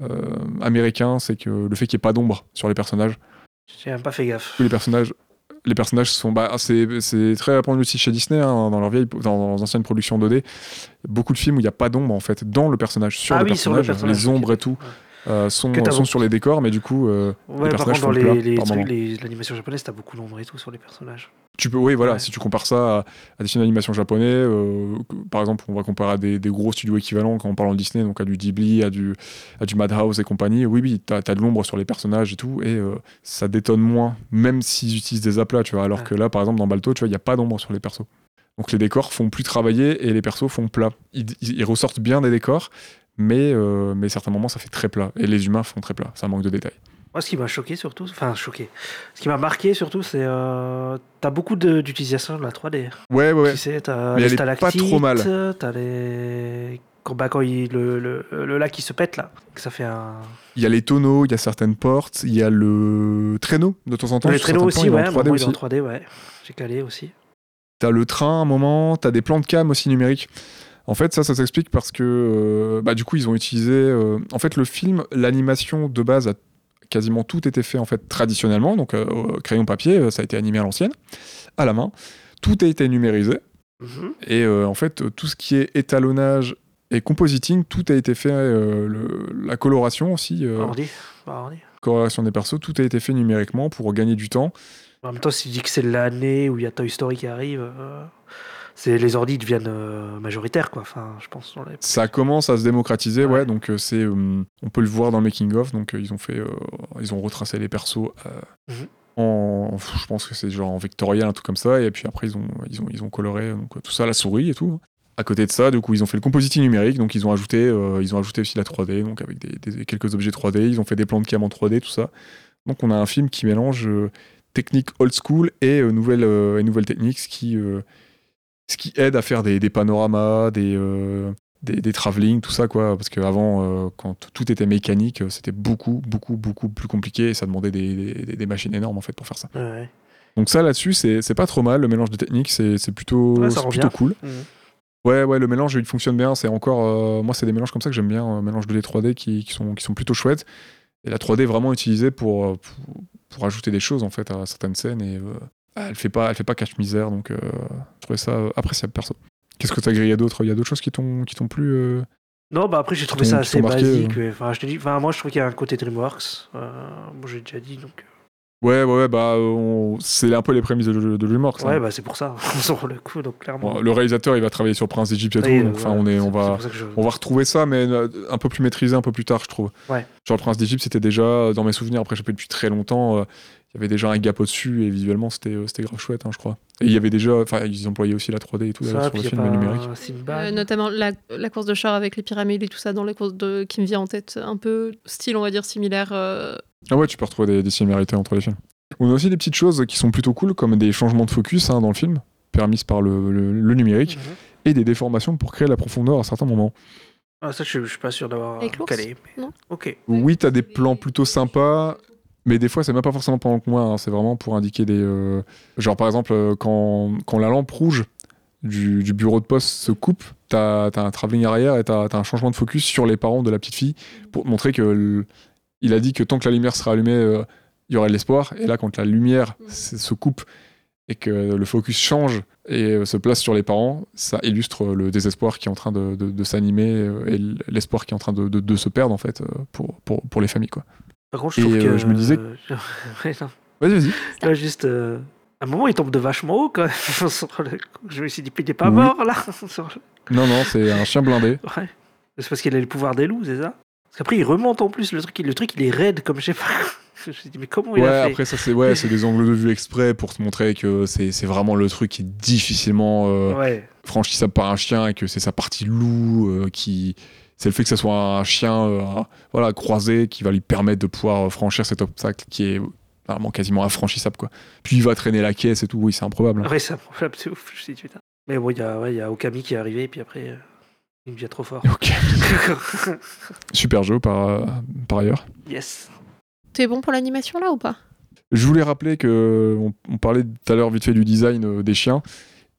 euh, américains, c'est que le fait qu'il n'y ait pas d'ombre sur les personnages. J'ai même pas fait gaffe. Tous les personnages. Les personnages sont. Bah, c'est c'est très répandu aussi chez Disney, hein, dans leurs vieilles, dans anciennes productions 2D. Beaucoup de films où il n'y a pas d'ombre, en fait, dans le personnage, sur, Ah le, oui, sur le personnage, Les ombres et tout euh, sont, beaucoup- sur les décors, mais du coup, euh, Ouais, les par personnages contre, dans font les, les par trucs, l'animation japonaise, t'as beaucoup d'ombre et tout sur les personnages. Tu peux, oui, voilà, Ouais. si tu compares ça à, à des films d'animation japonais, euh, par exemple, on va comparer à des, des gros studios équivalents quand on parle en Disney, donc à du Ghibli, à du, à du Madhouse et compagnie. Oui, oui, t'as as de l'ombre sur les personnages et tout, et euh, ça détonne moins, même s'ils utilisent des aplats, tu vois. Alors Ouais. que là, par exemple, dans Balto, tu vois, il n'y a pas d'ombre sur les persos. Donc les décors font plus travailler et les persos font plat. Ils, ils- ils ressortent bien des décors, mais, euh, mais certains moments, ça fait très plat. Et les humains font très plat, ça manque de détails. Moi, ce qui m'a choqué surtout, enfin choqué, ce qui m'a marqué surtout, c'est euh, t'as beaucoup d'utilisation de la 3D. Ouais, ouais, ouais. Tu sais, t'as les est pas trop mal. stalactites, T'as les quand, bah, quand il- le, le, le lac qui se pète là, ça fait un. Il y a les tonneaux, il y a certaines portes, il y a le traîneau de temps en temps. les traîneaux aussi, il ouais. est en bah, 3D moi, il est aussi. en 3D, ouais. J'ai calé aussi. T'as le train à un moment, t'as des plans de cam aussi numériques. En fait, ça, ça s'explique parce que, euh, bah, du coup, ils ont utilisé. euh, en fait, le film, l'animation de base a quasiment tout été fait en fait traditionnellement, donc euh, crayon papier, ça a été animé à l'ancienne, à la main. Tout a été numérisé Mhm. et en fait, tout ce qui est étalonnage et compositing, tout a été fait. le- la coloration aussi, Ordi. Ordi. coloration des persos, tout a été fait numériquement pour gagner du temps. En même temps, si tu dis que c'est l'année où il y a Toy Story qui arrive, c'est les ordis deviennent euh, majoritaires, quoi. Enfin, je pense. Dans les... Ça commence à se démocratiser, ouais. Ouais. donc euh, c'est, euh, on peut le voir dans le making of. Donc euh, ils ont fait, ils ont retracé les persos. Mhm. En, je pense que c'est genre en vectoriel, un truc comme ça. Et puis après ils ont, ils ont, ils ont coloré donc tout ça la souris et tout. À côté de ça, du coup, ils ont fait le compositing numérique, donc ils ont ajouté, euh, ils ont ajouté aussi la 3D, donc avec des, des- quelques objets 3D. Ils ont fait des plans de cam en 3D, tout ça. Donc on a un film qui mélange euh, technique old school et euh, et techniques, ce qui, ce qui aide à faire des, des panoramas, des, euh, des, des travelling, tout ça, quoi. Parce qu'avant, euh, quand tout était mécanique, euh, c'était beaucoup, beaucoup, beaucoup plus compliqué et ça demandait des, machines énormes, en fait, pour faire ça. Ouais. Donc ça, là-dessus, c'est pas trop mal. Le mélange de techniques, c'est plutôt, Ouais, cool. Mhm. Ouais, ouais, le mélange il fonctionne bien. C'est encore, euh, moi, c'est des mélanges comme ça que j'aime bien, euh, mélange 2D 3D qui, qui sont, qui sont plutôt chouettes. Et la 3D est vraiment utilisée pour, pour, pour ajouter des choses en fait à certaines scènes et euh, elle fait pas, elle fait pas cache misère. Donc, euh, je trouvais ça euh, appréciable perso. Qu'est-ce que t'as grillé d'autre? Il y a d'autres choses qui t'ont, qui t'ont plu euh? Non, bah après j'ai trouvé ça assez marqué, basique. ouais. Enfin, je te dis, enfin, moi je trouve qu'il y a un côté DreamWorks. Euh, moi j'ai déjà dit donc. euh, Ouais, ouais, ouais, bah, on- c'est un peu les prémices de, de DreamWorks. hein. Ouais, bah c'est pour ça, (laughs) sur le coup, donc clairement. Bon, le réalisateur, il va travailler sur Prince d'Égypte et tout. euh, donc, enfin, on est, on va, je- on va retrouver ça, mais euh, un peu plus maîtrisé, un peu plus tard, je trouve. Ouais. Genre le Prince d'Égypte, c'était déjà euh, dans mes souvenirs. Après, j'ai depuis très longtemps. euh, Il y avait déjà un gap au-dessus et visuellement, c'était, euh, c'était grave chouette, hein, je crois. Et il y avait déjà, enfin, ils employaient aussi la 3D et tout Ça, sur le film pas numérique. Euh, notamment la, la course de char avec les pyramides et tout ça dans les courses de, qui me vient en tête. Un peu style, on va dire, similaire. euh, Ah ouais, tu peux retrouver des, des similarités entre les films. On a aussi des petites choses qui sont plutôt cool, comme des changements de focus hein, dans le film, permises par le, le- le numérique, Mhm. et des déformations pour créer la profondeur à certains moments. Ah, ça, je, je suis pas sûr d'avoir calé. mais- Non? Ok. Oui, t'as des plans plutôt sympas, mais des fois, c'est même pas forcément pendant le coin, hein, c'est vraiment pour indiquer des. euh, Genre, par exemple, euh, quand, quand la lampe rouge du, du bureau de poste se coupe, t'as as un travelling arrière et t'as as un changement de focus sur les parents de la petite fille pour montrer que. le- Il a dit que tant que la lumière sera allumée, euh, il y aurait de l'espoir, et là, quand la lumière s- se coupe et que le focus change et se place sur les parents, ça illustre le désespoir qui est en train de, de- de s'animer et l'espoir qui est en train de, de- se perdre en fait pour, pour, pour les familles quoi. Par contre, je trouve euh, que. je me disais- (laughs) Ouais. Vas-y vas-y. Là, juste. euh, À un moment, il tombe de vachement haut quand (laughs) même. Je me suis dit, il est pas Oui. mort là. (laughs) Non non c'est un chien blindé. Ouais. C'est parce qu'il a le pouvoir des loups, c'est ça? Parce qu'après, il remonte en plus. Le truc, il- le truc, il est raide comme je sais pas. Je me suis dit, mais comment il Ouais a fait? après ça c'est ouais des angles de vue exprès pour te montrer que c'est c'est vraiment le truc qui est difficilement euh, Ouais. franchissable par un chien et que c'est sa partie loup euh, qui c'est le fait que ce soit un chien euh, un- voilà croisé qui va lui permettre de pouvoir euh, franchir cet obstacle qui est vraiment quasiment infranchissable quoi. Puis il va traîner la caisse et tout, oui c'est improbable. Ouais, c'est un problème, c'est ouf. Je me suis dit, putain. Mais bon, il y a, ouais, il y a Okami qui est arrivé, et puis après, euh, il devient trop fort. Ok. (laughs) Super jeu par, euh, par ailleurs. yes. T'es bon pour l'animation là ou pas? Je voulais rappeler que on, on parlait tout à l'heure vite fait du design euh, des chiens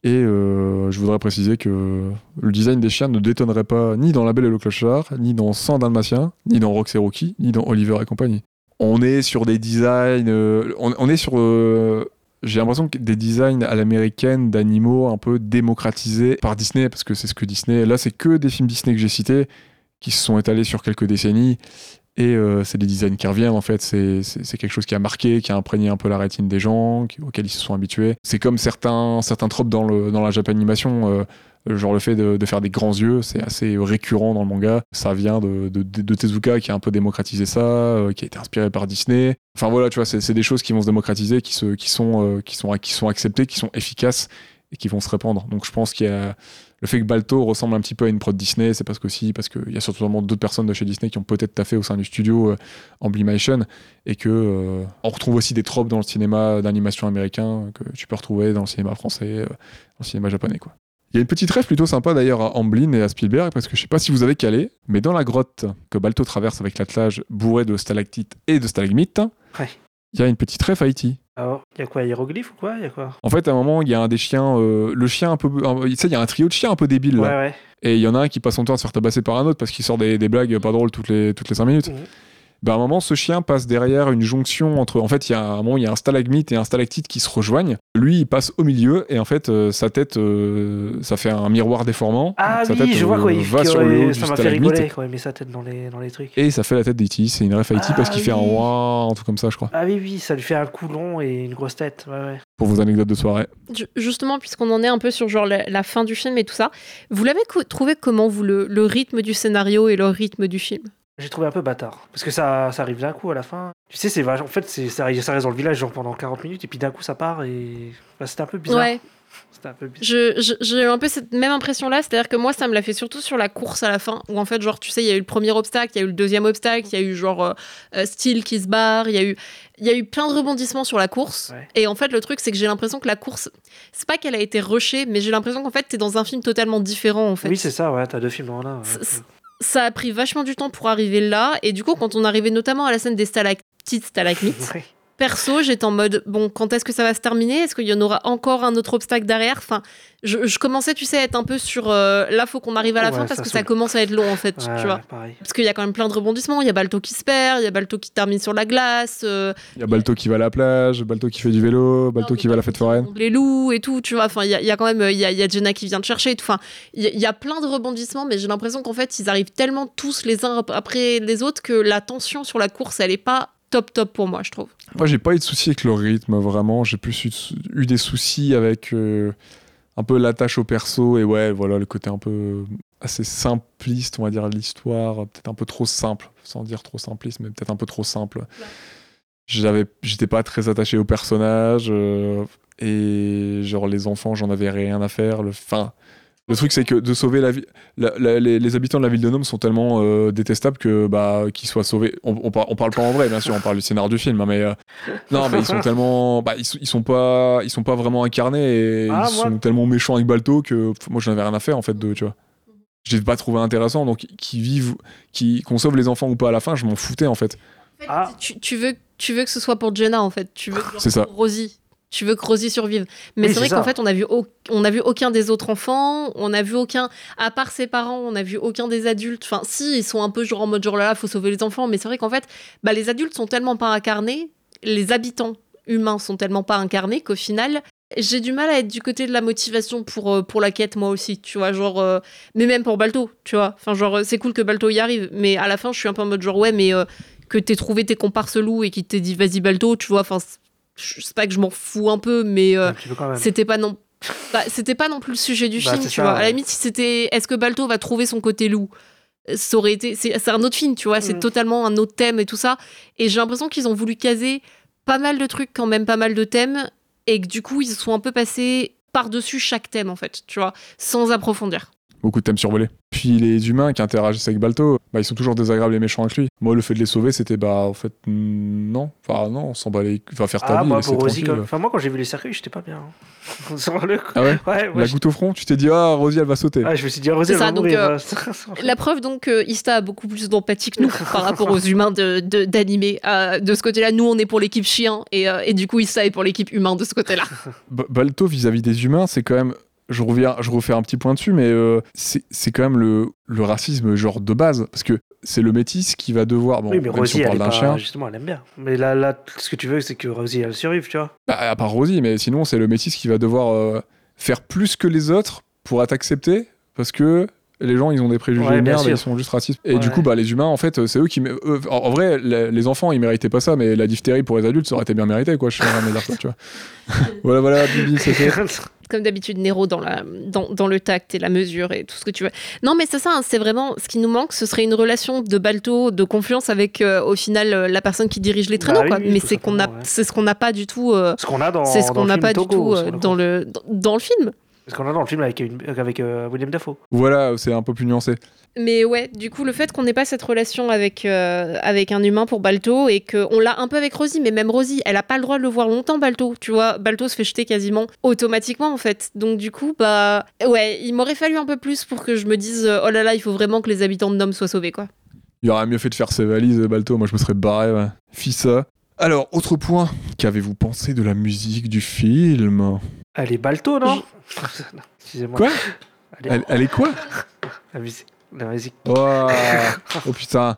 et euh, je voudrais préciser que le design des chiens ne détonnerait pas ni dans La Belle et le Clochard, ni dans 100 Dalmatiens, ni dans Rox et Rocky, ni dans Oliver et compagnie. On est sur des designs, euh, on, est sur euh, j'ai l'impression que des designs à l'américaine d'animaux un peu démocratisés par Disney parce que c'est ce que Disney là c'est que des films Disney que j'ai cités qui se sont étalés sur quelques décennies et euh, c'est des designs qui reviennent en fait, c'est quelque chose qui a marqué, qui a imprégné un peu la rétine des gens, auxquels ils se sont habitués. C'est comme certains, certains tropes dans, le, dans la japanimation, euh, genre le fait de, faire des grands yeux, c'est assez récurrent dans le manga. Ça vient de, de, Tezuka qui a un peu démocratisé ça, euh, qui a été inspiré par Disney. Enfin voilà, tu vois, c'est c'est des choses qui vont se démocratiser, qui, se, qui, sont, euh, qui, sont, qui sont acceptées, qui sont efficaces et qui vont se répandre. Donc je pense qu'il y a le fait que Balto ressemble un petit peu à une prod Disney, c'est parce qu'aussi parce qu'il y a surtout d'autres personnes de chez Disney qui ont peut-être taffé au sein du studio euh, en Blimation et que euh, on retrouve aussi des tropes dans le cinéma d'animation américain que tu peux retrouver dans le cinéma français, euh, dans le cinéma japonais quoi. Il y a une petite rêve plutôt sympa d'ailleurs à Amblin et à Spielberg parce que je sais pas si vous avez calé, mais dans la grotte que Balto traverse avec l'attelage bourré de stalactites et de stalagmites, Ouais. il y a une petite rêve Haïti. Alors, il y a quoi Hiéroglyphe ou quoi y a quoi? En fait, à un moment, il y a un des chiens, euh, le chien un peu, un- tu sais, il y a un trio de chiens un peu débiles Ouais, là. ouais. Et il y en a un qui passe son temps à se faire tabasser par un autre parce qu'il sort des, des blagues pas drôles toutes les, toutes les 5 minutes. Mhm. Ben, à un moment, ce chien passe derrière une jonction entre. En fait, il y a un moment, il y a un stalagmite et un stalactite qui se rejoignent. Lui, il passe au milieu et en fait, euh, sa tête, euh, ça fait un miroir déformant. Ah Sa oui, tête, je vois euh, quoi. Il va sur le haut du ça m'a fait rigoler quand il met sa tête dans les, dans les trucs. Et ça fait la tête d'E.T. C'est une ref à E.T. parce qu'il Ah fait un ouah, un truc comme ça, je crois. Ah oui, oui, ça lui fait un coulon et une grosse tête. Ouais, ouais. Pour vos anecdotes de soirée. Ju- Justement, puisqu'on en est un peu sur genre la, la fin du film et tout ça, vous l'avez trouvé comment, vous, le, le rythme du scénario et le rythme du film? J'ai trouvé un peu bâtard. Parce que ça, ça arrive d'un coup à la fin. Tu sais, c'est En fait, ça, ça reste dans le village genre pendant 40 minutes et puis d'un coup ça part et. Enfin, c'était un peu bizarre. Ouais, C'était un peu bizarre. j'ai eu un peu cette même impression-là, c'est-à-dire que moi, ça me l'a fait surtout sur la course à la fin, où en fait, genre, tu sais, il y a eu le premier obstacle, il y a eu le deuxième obstacle, il y a eu genre euh, euh, Steel qui se barre, il y a eu, il y a eu plein de rebondissements sur la course. Ouais. Et en fait, le truc, c'est que j'ai l'impression que la course, c'est pas qu'elle a été rushée, mais j'ai l'impression qu'en fait, t'es dans un film totalement différent, en fait. Oui, c'est ça, ouais, t'as deux films dans un. ouais. Ça a pris vachement du temps pour arriver là, et du coup, quand on arrivait notamment à la scène des stalactites, stalagmites. Perso, j'étais en mode bon, quand est-ce que ça va se terminer? Est-ce qu'il y en aura encore un autre obstacle derrière? Enfin, je, je commençais, tu sais, à être un peu sur euh, là, faut qu'on arrive à la Ouais, fin parce ça que ça commence à être long en fait, Ouais, tu vois. pareil. Parce qu'il y a quand même plein de rebondissements. Il y a Balto qui se perd, il y a Balto qui termine sur la glace, euh, Il y a Balto qui va à la plage, Balto qui fait du vélo, Balto qui va à la fête foraine. les loups et tout, tu vois. Enfin, il y a, il y a quand même, il y a, il y a Jenna qui vient te chercher et tout. Enfin, il y, a- il y a plein de rebondissements, mais j'ai l'impression qu'en fait, ils arrivent tellement tous les uns ap- après les autres que la tension sur la course, elle est pas top top pour moi, je trouve. Moi, j'ai pas eu de soucis avec le rythme, vraiment. J'ai plus eu, des soucis avec euh, un peu l'attache au perso et ouais, voilà, le côté un peu assez simpliste, on va dire, de l'histoire. Peut-être un peu trop simple, sans dire trop simpliste, mais peut-être un peu trop simple. J'avais, j'étais pas très attaché au personnage euh, et genre les enfants, j'en avais rien à faire. Le, fin, le truc, c'est que de sauver la vie, la- la- les, les habitants de la ville de Nome sont tellement euh, détestables que bah qu'ils soient sauvés. On, on, par- on parle pas en vrai, bien sûr, on parle du scénario du film, hein, mais euh, non, mais ils sont tellement, bah, ils, sont- ils sont pas, ils sont pas vraiment incarnés et Ah, ils moi- sont tellement méchants avec Balto que pff, moi j'en avais rien à faire en fait de, tu vois. Je pas trouvé intéressant, donc qu'ils vivent, qu'on sauve les enfants ou pas à la fin, je m'en foutais en fait. Ah. Tu, tu veux, tu veux que ce soit pour Jenna en fait. Tu veux que C'est ça. Rosie. Tu veux que Rosie survive. Mais Oui, c'est vrai qu'en fait, on a vu au- on a vu aucun des autres enfants, on a vu aucun, à part ses parents, on a vu aucun des adultes. Enfin, si, ils sont un peu genre en mode genre là, là, faut sauver les enfants. Mais c'est vrai qu'en fait, bah, les adultes sont tellement pas incarnés, les habitants humains sont tellement pas incarnés qu'au final, j'ai du mal à être du côté de la motivation pour, euh, pour la quête, moi aussi, tu vois, genre, euh, mais même pour Balto, tu vois, enfin, genre, euh, c'est cool que Balto y arrive, mais à la fin, je suis un peu en mode genre, ouais, mais euh, que t'aies trouvé tes comparses loups et qu'il t'ait dit, vas-y, Balto, tu vois, enfin, je sais pas que je m'en fous un peu, mais euh, c'était pas non. bah, c'était pas non plus le sujet du Bah, film, tu ça, vois. À la limite, si c'était est-ce que Balto va trouver son côté loup? Ça aurait été. C'est c'est un autre film, tu vois. C'est Mm. totalement un autre thème et tout ça. Et j'ai l'impression qu'ils ont voulu caser pas mal de trucs, quand même pas mal de thèmes. Et que du coup, ils se sont un peu passés par-dessus chaque thème, en fait, tu vois, sans approfondir. Beaucoup de thèmes survolés. Puis les humains qui interagissent avec Balto, bah, ils sont toujours désagréables et méchants avec lui. Moi, le fait de les sauver, c'était bah, en fait, non. Enfin, non, on s'en bat les. Enfin, faire ta Ah, vie, moi, pour Rosie, enfin, moi, quand j'ai vu les cercueils, j'étais pas bien. (laughs) Sur le coup. Ah ouais (laughs) Ouais, La goutte au front, tu t'es dit, ah, Rosie, elle va sauter. ah, je me suis dit, Rosie, C'est elle va donc, mourir. euh, (laughs) euh, La preuve donc que Ista a beaucoup plus d'empathie que nous par rapport aux humains de, de- d'animé. Euh, de ce côté-là, nous on est pour l'équipe chien et, euh, et du coup Ista est pour l'équipe humain de ce côté-là. Ba- Balto vis-à-vis des humains, c'est quand même. Je reviens, je refais un petit point dessus, mais euh, c'est quand même le, le racisme genre de base, parce que c'est le métis qui va devoir. Bon, oui, mais si Rosie, on parle d'un chien, justement, elle aime bien. Mais là, là, ce que tu veux, c'est que Rosie, elle survive, tu vois. bah, à part Rosie, mais sinon c'est le métis qui va devoir euh, faire plus que les autres pour être accepté, parce que les gens ils ont des préjugés Ouais, de merde, et ils sont juste racistes. Et Ouais. du coup, bah les humains, en fait, c'est eux qui. eux- en, en vrai, les, enfants ils méritaient pas ça, mais la diphtérie pour les adultes ça aurait été bien mérité, quoi. Je sais pas dire ça, tu vois. (laughs) voilà, voilà, Bibi, c'est fait. (laughs) Comme d'habitude, Nero dans, la, dans, dans le tact et la mesure et tout ce que tu veux. Non, mais c'est ça, hein, c'est vraiment ce qui nous manque. Ce serait une relation de Balto, de confiance avec euh, au final euh, la personne qui dirige les traîneaux. Bah oui, quoi. oui, mais c'est qu'on a, simplement, ouais. c'est ce qu'on n'a pas du tout. euh, Ce qu'on a dans, c'est ce qu'on n'a pas du tout dans le dans, dans le film. Ce qu'on a dans le film avec, une- avec euh, William Dafoe. Voilà, c'est un peu plus nuancé. Mais ouais, du coup, le fait qu'on n'ait pas cette relation avec, euh, avec un humain pour Balto et qu'on l'a un peu avec Rosie, mais même Rosie, elle a pas le droit de le voir longtemps, Balto. Tu vois, Balto se fait jeter quasiment automatiquement, en fait. Donc, du coup, bah, ouais, il m'aurait fallu un peu plus pour que je me dise, euh, oh là là, il faut vraiment que les habitants de Nome soient sauvés, quoi. Il aurait mieux fait de faire ses valises, Balto. Moi, je me serais barré, ouais. Fissa. Alors, autre point. Qu'avez-vous pensé de la musique du film? Elle est Balto, non (laughs) Excusez-moi. Quoi Elle est- elle, elle est quoi La musique. La musique. oh, oh putain.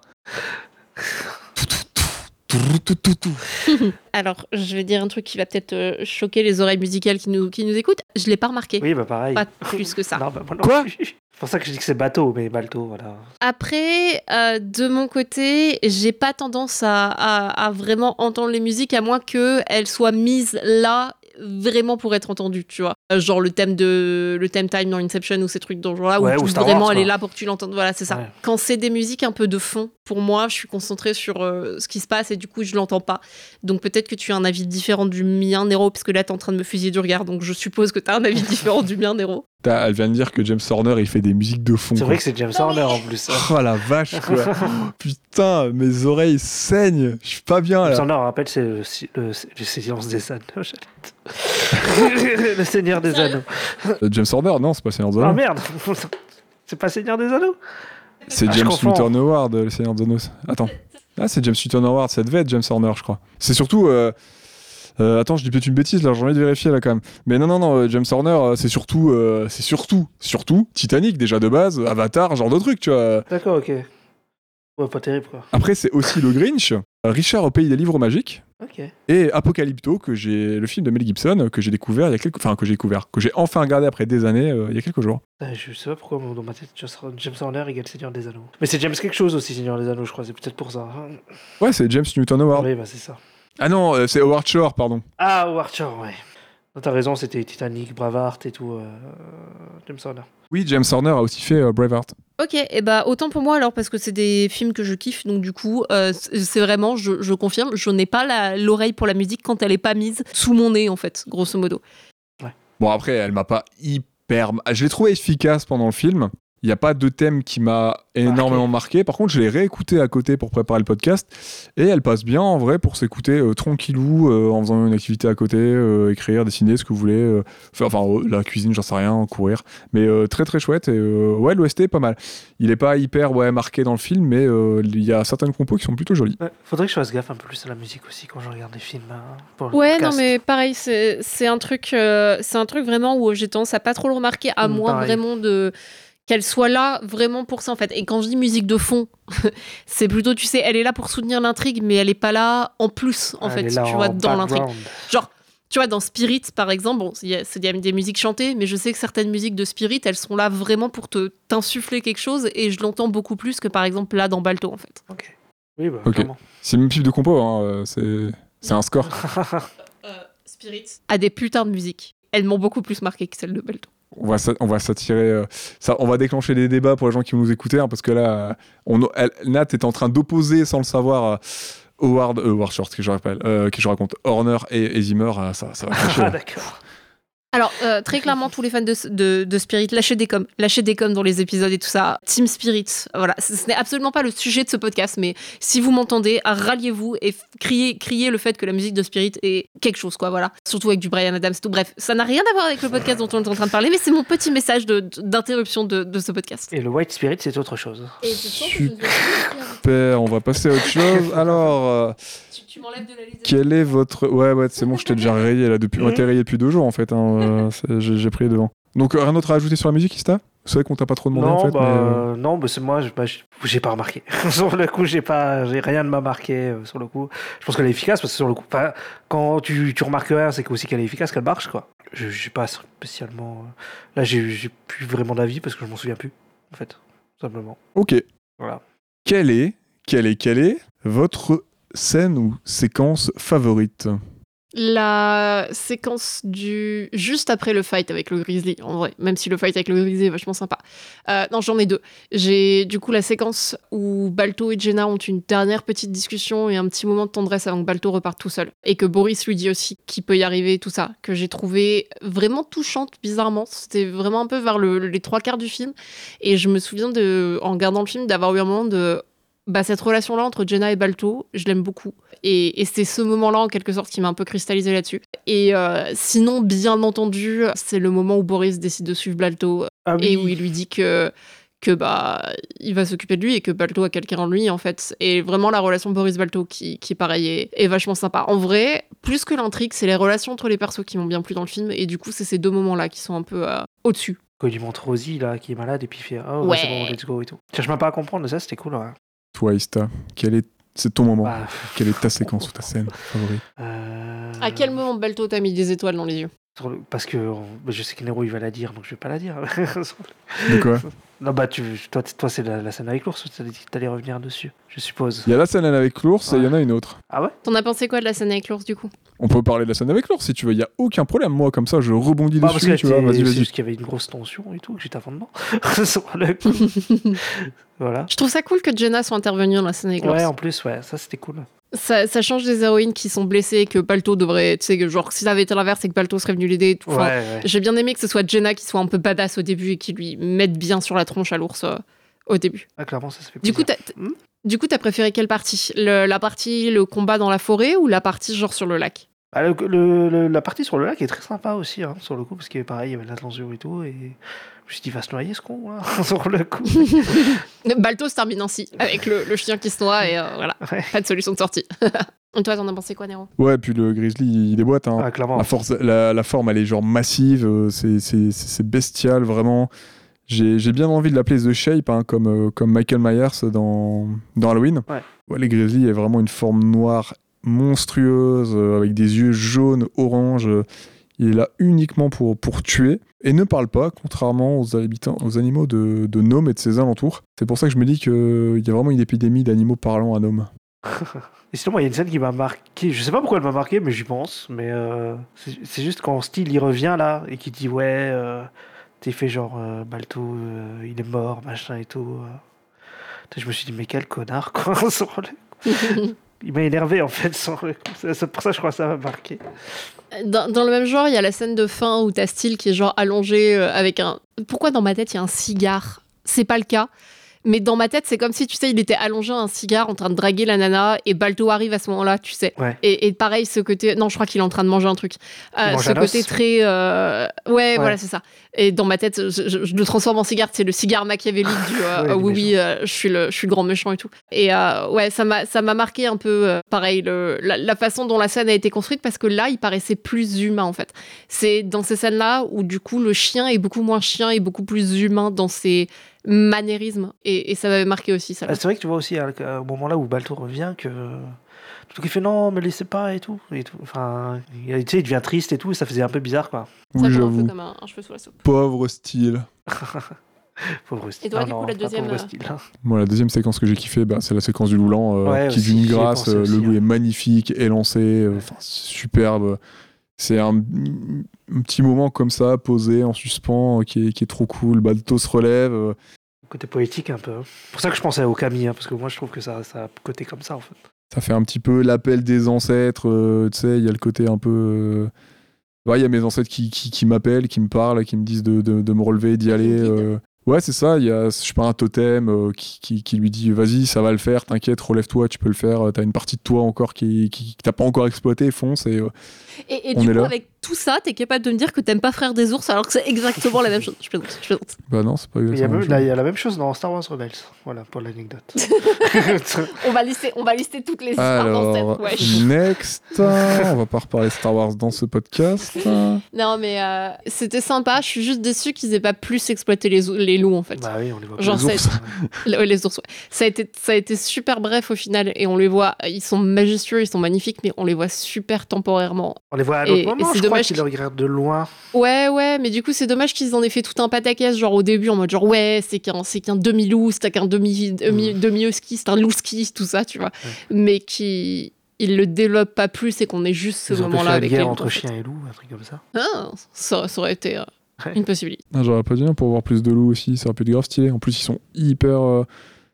(laughs) Alors, je vais dire un truc qui va peut-être euh, choquer les oreilles musicales qui nous, qui nous écoutent. Je l'ai pas remarqué. Oui, bah pareil. Pas plus que ça. Non, bah, non Quoi. C'est pour ça que je dis que c'est bateau, mais Balto, voilà. Après, euh, de mon côté, j'ai pas tendance à, à- à vraiment entendre les musiques à moins qu'elles soient mises là vraiment pour être entendues, tu vois. Euh, Genre le thème de le thème time dans Inception ou ces trucs dans genre là Ouais, où tu- vraiment Wars, elle est là pour que tu l'entendes. Voilà, c'est ça. Ouais. Quand c'est des musiques un peu de fond, pour moi, je suis concentrée sur euh, ce qui se passe et du coup, je l'entends pas. Donc peut-être que tu as un avis différent du mien, Nero, parce que là, t'es en train de me fusiller du regard, donc je suppose que t'as un avis (laughs) différent du mien, Nero. Elle vient de dire que James Horner, il fait des musiques de fond. C'est vrai que c'est James Horner en plus. (laughs) Oh la vache, quoi. (laughs) Putain, mes oreilles saignent. Je suis pas bien, James là. Horner, rappelle, c'est le, le, le silence des anneaux. (laughs) le Seigneur des Anneaux. Euh, James Horner, non, c'est pas Seigneur des Ah Anneaux. merde C'est pas Seigneur des Anneaux c'est Ah, James. Newton Howard, le Seigneur des Anneaux. Attends. Ah, c'est James Newton Howard, ça devait être James Horner, je crois. C'est surtout. euh, euh, attends, je dis peut-être une bêtise là, j'ai envie de vérifier là quand même. Mais non, non, non, euh, James Horner, euh, c'est surtout, euh, c'est surtout, surtout Titanic déjà de base, Avatar, genre de truc, tu vois. D'accord, ok. Ouais, pas terrible quoi. Après, c'est aussi le Grinch, Richard au pays des livres magiques Ok. et Apocalypto, que j'ai, le film de Mel Gibson, que j'ai découvert il y a quelques, enfin que j'ai découvert, que j'ai enfin regardé après des années, euh, il y a quelques jours. Ah, Je sais pas pourquoi dans ma tête James Horner égale Seigneur des Anneaux. Mais c'est James quelque chose aussi Seigneur des Anneaux, je crois. C'est peut-être pour ça. hein. Ouais, c'est James Newton Howard. Oui, bah c'est ça. Ah non, euh, c'est Howard Shore, pardon. Ah, Archer, ouais. Non, T'as raison, c'était Titanic, Braveheart et tout. euh, James Horner. Oui, James Horner a aussi fait euh, Braveheart. Ok, et bah autant pour moi alors parce que c'est des films que je kiffe, donc du coup euh, c'est vraiment, je, je confirme, je n'ai pas la- l'oreille pour la musique quand elle est pas mise sous mon nez en fait, grosso modo. Bon, après, elle m'a pas hyper. Je l'ai trouvé efficace pendant le film. Il n'y a pas de thème qui m'a énormément marqué. Par contre, je l'ai réécouté à côté pour préparer le podcast. Et elle passe bien en vrai pour s'écouter euh, tranquillou euh, en faisant une activité à côté, euh, écrire, dessiner, ce que vous voulez. euh, faire, enfin, euh, la cuisine, j'en sais rien, courir. Mais euh, très très chouette. Et euh, ouais, l'OST est pas mal. Il est pas hyper ouais, marqué dans le film, mais euh, il y a certaines compos qui sont plutôt jolies. Ouais, faudrait que je fasse gaffe un peu plus à la musique aussi quand je regarde des films. hein, pour le Ouais, non mais pareil, c'est un truc, euh, c'est un truc vraiment où j'ai tendance à pas trop le remarquer, à Mm, moins pareil. vraiment de qu'elle soit là vraiment pour ça en fait. Et quand je dis musique de fond, (laughs) c'est plutôt, tu sais, elle est là pour soutenir l'intrigue, mais elle est pas là en plus en Elle fait, est là tu en vois, dans l'intrigue. Genre, tu vois, dans Spirit, par exemple, bon, il y a- c'est il y a des musiques chantées, mais je sais que certaines musiques de Spirit, elles sont là vraiment pour te t'insuffler quelque chose, et je l'entends beaucoup plus que par exemple là dans Balto, en fait. Ok. Oui, bah. C'est le même type de compo, hein, euh, c'est c'est un score. (laughs) Spirit a des putains de musiques. Elles m'ont beaucoup plus marqué que celles de Balto. On va, s'a- on va s'attirer. euh, ça, on va déclencher des débats pour les gens qui vont nous écouter, hein, parce que là, euh, on, elle- Nat est en train d'opposer sans le savoir euh, Howard, euh, Howard Short, qui je rappelle, euh, qui je raconte, Horner et, et Zimmer, ça, ça va (laughs) Ah, d'accord. Alors, euh, très clairement, tous les fans de, de, de Spirit, lâchez des coms. Lâchez des coms dans les épisodes et tout ça. Team Spirit. Voilà. Ce, ce n'est absolument pas le sujet de ce podcast, mais si vous m'entendez, ralliez-vous et criez, criez le fait que la musique de Spirit est quelque chose, quoi. Voilà. Surtout avec du Brian Adams et tout. Bref, ça n'a rien à voir avec le podcast dont on est en train de parler, mais c'est mon petit message d'interruption de, de ce podcast. Et le White Spirit, c'est autre chose. Super, on va passer à autre chose. Alors, euh, Tu, m'enlèves de la liste. quel est votre. Ouais, ouais, c'est bon, je t'ai déjà (laughs) rayé là depuis. On t'ai rayé depuis deux jours en fait, hein, euh, (laughs) j'ai pris devant. Donc, euh, rien d'autre à ajouter sur la musique, Ista? C'est vrai qu'on t'a pas trop demandé non, en fait, bah, mais. euh, non, bah, c'est moi, bah, j'ai pas remarqué. (laughs) sur le coup, j'ai pas, j'ai rien ne m'a marqué euh, sur le coup. Je pense qu'elle est efficace parce que sur le coup, quand tu, tu remarques rien, c'est aussi qu'elle est efficace, qu'elle marche quoi. Je j'ai pas spécialement. Là, j'ai j'ai plus vraiment d'avis parce que je m'en souviens plus, en fait, tout simplement. Ok. Voilà. Quelle est, quelle est, quelle est votre scène ou séquence favorite La séquence du juste après le fight avec le grizzly, en vrai, même si le fight avec le grizzly est vachement sympa. Euh, non, j'en ai deux. J'ai du coup la séquence où Balto et Jenna ont une dernière petite discussion et un petit moment de tendresse avant que Balto reparte tout seul. Et que Boris lui dit aussi qu'il peut y arriver, tout ça. Que j'ai trouvé vraiment touchante, bizarrement. C'était vraiment un peu vers le- les trois quarts du film. Et je me souviens, de, en regardant le film, d'avoir eu un moment de. Bah, cette relation-là entre Jenna et Balto, je l'aime beaucoup. Et, et c'est ce moment-là, en quelque sorte, qui m'a un peu cristallisé là-dessus. Et euh, sinon, bien entendu, c'est le moment où Boris décide de suivre Balto Ah et où il lui dit que que bah il va s'occuper de lui et que Balto a quelqu'un en lui en fait et vraiment la relation Boris Balto qui qui pareil est, est vachement sympa en vrai plus que l'intrigue c'est les relations entre les persos qui m'ont bien plu dans le film et du coup c'est ces deux moments là qui sont un peu euh, au dessus Quand il montre Rosie là qui est malade et puis il fait oh Ouais. c'est bon let's go et tout. Je même pas à comprendre ça c'était cool. Ouais. Toi, Ista, quelle est. C'est ton moment. Bah, Quelle est ta séquence ou ta scène favorite? Euh, à quel moment Balto t'a mis des étoiles dans les yeux? Sur le- Parce que bah, je sais que Nero il va la dire donc je vais pas la dire. (laughs) De quoi non bah tu, toi, toi c'est la, la scène avec l'ours, t'allais t'allais revenir dessus, je suppose. Il y a la scène avec l'ours et il y en a une autre. Ah ouais? T'en as pensé quoi de la scène avec l'ours du coup? On peut parler de la scène avec l'ours si tu veux, il y a aucun problème. Moi, comme ça, je rebondis Bah, parce dessus, que tu vois. Vas-y, c'est vas-y. juste qu'il y avait une grosse tension et tout, que j'étais à fond dedans. (laughs) (laughs) Voilà. je trouve ça cool que Jenna soit intervenue dans la scène avec l'ours Ouais, en plus, ouais, ça c'était cool. Ça, ça change des héroïnes qui sont blessées et que Balto devrait tu sais genre si ça avait été l'inverse c'est que Balto serait venu l'aider et tout. Ouais, Enfin, ouais. J'ai bien aimé que ce soit Jenna qui soit un peu badass au début et qui lui mette bien sur la tronche à l'ours euh, au début. Ah, clairement, ça se fait Du coup, t'as, Hmm du coup, t'as préféré quelle partie? Le- La partie, le combat dans la forêt ou la partie genre sur le lac? Ah, le- le- le- la partie sur le lac est très sympa aussi, hein, sur le coup, parce que pareil, il y avait de l'attention et tout, et je me suis dit, il va se noyer ce con, là, (laughs) sur le coup. (laughs) Balto se termine ainsi, avec le, le chien qui se noie et euh, voilà, Ouais. pas de solution de sortie. (laughs) Et toi, t'en as pensé quoi, Nero? Ouais, puis le grizzly, il déboîte. Hein. Ah, clairement. La, force, la, la forme, elle est genre massive, euh, c'est- bestial, vraiment. J'ai j'ai bien envie de l'appeler The Shape, hein, comme, euh, comme Michael Myers dans, dans Halloween. Ouais. les grizzly est vraiment une forme noire monstrueuse, euh, avec des yeux jaunes, orange. euh, Il est là uniquement pour, pour tuer et ne parle pas, contrairement aux, habitants, aux animaux de, de Nome et de ses alentours. C'est pour ça que je me dis qu'il y a vraiment une épidémie d'animaux parlants à Nome. (laughs) Et sinon, il y a une scène qui m'a marqué. Je sais pas pourquoi elle m'a marqué, mais j'y pense. Mais euh, c'est juste quand Steel il revient là et qu'il dit ouais, euh, t'es fait genre euh, Balto, euh, il est mort, machin et tout. euh. Je me suis dit mais quel connard quoi. (laughs) (laughs) il m'a énervé en fait. Coup. C'est pour ça que je crois que ça m'a marqué. Dans, le même genre, il y a la scène de fin où t'as Steel qui est genre allongé euh, avec un. Pourquoi dans ma tête il y a un cigare? C'est pas le cas. Mais dans ma tête, c'est comme si, tu sais, il était allongé à un cigare en train de draguer la nana et Balto arrive à ce moment-là, tu sais. Ouais. Et, et pareil, ce côté. Non, je crois qu'il est en train de manger un truc. Euh, ce côté très. euh, Ouais, voilà, c'est ça. Et dans ma tête, je, je- je le transforme en cigare. C'est le cigare machiavélique du. euh, (laughs) du oui, oui, euh, je, suis le, je suis le grand méchant et tout. Et ouais, ça m'a ça m'a marqué un peu, pareil, le, la, la façon dont la scène a été construite parce que là, il paraissait plus humain en fait. C'est dans ces scènes-là où du coup le chien est beaucoup moins chien et beaucoup plus humain dans ses manérismes. Et, et ça m'avait marqué aussi ça. Ah, c'est vrai que tu vois aussi à, à- au moment là où Balto revient que. Tout il fait non, me laissez pas et tout. Et tout. Enfin, il, tu sais, il devient triste et tout, et ça faisait un peu bizarre quoi. ça Oui, fait un peu j'avoue. comme un, un cheveu sous la soupe. Pauvre style. (laughs) Pauvre Steel. Et toi, Non, du coup, non, la deuxième, pauvre euh, hein. Moi, la deuxième séquence que j'ai kiffé, bah, c'est la séquence du loulant, euh, Ouais, qui d'une grâce, euh, le loup est magnifique, élancé, euh, superbe. C'est un, un petit moment comme ça, posé, en suspens, euh, qui est, qui est trop cool. Balto se relève. euh, Côté poétique un peu. hein. C'est pour ça que je pensais au Camille, hein, parce que moi je trouve que ça, ça a un côté comme ça en fait. ça fait un petit peu l'appel des ancêtres. euh, tu sais, il y a le côté un peu. euh, ouais, il y a mes ancêtres qui, qui, qui m'appellent, qui me parlent, qui me disent de, de, de me relever, d'y aller. euh. Ouais, c'est ça. Il y a, je sais pas, un totem euh, qui, qui, qui lui dit Vas-y, ça va le faire, t'inquiète, relève-toi, tu peux le faire. T'as une partie de toi encore qui, qui, t'as pas encore exploité, fonce. Et, euh, Et, et On du est coup, là. avec tout ça, t'es capable de me dire que t'aimes pas Frère des ours alors que c'est exactement la même chose. Je plaisante, je plaisante. bah non, c'est pas Mais Il y, a exactement. il y a la même chose dans Star Wars Rebels. Voilà pour l'anecdote. (laughs) (laughs) On va lister, on va lister toutes les cette. Ouais. next. on va pas reparler Star Wars dans ce podcast. Non, mais euh, c'était sympa. Je suis juste déçue qu'ils aient pas plus exploité les, ou- les loups en fait. bah oui, on les voit. Genre, Les, ouais, les ours, ouais. Ça a, été, ça a été super bref au final et on les voit, ils sont majestueux, ils sont magnifiques, mais on les voit super temporairement. On les voit à Et- l'autre et moment. c'est je crois dommage qu'ils qu'ils- le regardent de loin. Ouais, ouais, mais du coup, c'est dommage qu'ils en aient fait tout un pataquès, genre au début, en mode genre, ouais, c'est qu'un, demi-loup, c'est qu'un demi, Mm. demi-husky, c'est un louski, tout ça, tu vois. Mais qui. Ils le développent pas plus et qu'on ait juste ce moment-là avec les guerre entre en fait. chiens et loups, un truc comme ça. Ah, ça, ça aurait été euh. Une possibilité. Ah, J'aurais pas dit hein, pour voir plus de loups aussi, ça aurait pu être grave stylé. En plus, ils sont hyper. euh,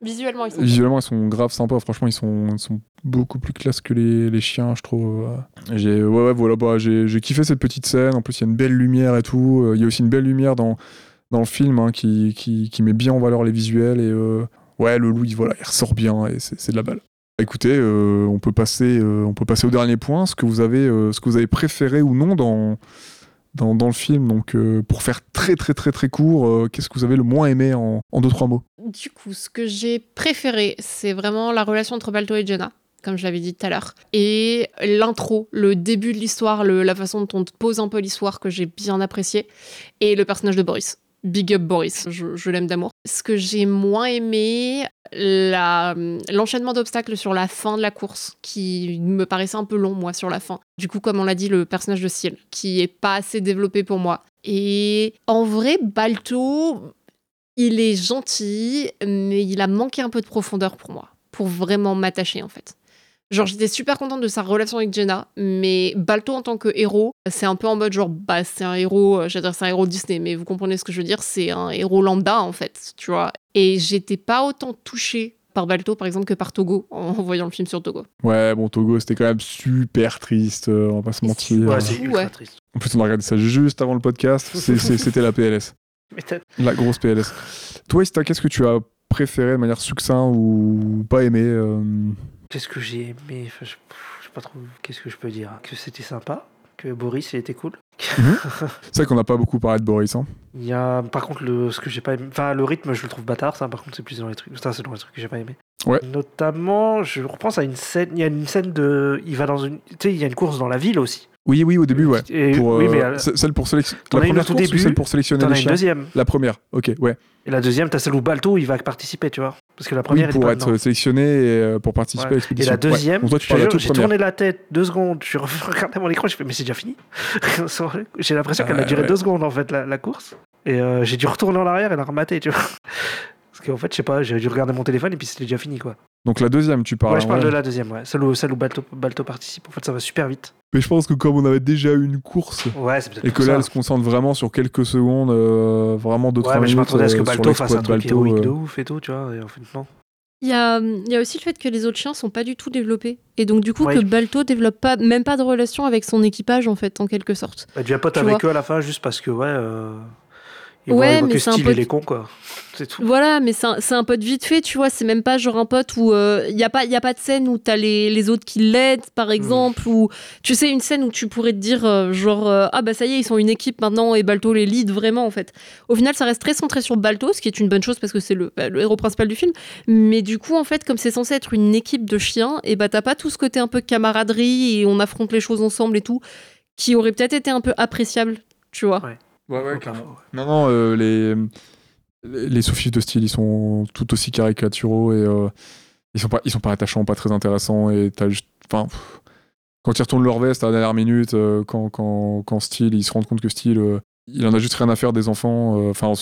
Visuellement, ils sont. Visuellement, ils sont grave sympas. Franchement, ils sont, ils sont beaucoup plus classe que les, les chiens, je trouve. euh. J'ai, ouais, ouais, voilà, bah, j'ai, j'ai kiffé cette petite scène. En plus, il y a une belle lumière et tout. Euh, Il y a aussi une belle lumière dans, dans le film hein, qui, qui, qui met bien en valeur les visuels. Et euh, ouais, le loup, il, voilà, il ressort bien et c'est, c'est de la balle. Écoutez, euh, on, peut passer, euh, on peut passer au dernier point. Ce que vous avez, euh, ce que vous avez préféré ou non dans, dans, dans le film. Donc, euh, pour faire très, très, très, très court, euh, qu'est-ce que vous avez le moins aimé en, en deux, trois mots? Du coup, ce que j'ai préféré, c'est vraiment la relation entre Balto et Jenna, comme je l'avais dit tout à l'heure. Et l'intro, le début de l'histoire, la façon dont on pose un peu l'histoire que j'ai bien apprécié. Et le personnage de Boris. Big up Boris, je, l'aime d'amour. Ce que j'ai moins aimé, la- l'enchaînement d'obstacles sur la fin de la course, qui me paraissait un peu long, moi, sur la fin. Du coup, comme on l'a dit, le personnage de Seal, qui est pas assez développé pour moi. Et en vrai, Balto, il est gentil, mais il a manqué un peu de profondeur pour moi, pour vraiment m'attacher en fait. Genre, j'étais super contente de sa relation avec Jenna, mais Balto en tant que héros, c'est un peu en mode genre, bah, c'est un héros, euh, dire c'est un héros Disney, mais vous comprenez ce que je veux dire, c'est un héros lambda en fait, tu vois. Et j'étais pas autant touchée par Balto, par exemple, que par Togo, en (laughs) voyant le film sur Togo. Ouais, bon, Togo, c'était quand même super triste, euh, on va pas se mentir. Ouais, Ouais. c'est ultra Ouais. triste. En plus, on a regardé ça juste avant le podcast. (laughs) C'était la PLS. La grosse PLS. Toi, Ista, qu'est-ce que tu as préféré de manière succincte ou pas aimé euh, Qu'est-ce que j'ai aimé Enfin, je, je sais pas trop. Qu'est-ce que je peux dire Que c'était sympa, que Boris il était cool. (laughs) C'est vrai qu'on n'a pas beaucoup parlé de Boris. Hein. Il y a, par contre, le, ce que j'ai pas aimé. Enfin, le rythme, je le trouve bâtard, ça. Par contre, c'est plus dans les trucs. Ça, c'est dans les trucs que j'ai pas aimé. Ouais. Notamment, je repense à une scène. Il y a une scène de. Il va dans une. Tu sais, il y a une course dans la ville aussi. Oui, oui, au début, ouais. Et- Pour, oui, euh, mais euh, celle pour sélectionner. La première ou celle pour sélectionner les chiens? deuxième. La première, ok, ouais. Et la deuxième, t'as celle où Balto, il va participer, tu vois. Parce que la première, pour être dedans. sélectionné et euh, pour participer Ouais. à Et l'expédition. la deuxième, Ouais. Toi, j'ai tourné la tête deux secondes, je (laughs) regardais mon écran, je fais mais c'est déjà fini. (laughs) j'ai l'impression qu'elle a Ouais, duré deux secondes en fait la, la course. Et euh, j'ai dû retourner en arrière et la remater, tu vois. Parce qu'en fait, je sais pas, j'ai dû regarder mon téléphone et puis c'était déjà fini quoi. Donc la deuxième, tu parles. ouais, je parle ouais. de la deuxième, ouais. Celle où, celle où Balto, Balto participe. En fait, ça va super vite. Mais je pense que comme on avait déjà eu une course Ouais, c'est peut-être et que là, ça. elle se concentre vraiment sur quelques secondes, euh, vraiment 2-3 Ouais, mais minutes je m'attendais à ce que euh, sur Balto fasse un de truc héroïque de euh, ouf et tout, tu vois. Et en fait, non. Il y a, il y a aussi le fait que les autres chiens sont pas du tout développés. Et donc, du coup, que Balto développe pas, même pas de relation avec son équipage, en fait, en quelque sorte. Pote Tu avec vois. eux à la fin juste parce que, ouais. Euh... Ouais, mais c'est un pote- il est con quoi. C'est tout. Voilà, mais c'est un, c'est un pote vite fait, tu vois. C'est même pas genre un pote où il y a pas, y a pas de scène où t'as les, les autres qui l'aident, Hmm. par exemple, ou tu sais une scène où tu pourrais te dire euh, genre euh, ah bah ça y est ils sont une équipe maintenant et Balto les lead vraiment en fait. Au final, ça reste très centré sur Balto, ce qui est une bonne chose parce que c'est le, bah, le héros principal du film. Mais du coup, en fait, comme c'est censé être une équipe de chiens, et bah t'as pas tout ce côté un peu camaraderie et on affronte les choses ensemble et tout, qui aurait peut-être été un peu appréciable, tu vois. Ouais. Ouais, ouais, clairement. Non, non, euh, les, les sous-fifs de style, ils sont tout aussi caricaturaux et euh, ils sont pas, ils sont pas attachants, pas très intéressants. Et t'as juste, enfin, quand ils retournent leur veste à la dernière minute, euh, quand, quand, quand Steel, ils se rendent compte que Steel, il en a juste rien à faire des enfants. Enfin,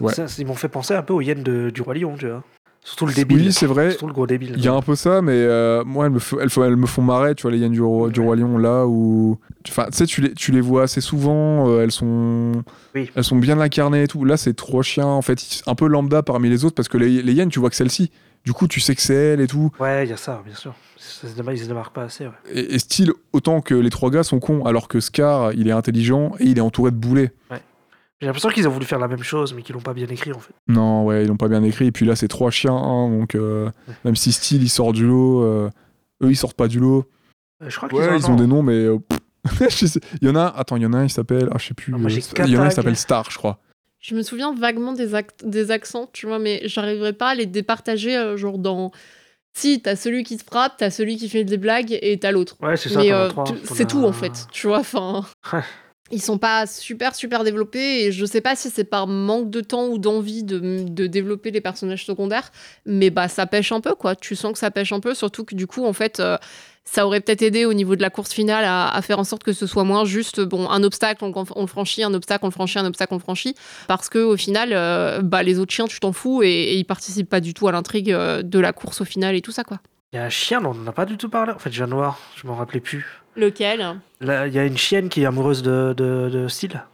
ouais. Ça, ils m'ont fait penser un peu aux hyènes de- du Roi Lion, tu vois. Surtout le débile. Oui, c'est vrai. Surtout le gros débile. Il y a un peu ça, mais euh, moi, elles me, elles, elles me font marrer, tu vois, les hyènes du, roi, du Ouais. Roi Lion, là où. Enfin, tu sais, tu les, tu les vois assez souvent, euh, elles sont. Oui. Elles sont bien incarnées et tout. Là, c'est trois chiens, en fait, un peu lambda parmi les autres, parce que les, les hyènes, tu vois que celle-ci. Du coup, tu sais que c'est elle et tout. Ouais, il y a ça, bien sûr. Ça, démarque- ils se démarquent pas assez. Ouais. Et, et style, autant que les trois gars sont cons, alors que Scar, il est intelligent et il est entouré de boulets. J'ai l'impression qu'ils ont voulu faire la même chose, mais qu'ils l'ont pas bien écrit en fait. Non, ouais, ils l'ont pas bien écrit. Et puis là, c'est trois chiens, hein, donc euh, Ouais. même si Steel, il sort du lot, euh, eux, ils sortent pas du lot. Euh, je crois qu'ils Ouais, ont, ils ont des noms, mais. euh, (laughs) Il y en a attends, il y en a un, il s'appelle. Ah, je sais plus. Ah, moi, euh, il y en a un, il s'appelle Star, je crois. Je me souviens vaguement des, act- des accents, tu vois, mais j'arriverai pas à les départager, euh, genre dans. Si, t'as celui qui se frappe, t'as celui qui fait des blagues et t'as l'autre. Ouais, c'est ça. Euh, c'est tout en fait, tu vois. Enfin, Ouais. Ils sont pas super super développés et je sais pas si c'est par manque de temps ou d'envie de, de développer les personnages secondaires, mais bah ça pêche un peu quoi. Tu sens que ça pêche un peu, surtout que du coup en fait. euh, ça aurait peut-être aidé au niveau de la course finale à, faire en sorte que ce soit moins juste bon un obstacle on, on le franchit un obstacle on le franchit un obstacle on le franchit parce que au final euh, bah les autres chiens tu t'en fous et, et ils participent pas du tout à l'intrigue euh, de la course au final et tout ça quoi Il y a un chien dont on n'a pas du tout parlé. En fait, un noir, je m'en rappelais plus. lequel? Là, il y a une chienne qui est amoureuse de, de, de Steel.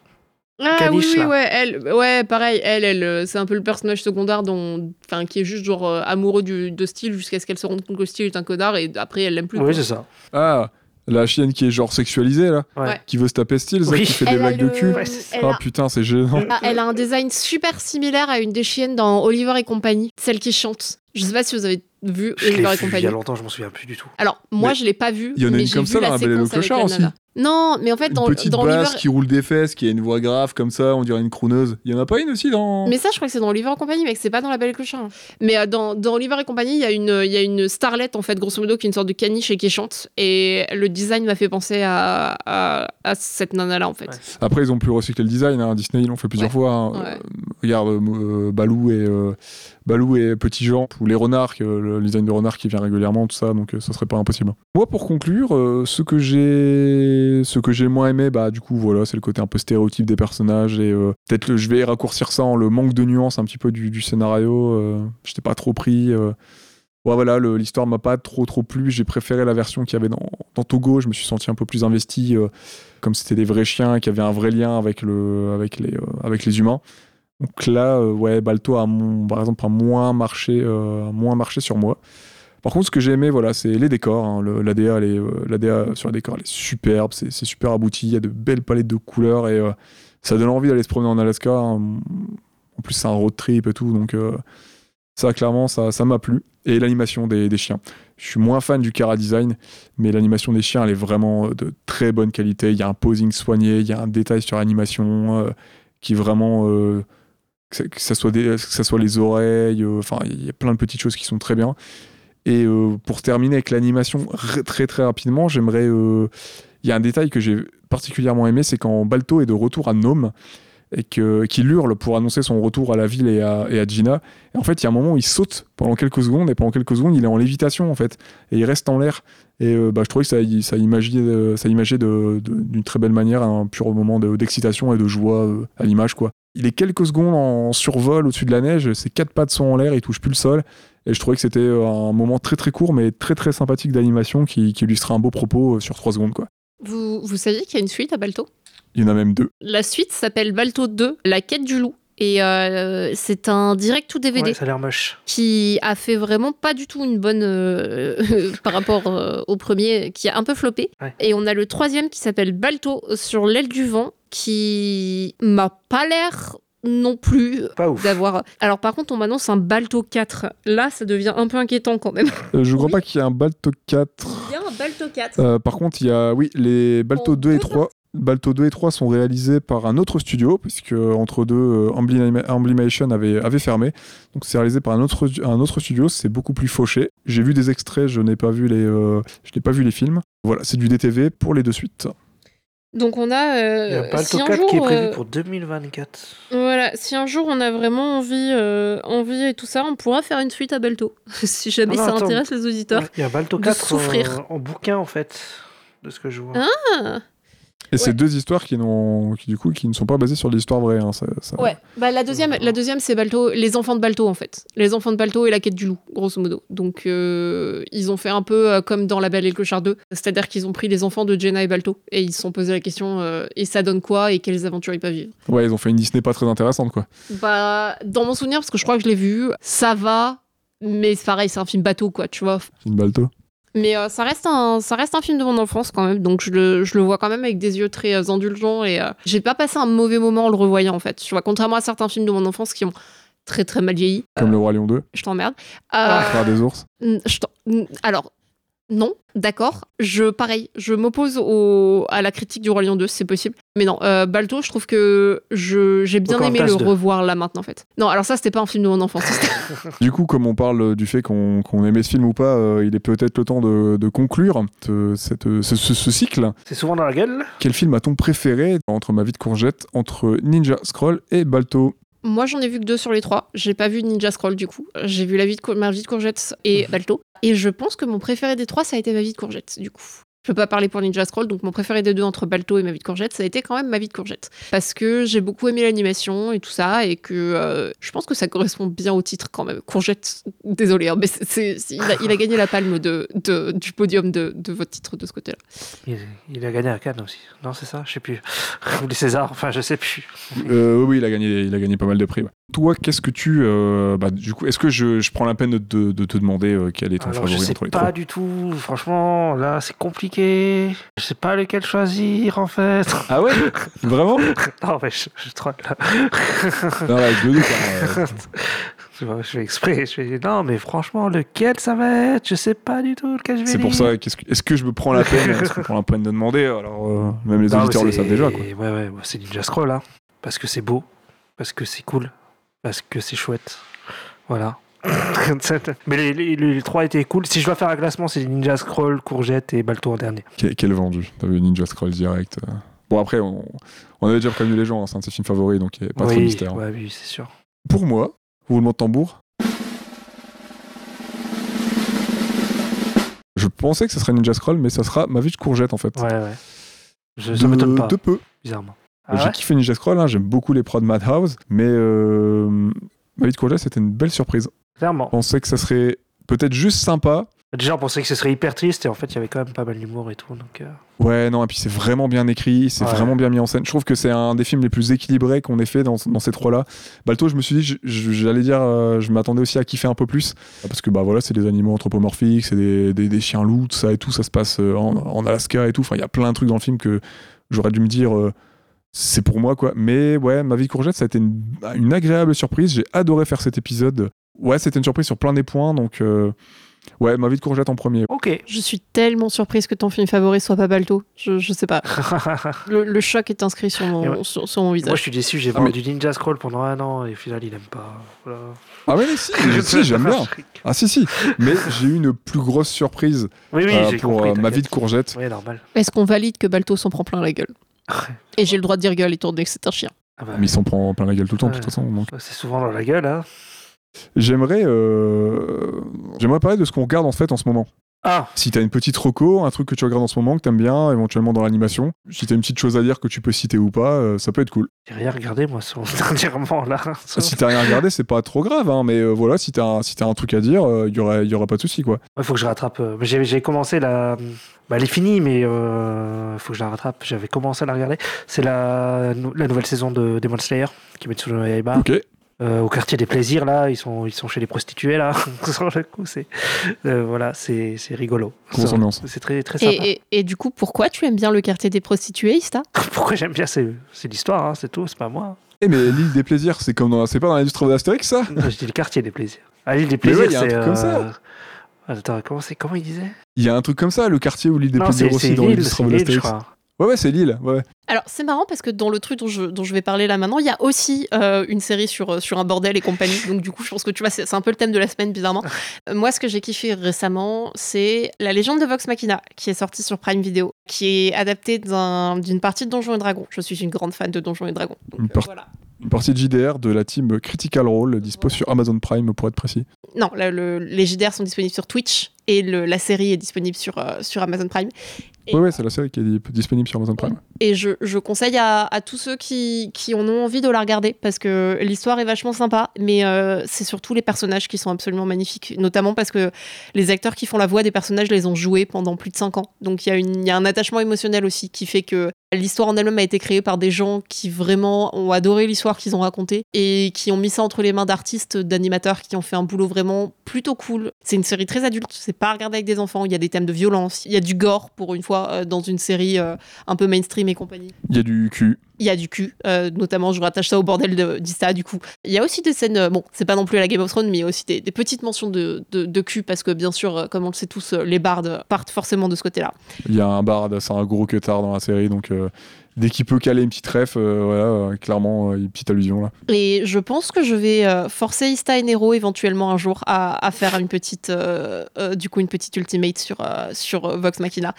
Ah Caniche, oui, oui, là. ouais, elle, ouais, pareil, elle, elle, euh, c'est un peu le personnage secondaire dont, enfin, qui est juste genre euh, amoureux du, de Steel jusqu'à ce qu'elle se rende compte que Steel est un connard et après elle l'aime plus. Oui, quoi. c'est ça. Ah, la chienne qui est genre sexualisée, là. Ouais. Qui veut se taper Steel, ça, Oui. qui fait des Elle a blagues de cul. Ouais, Ah a- putain, c'est gênant. Ah, elle a un design super similaire à une des chiennes dans Oliver et compagnie, celle qui chante. Je sais pas si vous avez vu Je l'ai Oliver et vu il y a longtemps, je m'en souviens plus du tout. Alors, moi, Mais je l'ai pas vu. il y en a mais une comme ça, la dans La Belle et le Clochard aussi. nana. Non, mais en fait, dans, une petite dans basse Oliver. qui roule des fesses, qui a une voix grave comme ça, on dirait une crooneuse. Il y en a pas une aussi dans. Mais ça, je crois que c'est dans Oliver et compagnie, mec. C'est pas dans La Belle et le Clochard. Mais euh, dans, dans Oliver et compagnie, il y, a une- il y a une starlette, en fait, grosso modo, qui est une sorte de caniche et qui chante. Et le design m'a fait penser à, à, à cette nana-là, en fait. Ouais. Après, ils ont pu recycler le design. hein. Disney, ils l'ont fait plusieurs Ouais. fois. hein. Ouais. Euh, regarde, euh, Balou et euh, Balou et Petit Jean ou les renards, que le design de renard qui vient régulièrement, tout ça. Donc, euh, ça serait pas impossible. Moi, pour conclure, euh, ce que j'ai, ce moins aimé, bah, du coup, voilà, c'est le côté un peu stéréotype des personnages et euh, peut-être je vais raccourcir ça en le manque de nuances un petit peu du, du scénario. J'étais pas trop pris. Ouais, voilà, l'histoire m'a pas trop plu. J'ai préféré la version qu'il y avait dans, Togo. Je me suis senti un peu plus investi, comme c'était des vrais chiens qui avaient un vrai lien avec, le, avec, avec les humains. Donc là, euh, ouais, Balto a, par exemple, moins marché, euh, moins marché sur moi. Par contre, ce que j'ai aimé, voilà, c'est les décors. hein. L'ADA, euh, sur les décors, elle est superbe. C'est super abouti. Il y a de belles palettes de couleurs et ça donne envie d'aller se promener en Alaska. hein. En plus, c'est un road trip et tout. Donc, ça, clairement, ça m'a plu. Et l'animation des, chiens. Je suis moins fan du Cara Design, mais l'animation des chiens, elle est vraiment de très bonne qualité. Il y a un posing soigné, il y a un détail sur l'animation qui vraiment. Que, ça- que ça soit des- que ça soit les oreilles, euh, enfin, il y a plein de petites choses qui sont très bien. Et euh, pour terminer avec l'animation, très très rapidement, j'aimerais. euh, Il y a un détail que j'ai particulièrement aimé, c'est quand Balto est de retour à Nome et qu'il hurle pour annoncer son retour à la ville et à, et à Gina. Et en fait, il y a un moment où il saute pendant quelques secondes et pendant quelques secondes, il est en lévitation en fait et il reste en l'air. Et bah, je trouvais que ça, ça ça imageait de- d'une très belle manière un pur moment de- d'excitation et de joie à l'image quoi. Il est quelques secondes en survol au-dessus de la neige, ses quatre pattes sont en l'air, il touche plus le sol. Et je trouvais que c'était euh, un moment très très court mais très très sympathique d'animation qui, qui illustrait un beau propos euh, sur trois secondes quoi. Vous, vous saviez qu'il y a une suite à Balto? Il y en a même deux. La suite s'appelle Balto 2, La quête du loup. Et euh, c'est un direct to DVD Ouais, ça a l'air moche. qui a fait vraiment pas du tout une bonne euh, (laughs) par rapport euh, au premier, qui a un peu floppé. Ouais. Et on a le troisième qui s'appelle Balto sur l'aile du vent, qui m'a pas l'air non plus d'avoir. Alors par contre, on m'annonce un Balto 4. Là, ça devient un peu inquiétant quand même. Euh, je crois Oui. pas qu'il y ait un Balto 4. Il y a un Balto 4. Euh, par contre, il y a, oui, les Balto En 2 et deux 3. Balto 2 et 3 sont réalisés par un autre studio, puisque entre deux, euh, Amblima- Amblimation avait, avait fermé. Donc c'est réalisé par un autre, un autre studio, c'est beaucoup plus fauché. J'ai vu des extraits, je n'ai pas vu les, euh, je n'ai pas vu les films. Voilà, c'est du DTV pour les deux suites. Donc on a. euh, Il y a Balto si un 4 qui est prévu euh, pour 2024. Voilà, si un jour on a vraiment envie, euh, envie et tout ça, on pourra faire une suite à Balto. (laughs) si jamais Ah non, ça attends. intéresse les auditeurs. Il y a Balto de 4 souffrir. en, en bouquin en fait, de ce que je vois. Ah Et c'est deux histoires qui, n'ont- qui, du coup, qui ne sont pas basées sur des histoires vraies. hein, ça- ça- Ouais, bah la deuxième, la deuxième c'est Balto, les enfants de Balto en fait. Les enfants de Balto et la quête du loup, grosso modo. Donc euh, ils ont fait un peu euh, comme dans La Belle et le Clochard 2, c'est-à-dire qu'ils ont pris les enfants de Jenna et Balto et ils se sont posé la question euh, et ça donne quoi et quelles aventures ils peuvent vivre. Ouais, ils ont fait une Disney pas très intéressante, quoi. Bah dans mon souvenir parce que je crois que je l'ai vu, ça va, mais c'est pareil, c'est un film bateau quoi, tu vois. Une Balto. Mais euh, ça, reste un, ça reste un film de mon enfance quand même, donc je le, je le vois quand même avec des yeux très euh, indulgents et euh, j'ai pas passé un mauvais moment en le revoyant en fait. Tu vois, contrairement à certains films de mon enfance qui ont très très mal vieilli, Comme Le Roi Lion 2, je t'emmerde. Ah. Euh, Frère des ours. je t'en- alors, non, d'accord. Je, pareil, je m'oppose au, à la critique du Roi Lion 2, c'est possible. Mais non, euh, Balto, je trouve que je, j'ai bien aimé le Pocahontas 2. revoir là maintenant en fait. Non, alors ça, c'était pas un film de mon enfance. (laughs) (laughs) Du coup, comme on parle du fait qu'on qu'on aimait ce film ou pas, euh, il est peut-être le temps de, de conclure ce, cette- ce- ce- ce cycle. C'est souvent dans la gueule. Quel film a-t-on préféré entre Ma vie de courgette, entre Ninja Scroll et Balto? Moi, j'en ai vu que deux sur les trois. J'ai pas vu Ninja Scroll du coup. J'ai vu la vie de ma vie de courgette et Balto. Et je pense que mon préféré des trois, ça a été ma vie de courgette du coup. Je peux pas parler pour Ninja Scroll, donc mon préféré des deux entre Balto et ma vie de courgette, ça a été quand même ma vie de courgette. Parce que j'ai beaucoup aimé l'animation et tout ça, et que euh, je pense que ça correspond bien au titre quand même. Courgette, désolé, hein, mais c'est- c'est- c'est- il, a, il a gagné la palme de, de- du podium de, de votre titre de ce côté-là. Il, il a gagné à Cannes aussi. Non, c'est ça Je sais plus. (laughs) Ou les Césars, enfin, je sais plus. Euh, Oui, il a, gagné, il a gagné pas mal de prix. ouais. Toi, qu'est-ce que tu... euh, bah, du coup, est-ce que je, je prends la peine de, te- de te demander euh, quel est ton Alors, je favori sais entre les pas trois? du tout. Franchement, là, c'est compliqué. Je sais pas lequel choisir, en fait. Ah ouais Vraiment (laughs) non, mais je, je troll, là. Non, ouais, je hein, euh, (laughs) Je fais exprès. Je fais, non, mais franchement, lequel ça va être? Je sais pas du tout lequel je vais C'est pour ça, qu'est-ce que- est-ce que je me prends la peine? Est-ce la de demander? Alors, euh, même les Non, auditeurs le savent déjà, quoi. Ouais, ouais, c'est Ninja Scroll, hein. Parce que c'est beau, parce que c'est cool, parce que c'est chouette. Voilà. (laughs) mais les, les- les trois étaient cool. Si je dois faire un classement, c'est Ninja Scroll, Courgette et Balto en dernier. Quel, quel vendu T'as vu Ninja Scroll direct euh. Bon, après, on, on avait déjà prévenu les gens, hein, c'est un de ses films favoris, donc il n'y a pas trop de mystère. hein. ouais, oui, c'est sûr. Pour moi, roulement de tambour? Je pensais que ce serait Ninja Scroll, mais ça sera ma vie de courgette en fait. Ouais, ouais. Je, de, ça m'étonne pas, de peu. bizarrement. J'ai Ah ouais kiffé Ninja Scroll, hein, j'aime beaucoup les prods Madhouse, mais euh, ma vie de courgette c'était une belle surprise. Clairement. Je pensais que ça serait peut-être juste sympa. Déjà, on pensait que ce serait hyper triste et en fait, il y avait quand même pas mal d'humour et tout. Donc, euh, Ouais, non, et puis c'est vraiment bien écrit, c'est Ouais. vraiment bien mis en scène. Je trouve que c'est un des films les plus équilibrés qu'on ait fait dans, dans ces trois-là. Balto, je me suis dit, j'allais dire, euh, je m'attendais aussi à kiffer un peu plus, parce que bah voilà, c'est des animaux anthropomorphiques, c'est des, des, des chiens loups, tout ça et tout, ça se passe euh, en, en Alaska et tout. Enfin, il y a plein de trucs dans le film que j'aurais dû me dire, euh, c'est pour moi quoi. Mais ouais, ma vie courgette, ça a été une, une agréable surprise. J'ai adoré faire cet épisode. Ouais, c'était une surprise sur plein des points, donc. euh, Ouais, ma vie de courgette en premier. Ok. Je suis tellement surprise que ton film favori soit pas Balto. Je, je sais pas. (laughs) Le, le choc est inscrit sur mon, ouais. sur, sur mon Moi, visage. je suis déçu. J'ai Ah, mais- vendu Ninja Scroll pendant un an et au final, il aime pas. Voilà. Ah ouais, mais si, (laughs) si, j'aime bien. Ah si, si. Mais j'ai eu une plus grosse surprise Oui, oui, euh, pour compris. euh, ma vie de courgette. Oui, normal. Est-ce qu'on valide que Balto s'en prend plein la gueule (laughs) Et j'ai le droit de dire gueule étant donné que c'est un chien. Ah bah, Mais il s'en prend plein la gueule tout le temps, de toute façon. c'est souvent dans la gueule, hein. J'aimerais euh, j'aimerais parler de ce qu'on regarde en fait en ce moment. Ah, Si t'as une petite reco, un truc que tu regardes en ce moment, que t'aimes bien, éventuellement dans l'animation, si t'as une petite chose à dire que tu peux citer ou pas, euh, ça peut être cool. j'ai rien regardé, moi, sur (laughs) dernièrement, là. Si t'as rien regardé, c'est pas trop grave, hein, mais euh, voilà, si t'as un, si t'as un truc à dire, il y aurait, y aura pas de souci quoi. Il faut que je rattrape. euh, J'ai commencé la. Bah, elle est finie, mais il faut que je la rattrape. J'avais commencé à la regarder. C'est la, la nouvelle saison de Demon Slayer qui met sur le Yaiba. Ok. Euh, au quartier des plaisirs, là, ils sont, ils sont chez les prostituées, là. (laughs) Sur le coup, c'est. euh, voilà, c'est c'est rigolo. C'est très, très sympa. Et, et- et du coup, pourquoi tu aimes bien le quartier des prostituées, Ista? (laughs) Pourquoi j'aime bien, c'est c'est l'histoire, hein, c'est tout, c'est pas moi. Eh mais l'île des plaisirs, c'est comme dans, c'est pas dans l'industrie d'Astérix ça? Je dis le quartier des plaisirs. Ah, l'île des ouais, plaisirs, il y a un c'est. truc comme ça. euh, Attends, comment, c'est- comment il disait? Il y a un truc comme ça, le quartier où l'île des Non, plaisirs aussi dans l'île, l'industrie d'Astérix. Ouais ouais, c'est. Ouais. Alors, c'est marrant parce que dans le truc dont je, dont je vais parler là maintenant, il y a aussi euh, une série sur, euh, sur un bordel et compagnie. (laughs) Donc, du coup, je pense que tu vois, c'est un peu le thème de la semaine, bizarrement. Euh, moi, ce que j'ai kiffé récemment, c'est La légende de Vox Machina, qui est sortie sur Prime Video, qui est adaptée d'un- d'une partie de Donjons et Dragons. Je suis une grande fan de Donjons et Dragons. Donc, Une euh, part- voilà. Une partie de JDR de la team Critical Role, dispo sur Amazon Prime pour être précis. Non, là, le- les JDR sont disponibles sur Twitch et le- la série est disponible sur, euh, sur Amazon Prime. Et- ouais, c'est la série qui est di- disponible sur Amazon Prime. Et je, je conseille à, à tous ceux qui, qui en ont envie de la regarder parce que l'histoire est vachement sympa, mais euh, c'est surtout les personnages qui sont absolument magnifiques, notamment parce que les acteurs qui font la voix des personnages les ont joués pendant plus de 5 ans. Donc il y, y a un attachement émotionnel aussi qui fait que l'histoire en elle-même a été créée par des gens qui vraiment ont adoré l'histoire qu'ils ont racontée et qui ont mis ça entre les mains d'artistes, d'animateurs qui ont fait un boulot vraiment plutôt cool. C'est une série très adulte, c'est pas à regarder avec des enfants, il y a des thèmes de violence, il y a du gore pour une fois euh, dans une série euh, un peu mainstream et compagnie. Il y a du cul. Il y a du cul, euh, notamment je rattache ça au bordel de- d'Ista du coup. Il y a aussi des scènes, euh, bon, c'est pas non plus à la Game of Thrones, mais il y a aussi des, petites mentions de, de, cul parce que bien sûr, euh, comme on le sait tous, les bardes partent forcément de ce côté-là. Il y a un bard, c'est un gros queutard dans la série, donc dès qu'il peut caler une petite ref, euh, voilà, euh, clairement, euh, une petite allusion là. Et je pense que je vais forcer Ista et Nero éventuellement un jour à, à faire une petite, du coup, une petite ultimate sur, sur Vox Machina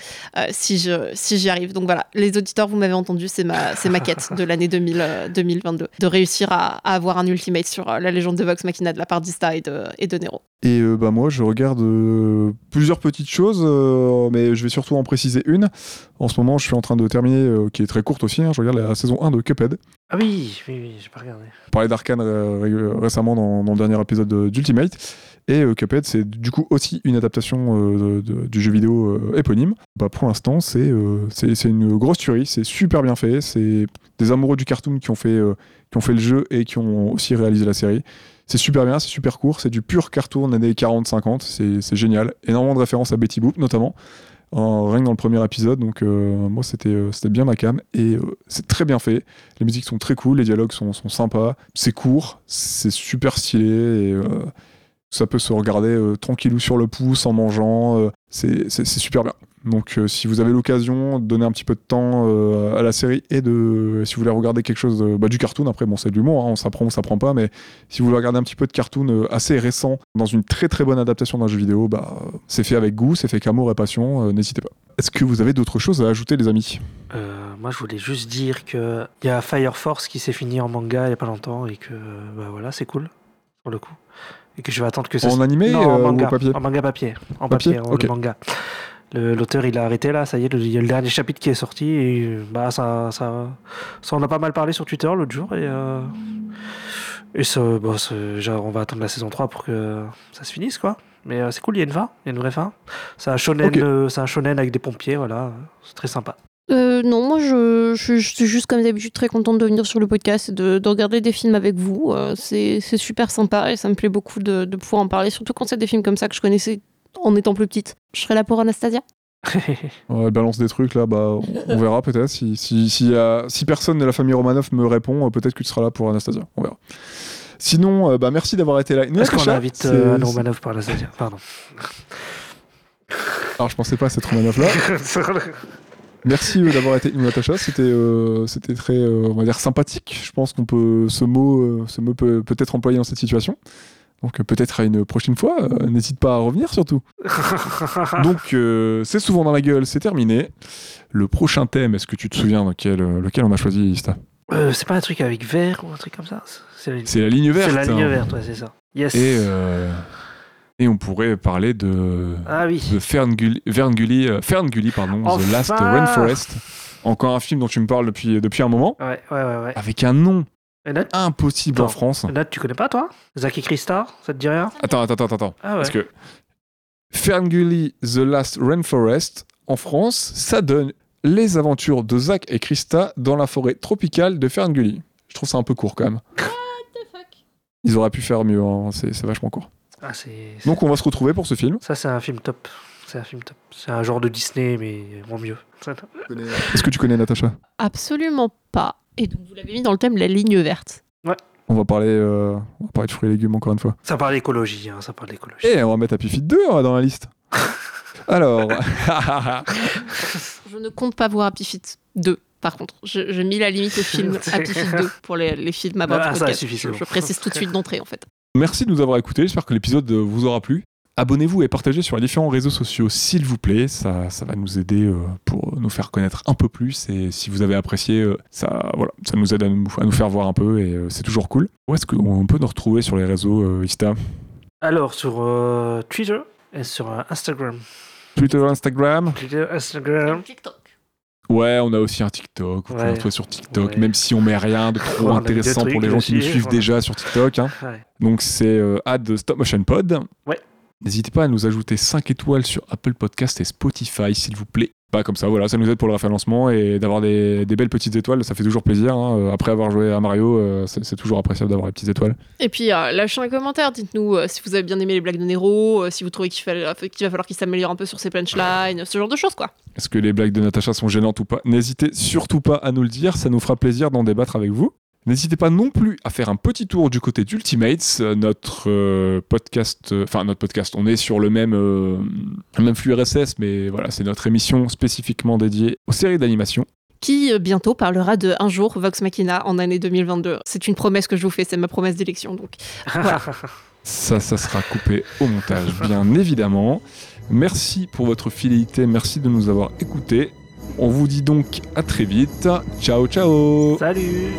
si je si j'y arrive. Donc voilà, les auditeurs, vous m'avez entendu, c'est ma c'est ma quête de l'année 2000, euh, 2022 de réussir à, à avoir un ultimate sur la légende de Vox Machina de la part d'Ista et de et de Nero. Et euh, bah moi, je regarde euh, plusieurs petites choses, euh, mais je vais surtout en préciser une. En ce moment, je suis en train de terminer, qui est très courte aussi. hein, je regarde la saison 1 de Cuphead. Ah oui, oui, oui, j'ai pas regardé. Je parlais d'Arkane euh, ré- récemment dans, dans le dernier épisode de- d'Ultimate. Et euh, Cuphead, c'est du coup aussi une adaptation euh, de- du jeu vidéo éponyme. Bah, pour l'instant, c'est c'est une grosse tuerie. C'est super bien fait. C'est des amoureux du cartoon qui ont, fait, qui ont fait le jeu et qui ont aussi réalisé la série. C'est super bien, c'est super court. C'est du pur cartoon années 40-50. C'est c'est génial. Énormément de références à Betty Boop notamment. En, rien que dans le premier épisode, donc euh, moi c'était euh, c'était bien ma cam et euh, c'est très bien fait. Les musiques sont très cool, les dialogues sont, sont sympas, c'est court, c'est super stylé et ça peut se regarder euh, tranquillou sur le pouce en mangeant, euh, c'est super bien. Donc euh, si vous avez l'occasion de donner un petit peu de temps euh, à la série et de si vous voulez regarder quelque chose bah, du cartoon, après bon c'est de l'humour, hein, on s'apprend ou ça prend pas, mais si vous voulez regarder un petit peu de cartoon assez récent dans une très très bonne adaptation d'un jeu vidéo, bah c'est fait avec goût, c'est fait qu'amour et passion, n'hésitez pas. Est-ce que vous avez d'autres choses à ajouter les amis? Moi, je voulais juste dire que il y a Fire Force qui s'est fini en manga il y a pas longtemps et que bah voilà, c'est cool pour le coup. Et que je vais attendre que ça. En se- animé non, euh, en ou manga, au papier en manga papier, en Papier papier, en Ok. manga. Le- L'auteur il a arrêté là, ça y est, le- il y a le dernier chapitre qui est sorti et euh, bah ça, ça, ça on a pas mal parlé sur Twitter l'autre jour et euh, et ça, bon, genre, on va attendre la saison 3 pour que ça se finisse quoi. Mais euh, c'est cool, il y a une fin, il y a une vraie fin. C'est un shonen, Ok. euh, c'est un shonen avec des pompiers, voilà, c'est très sympa. Euh, non, moi je, je- je suis juste comme d'habitude très contente de venir sur le podcast et de, de regarder des films avec vous. Euh, c'est c'est super sympa et ça me plaît beaucoup de, de pouvoir en parler, surtout quand c'est des films comme ça que je connaissais en étant plus petite. Je serai là pour Anastasia. (laughs) Ouais, elle balance des trucs là, bah, on, on verra peut-être. Si, si, si, si personne de la famille Romanov me répond, euh, peut-être que tu seras là pour Anastasia. On verra. Sinon, euh, bah, merci d'avoir été là. Est-ce qu'on invite euh, Anne Romanov par la Zadia Pardon. Alors, je pensais pas à cette Romanov là. (laughs) Merci euh, d'avoir été nous, Natacha. C'était, euh, c'était très, euh, on va dire, sympathique. Je pense qu'on peut, ce mot, euh, ce mot peut peut être employé dans cette situation. Donc peut-être à une prochaine fois. N'hésite pas à revenir surtout. (laughs) Donc c'est souvent dans la gueule, c'est terminé. Le prochain thème, est-ce que tu te souviens lequel, lequel on a choisi, Ista? C'est pas un truc avec vert ou un truc comme ça? C'est la, ligne verte. c'est la ligne hein. verte, ouais, c'est ça. Yes. Et, et on pourrait parler de, Ah oui. de Ferngully, Ferngully, euh, Ferngully, pardon, Enfin The Last Rainforest. Encore un film dont tu me parles depuis, depuis un moment, Ouais, ouais, ouais. ouais. avec un nom impossible en. France. Nat, tu connais pas toi? Zaki Kristar Ça te dit rien? Attends, attends, attends, attends. Ah ouais. Parce que Ferngully, The Last Rainforest, en France, ça donne les aventures de Zach et Krista dans la forêt tropicale de Ferngully. Je trouve ça un peu court quand même. Ils auraient pu faire mieux, hein, c'est vachement court. Ah, c'est. Donc on va se retrouver pour ce film. Ça, c'est un film top. C'est un film top. C'est un genre de Disney, mais moins mieux. Est-ce que tu connais Natacha? Absolument pas. Et donc, vous l'avez mis dans le thème la ligne verte. on va, parler, euh, on va parler de fruits et légumes encore une fois. Ça parle d'écologie, hein, ça parle d'écologie. Et on va mettre Happy Feet 2 hein, dans la liste. (laughs) Alors, Je ne compte pas voir Happy Feet 2. Par contre, je, je mis la limite au film (laughs) Happy Feet 2 pour les, les films à bord Ah, ça podcast. suffit, c'est je, bon. je précise tout de suite (laughs) d'entrée, en fait. Merci de nous avoir écoutés. J'espère que l'épisode vous aura plu. Abonnez-vous et partagez sur les différents réseaux sociaux, s'il vous plaît. Ça, ça va nous aider euh, pour nous faire connaître un peu plus. Et si vous avez apprécié, euh, ça, voilà, ça nous aide à nous, à nous faire voir un peu et euh, c'est toujours cool. Où est-ce qu'on peut nous retrouver sur les réseaux, Ista Alors, sur euh, Twitter et sur euh, Instagram. Twitter, Instagram Twitter, Instagram. TikTok. Ouais, on a aussi un TikTok. Vous pouvez retrouver sur TikTok, Ouais. même si on met rien de (laughs) trop On intéressant pour les gens qui nous suivent voilà. déjà sur TikTok. hein. Ouais. Donc c'est euh, Add Stop Motion Pod. Ouais. N'hésitez pas à nous ajouter 5 étoiles sur Apple Podcast et Spotify, s'il vous plaît. Pas comme ça, voilà, ça nous aide pour le référencement et d'avoir des, des belles petites étoiles, ça fait toujours plaisir. hein. Euh, Après avoir joué à Mario, euh, c'est toujours appréciable d'avoir les petites étoiles. Et puis, euh, lâchez un commentaire. Dites-nous euh, si vous avez bien aimé les blagues de Nero, si vous trouvez qu'il fallait- qu'il va falloir qu'il s'améliore un peu sur ses punchlines, ce genre de choses, quoi. Est-ce que les blagues de Natacha sont gênantes ou pas? N'hésitez surtout pas à nous le dire, ça nous fera plaisir d'en débattre avec vous. N'hésitez pas non plus à faire un petit tour du côté d'Ultimates, euh, notre euh, podcast, euh, enfin notre podcast, on est sur le même, euh, le même flux RSS, mais voilà, c'est notre émission spécifiquement dédiée aux séries d'animation. Qui bientôt parlera de un jour Vox Machina en année 2022. C'est une promesse que je vous fais, c'est ma promesse d'élection. Donc, (laughs) Ça, ça sera coupé au montage, bien évidemment. Merci pour votre fidélité, merci de nous avoir écoutés. On vous dit donc à très vite. Ciao, ciao Salut